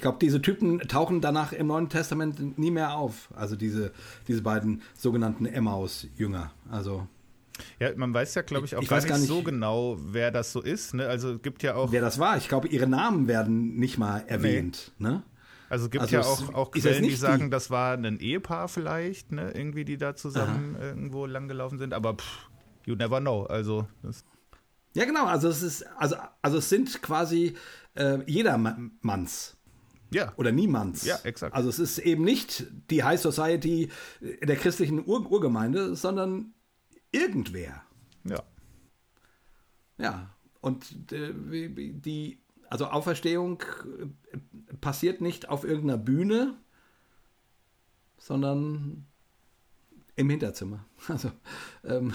glaub, diese Typen tauchen danach im Neuen Testament nie mehr auf. Also diese, diese beiden sogenannten Emmaus-Jünger. Also. Ja, man weiß ja, glaube ich, auch ich gar, nicht gar, nicht so genau, wer das so ist. Ne? Also gibt ja auch. Wer das war. Ich glaube, ihre Namen werden nicht mal erwähnt. Nee. Ne? Also es gibt also ja auch, auch Quellen, die sagen, das war ein Ehepaar vielleicht, ne? irgendwie, die da zusammen Aha. irgendwo langgelaufen sind. Aber pff, you never know. Also das ja, genau. Also es ist, also, also es sind quasi äh, jedermanns. Ja. Oder niemands. Ja, exakt. Also es ist eben nicht die High Society der christlichen Ur Urgemeinde, sondern irgendwer. Ja. Ja. Und äh, die, also Auferstehung äh, passiert nicht auf irgendeiner Bühne, sondern im Hinterzimmer. Also ähm,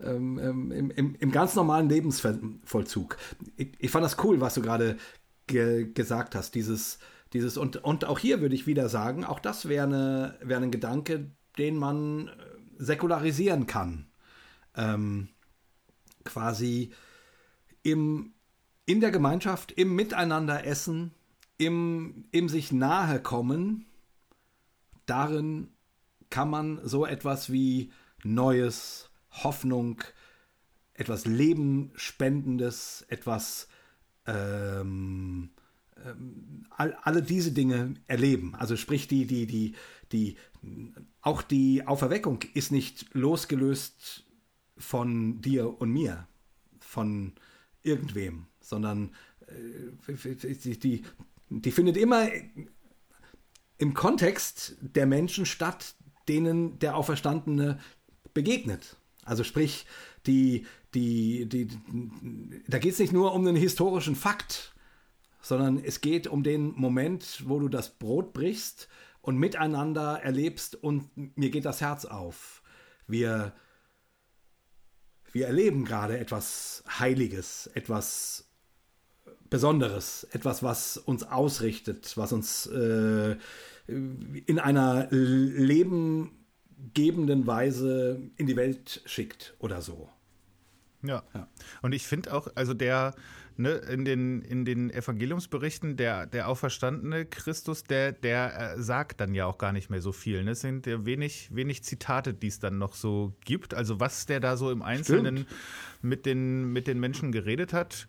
ähm, ähm, im, im, im, ganz normalen Lebensvollzug. Ich, ich fand das cool, was du gerade ge gesagt hast. Dieses, dieses und, und auch hier würde ich wieder sagen, auch das wäre eine, wär ein Gedanke, den man äh, säkularisieren kann. Ähm, quasi im, in der Gemeinschaft, im Miteinander essen, im, im sich nahe kommen, darin kann man so etwas wie Neues, Hoffnung, etwas Lebenspendendes, etwas ähm, ähm, all, alle diese Dinge erleben. Also sprich, die, die, die, die, auch die Auferweckung ist nicht losgelöst von dir und mir, von irgendwem, sondern äh, die, die, die findet immer im Kontext der Menschen statt, denen der Auferstandene begegnet. Also sprich, die, die, die, da geht es nicht nur um einen historischen Fakt, sondern es geht um den Moment, wo du das Brot brichst und miteinander erlebst und mir geht das Herz auf. Wir, wir erleben gerade etwas Heiliges, etwas Besonderes, etwas, was uns ausrichtet, was uns äh, in einer lebengebenden Weise in die Welt schickt oder so. Ja. ja. Und ich finde auch, also der, ne, in den, in den Evangeliumsberichten, der, der auferstandene Christus, der, der äh, sagt dann ja auch gar nicht mehr so viel. Ne? Es sind ja wenig, wenig Zitate, die es dann noch so gibt. Also was der da so im Einzelnen mit den, mit den Menschen geredet hat,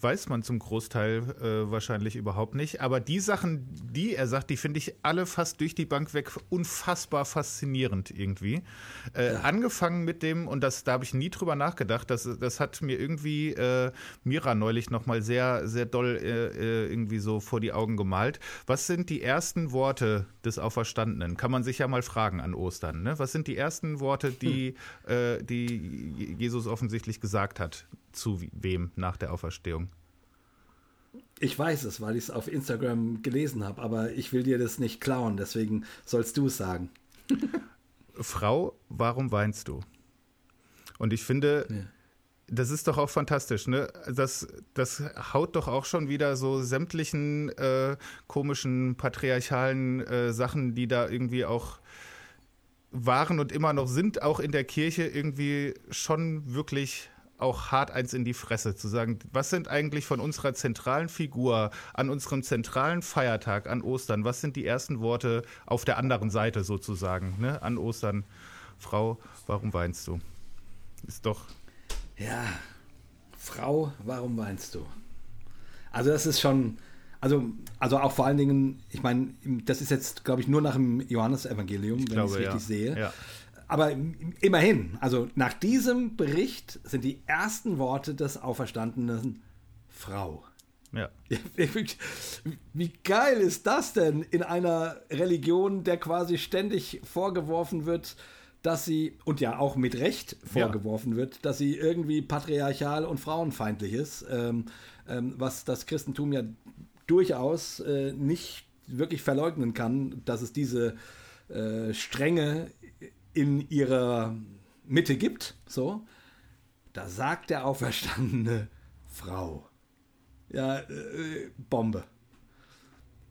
weiß man zum Großteil äh, wahrscheinlich überhaupt nicht. Aber die Sachen, die er sagt, die finde ich alle fast durch die Bank weg unfassbar faszinierend irgendwie. Äh, ja. Angefangen mit dem, und das, da habe ich nie drüber nachgedacht, das, das hat mir irgendwie äh, Mira neulich nochmal sehr, sehr doll äh, äh, irgendwie so vor die Augen gemalt. Was sind die ersten Worte des Auferstandenen? Kann man sich ja mal fragen an Ostern. Ne? Was sind die ersten Worte, die, hm. Äh, die Jesus offensichtlich gesagt hat? Zu wem nach der Auferstehung? Ich weiß es, weil ich es auf Instagram gelesen habe, aber ich will dir das nicht klauen, deswegen sollst du es sagen. Frau, warum weinst du? Und ich finde, ja. das ist doch auch fantastisch, ne? Das, das haut doch auch schon wieder so sämtlichen äh, komischen patriarchalen äh, Sachen, die da irgendwie auch waren und immer noch sind, auch in der Kirche irgendwie schon wirklich auch hart eins in die Fresse, zu sagen, was sind eigentlich von unserer zentralen Figur an unserem zentralen Feiertag an Ostern, was sind die ersten Worte auf der anderen Seite sozusagen, ne, an Ostern? Frau, warum weinst du? Ist doch. Ja, Frau, warum weinst du? Also, das ist schon. Also, also auch vor allen Dingen, ich meine, das ist jetzt, glaube ich, nur nach dem Johannesevangelium, wenn ich es richtig ja. sehe. Ja. Aber immerhin, also nach diesem Bericht sind die ersten Worte des Auferstandenen Frau. Ja. Wie geil ist das denn in einer Religion, der quasi ständig vorgeworfen wird, dass sie, und ja auch mit Recht vorgeworfen ja. wird, dass sie irgendwie patriarchal und frauenfeindlich ist, ähm, ähm, was das Christentum ja durchaus äh, nicht wirklich verleugnen kann, dass es diese äh, Strenge in ihrer Mitte gibt, so, da sagt der auferstandene Frau. Ja, äh, Bombe.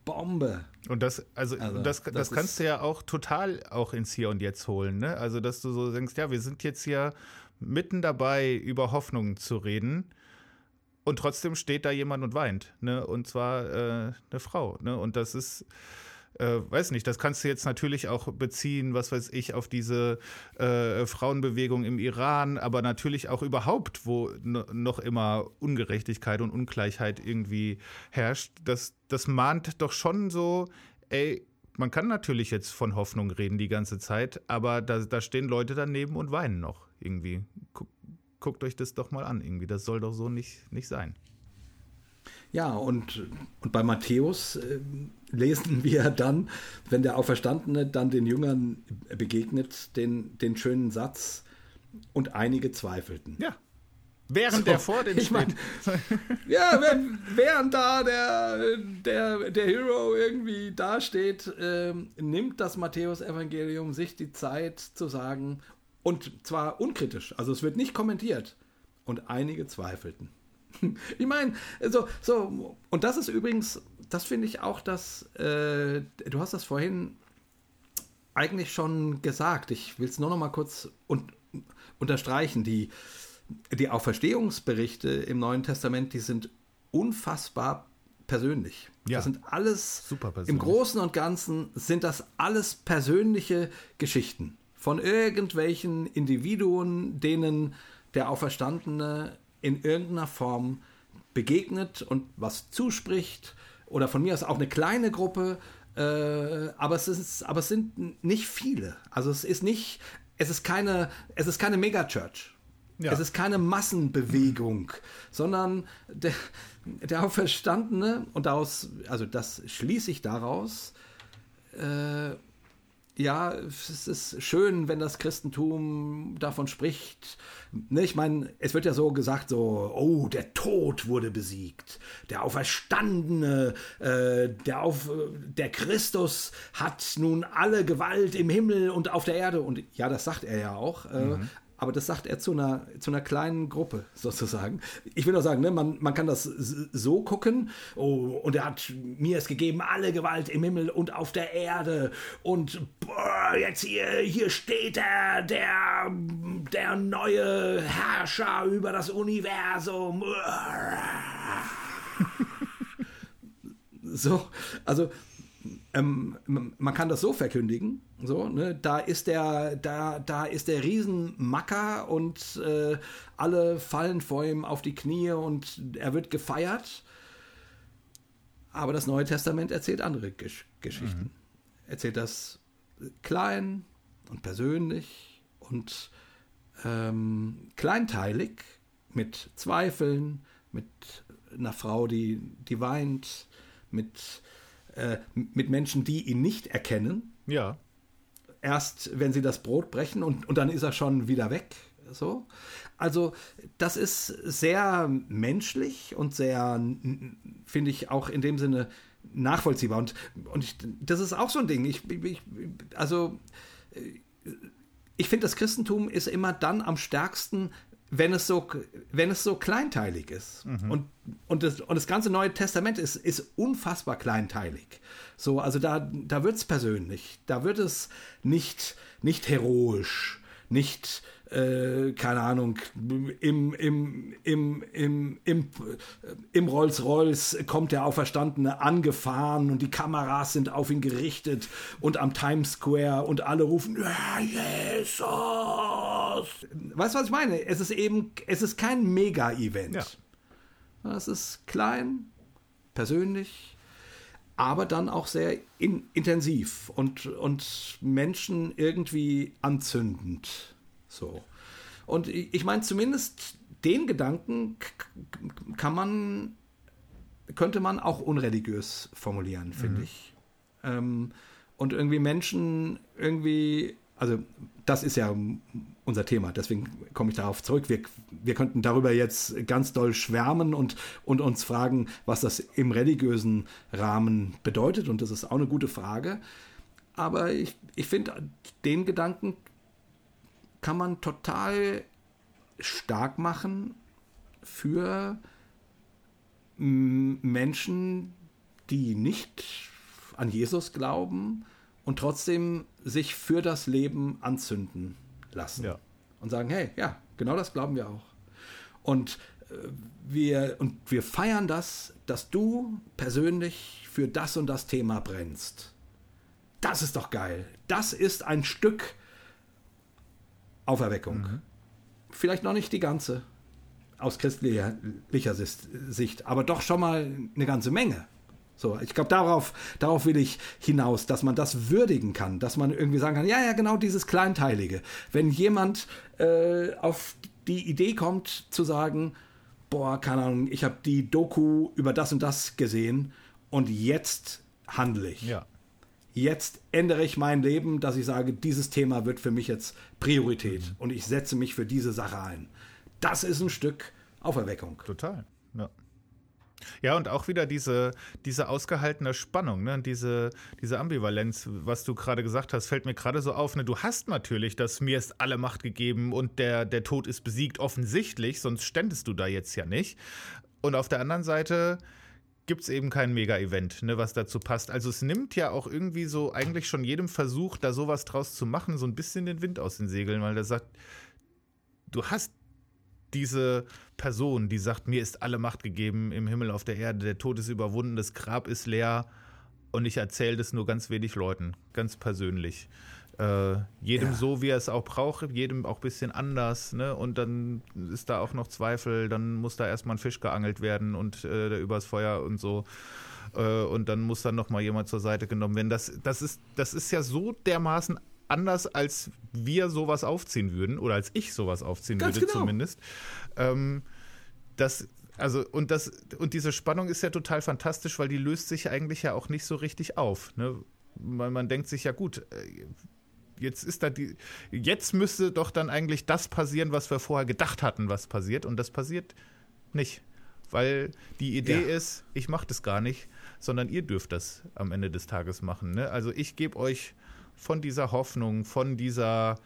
Bombe. Und das, also, also das, das, das kannst du ja auch total auch ins Hier und Jetzt holen, ne? Also, dass du so denkst, ja, wir sind jetzt hier mitten dabei, über Hoffnung zu reden. Und trotzdem steht da jemand und weint, ne? Und zwar äh, eine Frau, ne? Und das ist, äh, weiß nicht, das kannst du jetzt natürlich auch beziehen, was weiß ich, auf diese äh, Frauenbewegung im Iran, aber natürlich auch überhaupt, wo noch immer Ungerechtigkeit und Ungleichheit irgendwie herrscht. Das, das mahnt doch schon so, ey, man kann natürlich jetzt von Hoffnung reden die ganze Zeit, aber da, da stehen Leute daneben und weinen noch irgendwie. Guck, guckt euch das doch mal an, irgendwie. Das soll doch so nicht, nicht sein. Ja, und, und bei Matthäus äh, lesen wir dann, wenn der Auferstandene dann den Jüngern begegnet, den, den schönen Satz, und einige zweifelten. Ja. Während so, der vor dem ich mein, Ja, wenn, während da der, der, der Hero irgendwie dasteht, äh, nimmt das Matthäus-Evangelium sich die Zeit zu sagen, und zwar unkritisch, also es wird nicht kommentiert, und einige zweifelten. Ich meine, so, so, und das ist übrigens, das finde ich auch, dass, äh, du hast das vorhin eigentlich schon gesagt, ich will es nur noch mal kurz un unterstreichen, die, die Auferstehungsberichte im Neuen Testament, die sind unfassbar persönlich. Ja. Das sind alles, Super im Großen und Ganzen sind das alles persönliche Geschichten von irgendwelchen Individuen, denen der Auferstandene in irgendeiner Form begegnet und was zuspricht oder von mir aus auch eine kleine Gruppe, äh, aber es ist, aber es sind nicht viele. Also es ist nicht, es ist keine, es ist keine Megachurch. Ja. Es ist keine Massenbewegung, sondern der, der Auferstandene, und daraus, also das schließe ich daraus, äh, ja, es ist schön, wenn das Christentum davon spricht. Ne, ich meine, es wird ja so gesagt, so, oh, der Tod wurde besiegt, der Auferstandene, äh, der, auf, der Christus hat nun alle Gewalt im Himmel und auf der Erde. Und ja, das sagt er ja auch. Äh, mhm. Aber das sagt er zu einer, zu einer kleinen Gruppe sozusagen. Ich will nur sagen, ne, man, man kann das so gucken. Oh, und er hat mir es gegeben, alle Gewalt im Himmel und auf der Erde. Und boah, jetzt hier, hier steht er, der, der neue Herrscher über das Universum. so, also ähm, man kann das so verkündigen, so, ne, da ist der, da, da ist der Riesenmacker und äh, alle fallen vor ihm auf die Knie und er wird gefeiert. Aber das Neue Testament erzählt andere Gesch Geschichten. Mhm. Erzählt das klein und persönlich und ähm, kleinteilig mit Zweifeln, mit einer Frau, die, die weint, mit äh, mit Menschen, die ihn nicht erkennen. Ja. Erst wenn sie das Brot brechen und, und dann ist er schon wieder weg. So. Also, das ist sehr menschlich und sehr, finde ich, auch in dem Sinne nachvollziehbar. Und, und ich, das ist auch so ein Ding. Ich, ich also, ich finde, das Christentum ist immer dann am stärksten, wenn es so, wenn es so kleinteilig ist. Mhm. Und, und, das, und das ganze Neue Testament ist, ist unfassbar kleinteilig. So, also da, da wird es persönlich, da wird es nicht, nicht heroisch, nicht äh, keine Ahnung, im, im, im, im, im, im Rolls-Royce kommt der Auferstandene angefahren und die Kameras sind auf ihn gerichtet und am Times Square und alle rufen, ja, Jesus! Weißt du, was ich meine? Es ist eben, es ist kein Mega-Event. Ja. Es ist klein, persönlich, aber dann auch sehr in, intensiv und, und Menschen irgendwie anzündend. So. Und ich, meine, zumindest den Gedanken kann man, könnte man auch unreligiös formulieren, finde mhm. ich. Ähm, und irgendwie Menschen irgendwie, also das ist ja unser Thema, deswegen komme ich darauf zurück. Wir, wir könnten darüber jetzt ganz doll schwärmen und, und uns fragen, was das im religiösen Rahmen bedeutet. Und das ist auch eine gute Frage. Aber ich, ich finde, den Gedanken kann man total stark machen für Menschen, die nicht an Jesus glauben und trotzdem sich für das Leben anzünden lassen. Ja. Und sagen, hey, ja, genau das glauben wir auch. Und äh, wir, und wir feiern das, dass du persönlich für das und das Thema brennst. Das ist doch geil. Das ist ein Stück Auferweckung. Mhm. Vielleicht noch nicht die ganze aus christlicher Sicht, aber doch schon mal eine ganze Menge. So, ich glaube, darauf, darauf will ich hinaus, dass man das würdigen kann, dass man irgendwie sagen kann, ja, ja, genau dieses Kleinteilige. Wenn jemand äh, auf die Idee kommt zu sagen, boah, keine Ahnung, ich habe die Doku über das und das gesehen und jetzt handle ich. Ja. Jetzt ändere ich mein Leben, dass ich sage, dieses Thema wird für mich jetzt Priorität mhm. und ich setze mich für diese Sache ein. Das ist ein Stück Auferweckung. Total. Ja. Ja, und auch wieder diese, diese ausgehaltene Spannung, ne? diese, diese Ambivalenz, was du gerade gesagt hast, fällt mir gerade so auf. Ne? Du hast natürlich, dass mir ist alle Macht gegeben und der, der Tod ist besiegt, offensichtlich, sonst ständest du da jetzt ja nicht. Und auf der anderen Seite gibt es eben kein Mega-Event, ne, was dazu passt. Also es nimmt ja auch irgendwie so eigentlich schon jedem Versuch, da sowas draus zu machen, so ein bisschen den Wind aus den Segeln, weil der sagt, du hast diese Person, die sagt, mir ist alle Macht gegeben im Himmel, auf der Erde, der Tod ist überwunden, das Grab ist leer und ich erzähle das nur ganz wenig Leuten, ganz persönlich. Äh, jedem ja. so, wie er es auch braucht, jedem auch ein bisschen anders. Ne? Und dann ist da auch noch Zweifel, dann muss da erstmal ein Fisch geangelt werden und äh, übers Feuer und so. Äh, und dann muss dann nochmal jemand zur Seite genommen werden. Das, das, ist, das ist ja so dermaßen anders, als wir sowas aufziehen würden oder als ich sowas aufziehen Ganz würde genau. zumindest. Ähm, das, also, und das, und diese Spannung ist ja total fantastisch, weil die löst sich eigentlich ja auch nicht so richtig auf. Ne? Weil man denkt sich ja, gut, äh, jetzt ist da die, jetzt müsste doch dann eigentlich das passieren, was wir vorher gedacht hatten, was passiert. Und das passiert nicht. Weil die Idee ja. ist, ich mache das gar nicht, sondern ihr dürft das am Ende des Tages machen. Ne? Also ich gebe euch von dieser Hoffnung, von dieser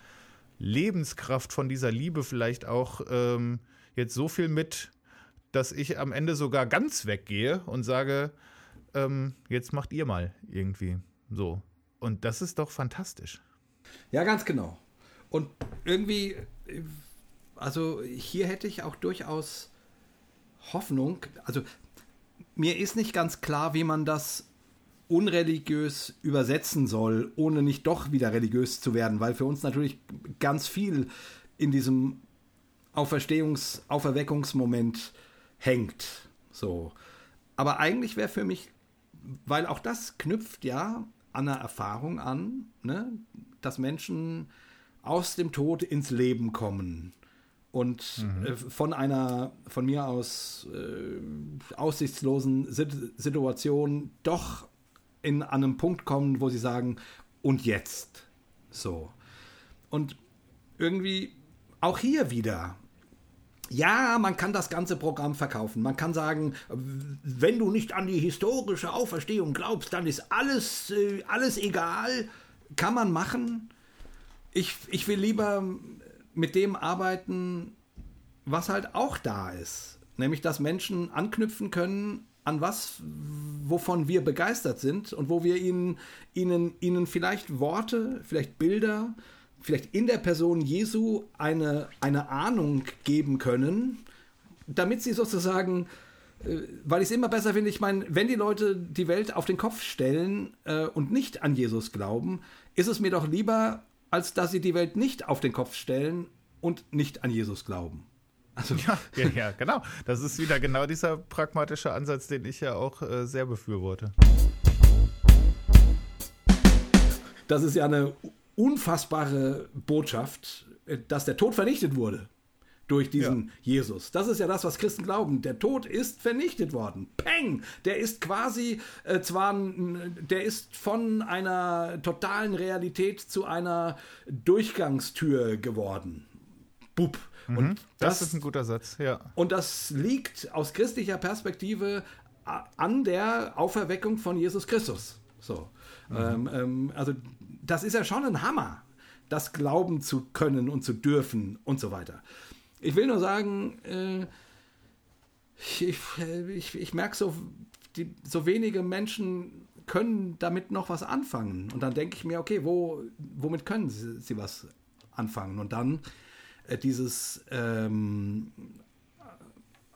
Lebenskraft, von dieser Liebe vielleicht auch ähm, jetzt so viel mit, dass ich am Ende sogar ganz weggehe und sage, ähm, jetzt macht ihr mal irgendwie so. Und das ist doch fantastisch. Ja, ganz genau. Und irgendwie, also hier hätte ich auch durchaus Hoffnung. Also mir ist nicht ganz klar, wie man das unreligiös übersetzen soll, ohne nicht doch wieder religiös zu werden, weil für uns natürlich ganz viel in diesem Auferstehungs-, Auferweckungsmoment hängt. So. Aber eigentlich wäre für mich, weil auch das knüpft ja an einer Erfahrung an, ne? Dass Menschen aus dem Tod ins Leben kommen und mhm. äh, von einer von mir aus äh, aussichtslosen Situation doch in, an einem Punkt kommen, wo sie sagen, und jetzt? So. Und irgendwie auch hier wieder. Ja, man kann das ganze Programm verkaufen. Man kann sagen, wenn du nicht an die historische Auferstehung glaubst, dann ist alles, äh, alles egal. Kann man machen. Ich, ich will lieber mit dem arbeiten, was halt auch da ist. Nämlich, dass Menschen anknüpfen können an was, wovon wir begeistert sind und wo wir ihnen, ihnen, ihnen vielleicht Worte, vielleicht Bilder, vielleicht in der Person Jesu eine, eine Ahnung geben können, damit sie sozusagen, äh, weil ich es immer besser finde, ich meine, wenn die Leute die Welt auf den Kopf stellen äh, und nicht an Jesus glauben, ist es mir doch lieber, als dass sie die Welt nicht auf den Kopf stellen und nicht an Jesus glauben. Also. Ja, ja, ja genau. Das ist wieder genau dieser pragmatische Ansatz, den ich ja auch äh, sehr befürworte. Das ist ja eine unfassbare Botschaft, äh, dass der Tod vernichtet wurde durch diesen ja. Jesus. Das ist ja das, was Christen glauben. Der Tod ist vernichtet worden. Peng! Der ist quasi äh, zwar, der ist von einer totalen Realität zu einer Durchgangstür geworden. Bub. Mhm, und das, das, ist ein guter Satz, ja. Und das liegt aus christlicher Perspektive an der Auferweckung von Jesus Christus. So. Mhm. Ähm, ähm, also, das ist ja schon ein Hammer, das glauben zu können und zu dürfen und so weiter. Ich will nur sagen, äh, ich, ich, ich merke so, die, so wenige Menschen können damit noch was anfangen. Und dann denke ich mir, okay, wo, womit können sie, sie was anfangen? Und dann äh, dieses ähm,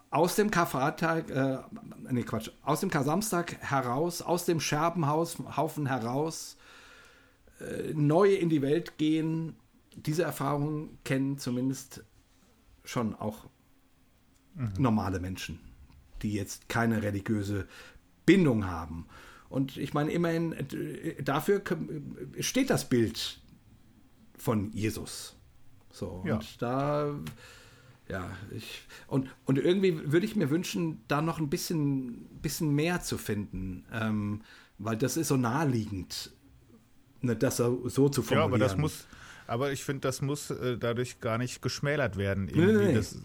aus dem Karfreitag, äh, nee, Quatsch, aus dem Kar-Samstag heraus, aus dem Scherbenhaufen heraus, äh, neu in die Welt gehen. Diese Erfahrung kennen zumindest schon auch mhm. normale Menschen, die jetzt keine religiöse Bindung haben. Und ich meine, immerhin, äh, dafür steht das Bild von Jesus. So, ja. und da, ja, ich, und, und irgendwie würde ich mir wünschen, da noch ein bisschen, bisschen mehr zu finden, ähm, weil das ist so naheliegend, ne, das so, so zu formulieren. Ja, aber das muss, aber ich finde, das muss äh, dadurch gar nicht geschmälert werden. Irgendwie. Nee, Das,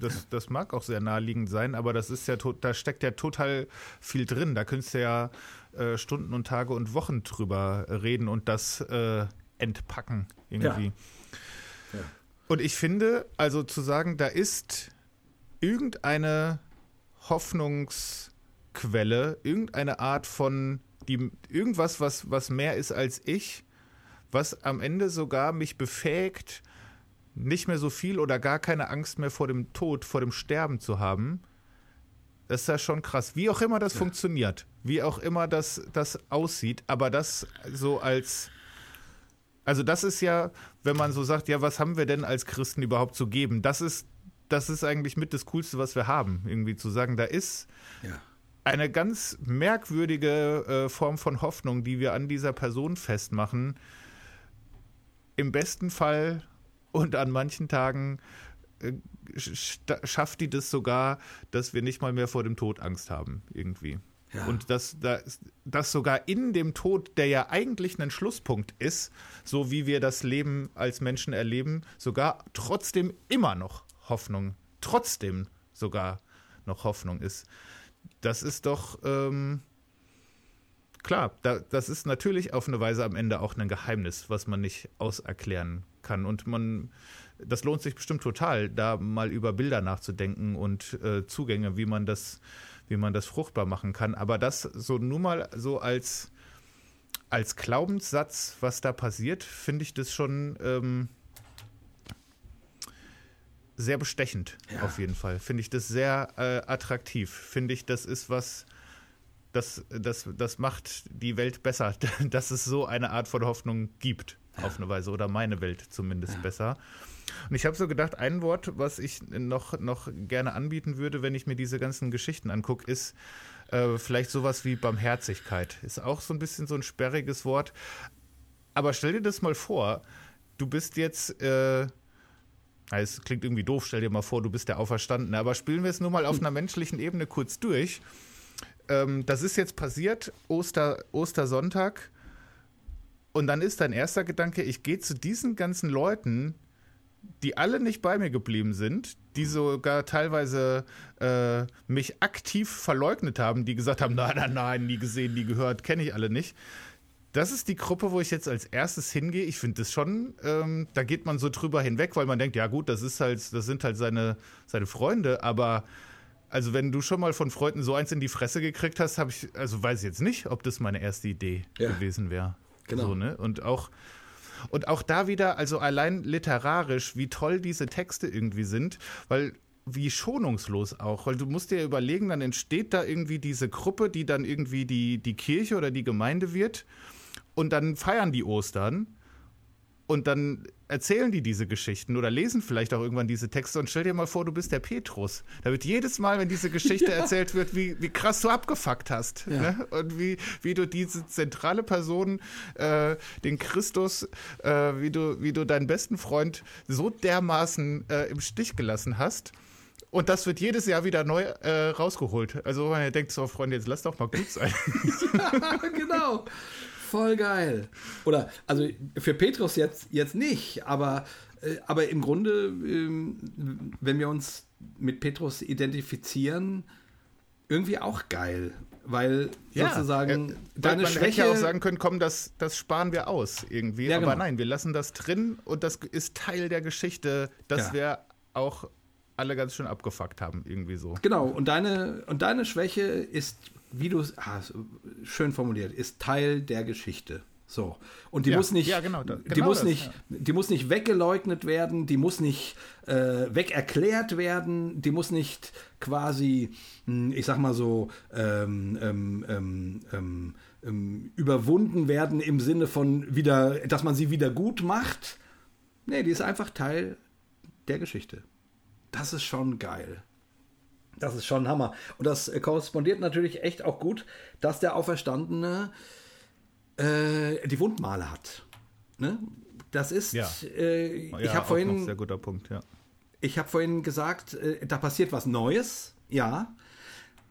das, das, mag auch sehr naheliegend sein, aber das ist ja da steckt ja total viel drin. Da könntest du ja äh, Stunden und Tage und Wochen drüber reden und das äh, entpacken irgendwie. Ja. Ja. Und ich finde, also zu sagen, da ist irgendeine Hoffnungsquelle, irgendeine Art von die, irgendwas, was, was mehr ist als ich, was am Ende sogar mich befähigt, nicht mehr so viel oder gar keine Angst mehr vor dem Tod, vor dem Sterben zu haben. Das ist ja schon krass. Wie auch immer das ja. funktioniert, wie auch immer das, das aussieht, aber das so als. Also, das ist ja, wenn man so sagt, ja, was haben wir denn als Christen überhaupt zu geben? Das ist, das ist eigentlich mit das Coolste, was wir haben. Irgendwie zu sagen, da ist ja. eine ganz merkwürdige äh, Form von Hoffnung, die wir an dieser Person festmachen, im besten Fall und an manchen Tagen äh, schafft die das sogar, dass wir nicht mal mehr vor dem Tod Angst haben, irgendwie. Ja. Und dass das sogar in dem Tod, der ja eigentlich ein Schlusspunkt ist, so wie wir das Leben als Menschen erleben, sogar trotzdem immer noch Hoffnung, trotzdem sogar noch Hoffnung ist. Das ist doch, ähm, klar, da, das ist natürlich auf eine Weise am Ende auch ein Geheimnis, was man nicht auserklären kann. Und man, das lohnt sich bestimmt total, da mal über Bilder nachzudenken und äh, Zugänge, wie man das, wie man das fruchtbar machen kann. Aber das so nur mal so als, als Glaubenssatz, was da passiert, finde ich das schon ähm, sehr bestechend, ja. auf jeden Fall. Finde ich das sehr äh, attraktiv. Finde ich, das ist was das, das, das macht die Welt besser, dass es so eine Art von Hoffnung gibt, auf eine Weise, oder meine Welt zumindest ja. besser. Und ich habe so gedacht, ein Wort, was ich noch, noch gerne anbieten würde, wenn ich mir diese ganzen Geschichten angucke, ist äh, vielleicht sowas wie Barmherzigkeit. Ist auch so ein bisschen so ein sperriges Wort. Aber stell dir das mal vor, du bist jetzt. Äh, es klingt irgendwie doof, stell dir mal vor, du bist der Auferstandene, aber spielen wir es nur mal auf einer menschlichen Ebene kurz durch ähm, das ist jetzt passiert, Oster, Ostersonntag. Und dann ist dein erster Gedanke, ich gehe zu diesen ganzen Leuten, die alle nicht bei mir geblieben sind, die sogar teilweise äh, mich aktiv verleugnet haben, die gesagt haben, nein, nein, nein, nie gesehen, nie gehört, kenne ich alle nicht. Das ist die Gruppe, wo ich jetzt als erstes hingehe. Ich finde das schon, ähm, da geht man so drüber hinweg, weil man denkt, ja gut, das ist halt, das sind halt seine, seine Freunde, aber also wenn du schon mal von Freunden so eins in die Fresse gekriegt hast, habe ich, also weiß ich jetzt nicht, ob das meine erste Idee ja. gewesen wäre. Genau. So, ne? Und auch und auch da wieder, also allein literarisch, wie toll diese Texte irgendwie sind, weil wie schonungslos auch, weil du musst dir überlegen, dann entsteht da irgendwie diese Gruppe, die dann irgendwie die, die Kirche oder die Gemeinde wird und dann feiern die Ostern Und dann erzählen die diese Geschichten oder lesen vielleicht auch irgendwann diese Texte und stell dir mal vor, du bist der Petrus. Da wird jedes Mal, wenn diese Geschichte ja. erzählt wird, wie, wie krass du abgefuckt hast. Ja. Ne? Und wie, wie du diese zentrale Person, äh, den Christus, äh, wie, du, wie du deinen besten Freund so dermaßen äh, im Stich gelassen hast. Und das wird jedes Jahr wieder neu äh, rausgeholt. Also man denkt so, Freunde, jetzt lass doch mal gut sein. ja, genau voll geil. Oder, also für Petrus jetzt, jetzt nicht, aber, äh, aber im Grunde, äh, wenn wir uns mit Petrus identifizieren, irgendwie auch geil. Weil ja, sozusagen äh, deine man Schwäche. hätte ja auch sagen können, komm, das, das sparen wir aus irgendwie. Ja, aber genau. nein, wir lassen das drin und das ist Teil der Geschichte, dass ja. wir auch alle ganz schön abgefuckt haben, irgendwie so. Genau, und deine, und deine Schwäche ist wie du es, ah, schön formuliert, ist Teil der Geschichte. So. Und die ja, muss nicht, ja, genau, da, genau die muss das, nicht, ja. die muss nicht weggeleugnet werden, die muss nicht äh, wegerklärt werden, die muss nicht quasi, hm, ich sag mal so, ähm, ähm, ähm, ähm, ähm überwunden werden im Sinne von wieder, dass man sie wieder gut macht. Nee, die ist einfach Teil der Geschichte. Das ist schon geil. Das ist schon ein Hammer. Und das korrespondiert natürlich echt auch gut, dass der Auferstandene äh, die Wundmale hat. Ne? Das ist, ja. äh, ich ja, habe vorhin, sehr guter Punkt, ja. Ich habe vorhin gesagt, äh, da passiert was Neues, ja,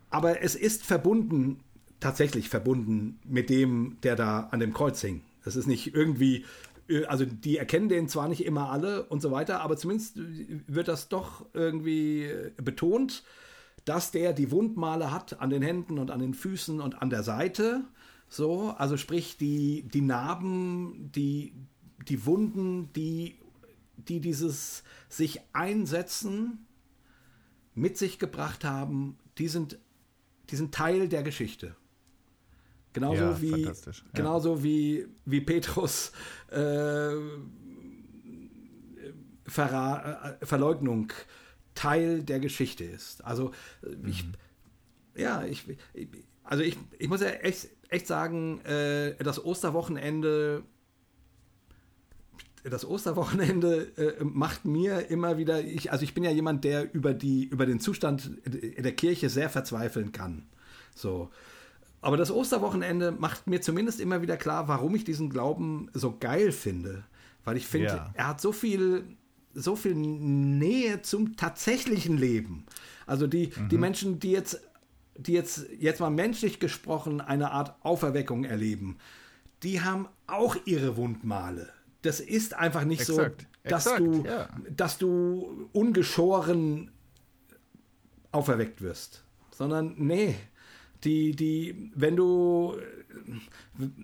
aber es ist verbunden, tatsächlich verbunden mit dem, der da an dem Kreuz hing. Es ist nicht irgendwie äh, also die erkennen den zwar nicht immer alle und so weiter, aber zumindest wird das doch irgendwie betont dass der die Wundmale hat an den Händen und an den Füßen und an der Seite. So, also sprich die, die Narben, die, die Wunden, die, die dieses sich einsetzen mit sich gebracht haben, die sind, die sind Teil der Geschichte. Genauso ja, wie, genauso wie, wie Petrus äh, Verra äh, Verleugnung Teil der Geschichte ist. Also ich, mhm. ja, ich, also ich, ich muss ja echt, echt sagen, äh, das Osterwochenende das Osterwochenende äh, macht mir immer wieder, ich, also ich bin ja jemand, der über, die, über den Zustand der Kirche sehr verzweifeln kann. So. Aber das Osterwochenende macht mir zumindest immer wieder klar, warum ich diesen Glauben so geil finde. Weil ich finde, ja. er hat so viel so viel Nähe zum tatsächlichen Leben. Also die, mhm. die Menschen, die jetzt, die jetzt, jetzt mal menschlich gesprochen eine Art Auferweckung erleben, die haben auch ihre Wundmale. Das ist einfach nicht Exakt. so, dass Exakt, du, ja. dass du ungeschoren auferweckt wirst. Sondern, nee, die, die, wenn du,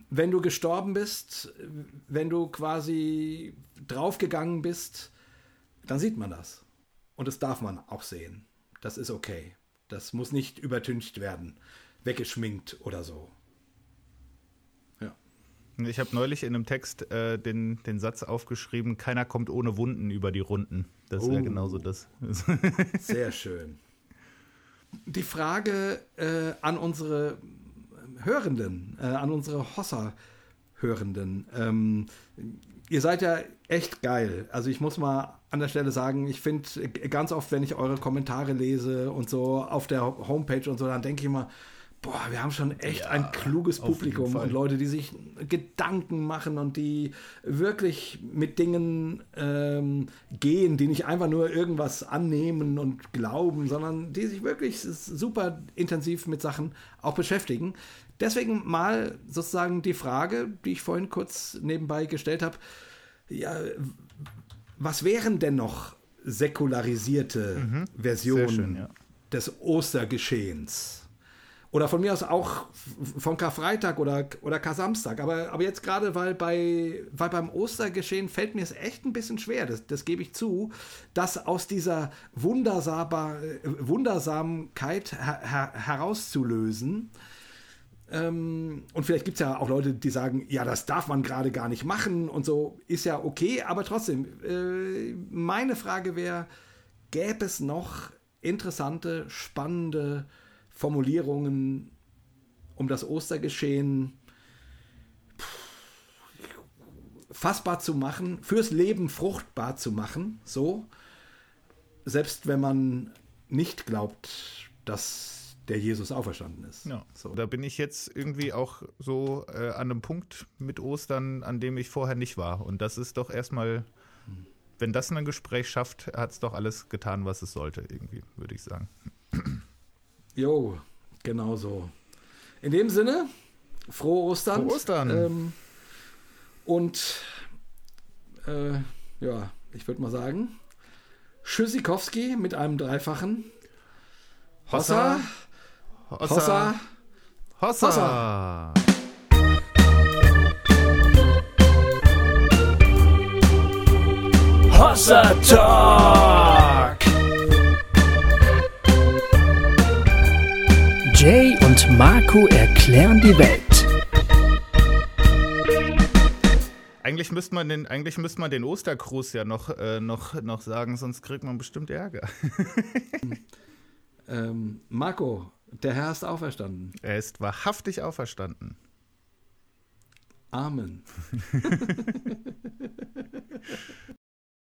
wenn du gestorben bist, wenn du quasi draufgegangen bist, dann sieht man das. Und das darf man auch sehen. Das ist okay. Das muss nicht übertüncht werden, weggeschminkt oder so. Ja. Ich habe neulich in einem Text äh, den, den Satz aufgeschrieben, keiner kommt ohne Wunden über die Runden. Das wäre oh. genauso das. Sehr schön. Die Frage äh, an unsere Hörenden, äh, an unsere Hossa-Hörenden. Ähm, ihr seid ja echt geil. Also ich muss mal an der Stelle sagen, ich finde ganz oft, wenn ich eure Kommentare lese und so auf der Homepage und so, dann denke ich immer, boah, wir haben schon echt ja, ein kluges Publikum und Leute, die sich Gedanken machen und die wirklich mit Dingen ähm, gehen, die nicht einfach nur irgendwas annehmen und glauben, sondern die sich wirklich super intensiv mit Sachen auch beschäftigen. Deswegen mal sozusagen die Frage, die ich vorhin kurz nebenbei gestellt habe. Ja, was wären denn noch säkularisierte mhm. Versionen schön, ja. des Ostergeschehens? Oder von mir aus auch von Karfreitag oder, oder Kar-Samstag. Aber, aber jetzt gerade, weil, bei, weil beim Ostergeschehen fällt mir es echt ein bisschen schwer, das, das gebe ich zu, das aus dieser Wundersamkeit her, her, herauszulösen. Ähm, und vielleicht gibt es ja auch Leute, die sagen, ja, das darf man gerade gar nicht machen und so, ist ja okay, aber trotzdem, äh, meine Frage wäre, gäbe es noch interessante, spannende Formulierungen um das Ostergeschehen fassbar zu machen, fürs Leben fruchtbar zu machen, so, selbst wenn man nicht glaubt, dass der Jesus auferstanden ist. Ja, so. Da bin ich jetzt irgendwie auch so äh, an einem Punkt mit Ostern, an dem ich vorher nicht war. Und das ist doch erstmal, wenn das ein Gespräch schafft, hat es doch alles getan, was es sollte, irgendwie, würde ich sagen. Jo, genau so. In dem Sinne, frohe Ostern. Frohe Ostern. Ähm, und äh, ja, ich würde mal sagen, Tschüssikowski mit einem dreifachen Hossa, Hossa, Hossa. Hossa. Hossa Talk. Jay und Marco erklären die Welt. Eigentlich müsste man den, eigentlich müsste man den Ostergruß ja noch, äh, noch, noch sagen, sonst kriegt man bestimmt Ärger. Ähm, Marco, der Herr ist auferstanden. Er ist wahrhaftig auferstanden. Amen.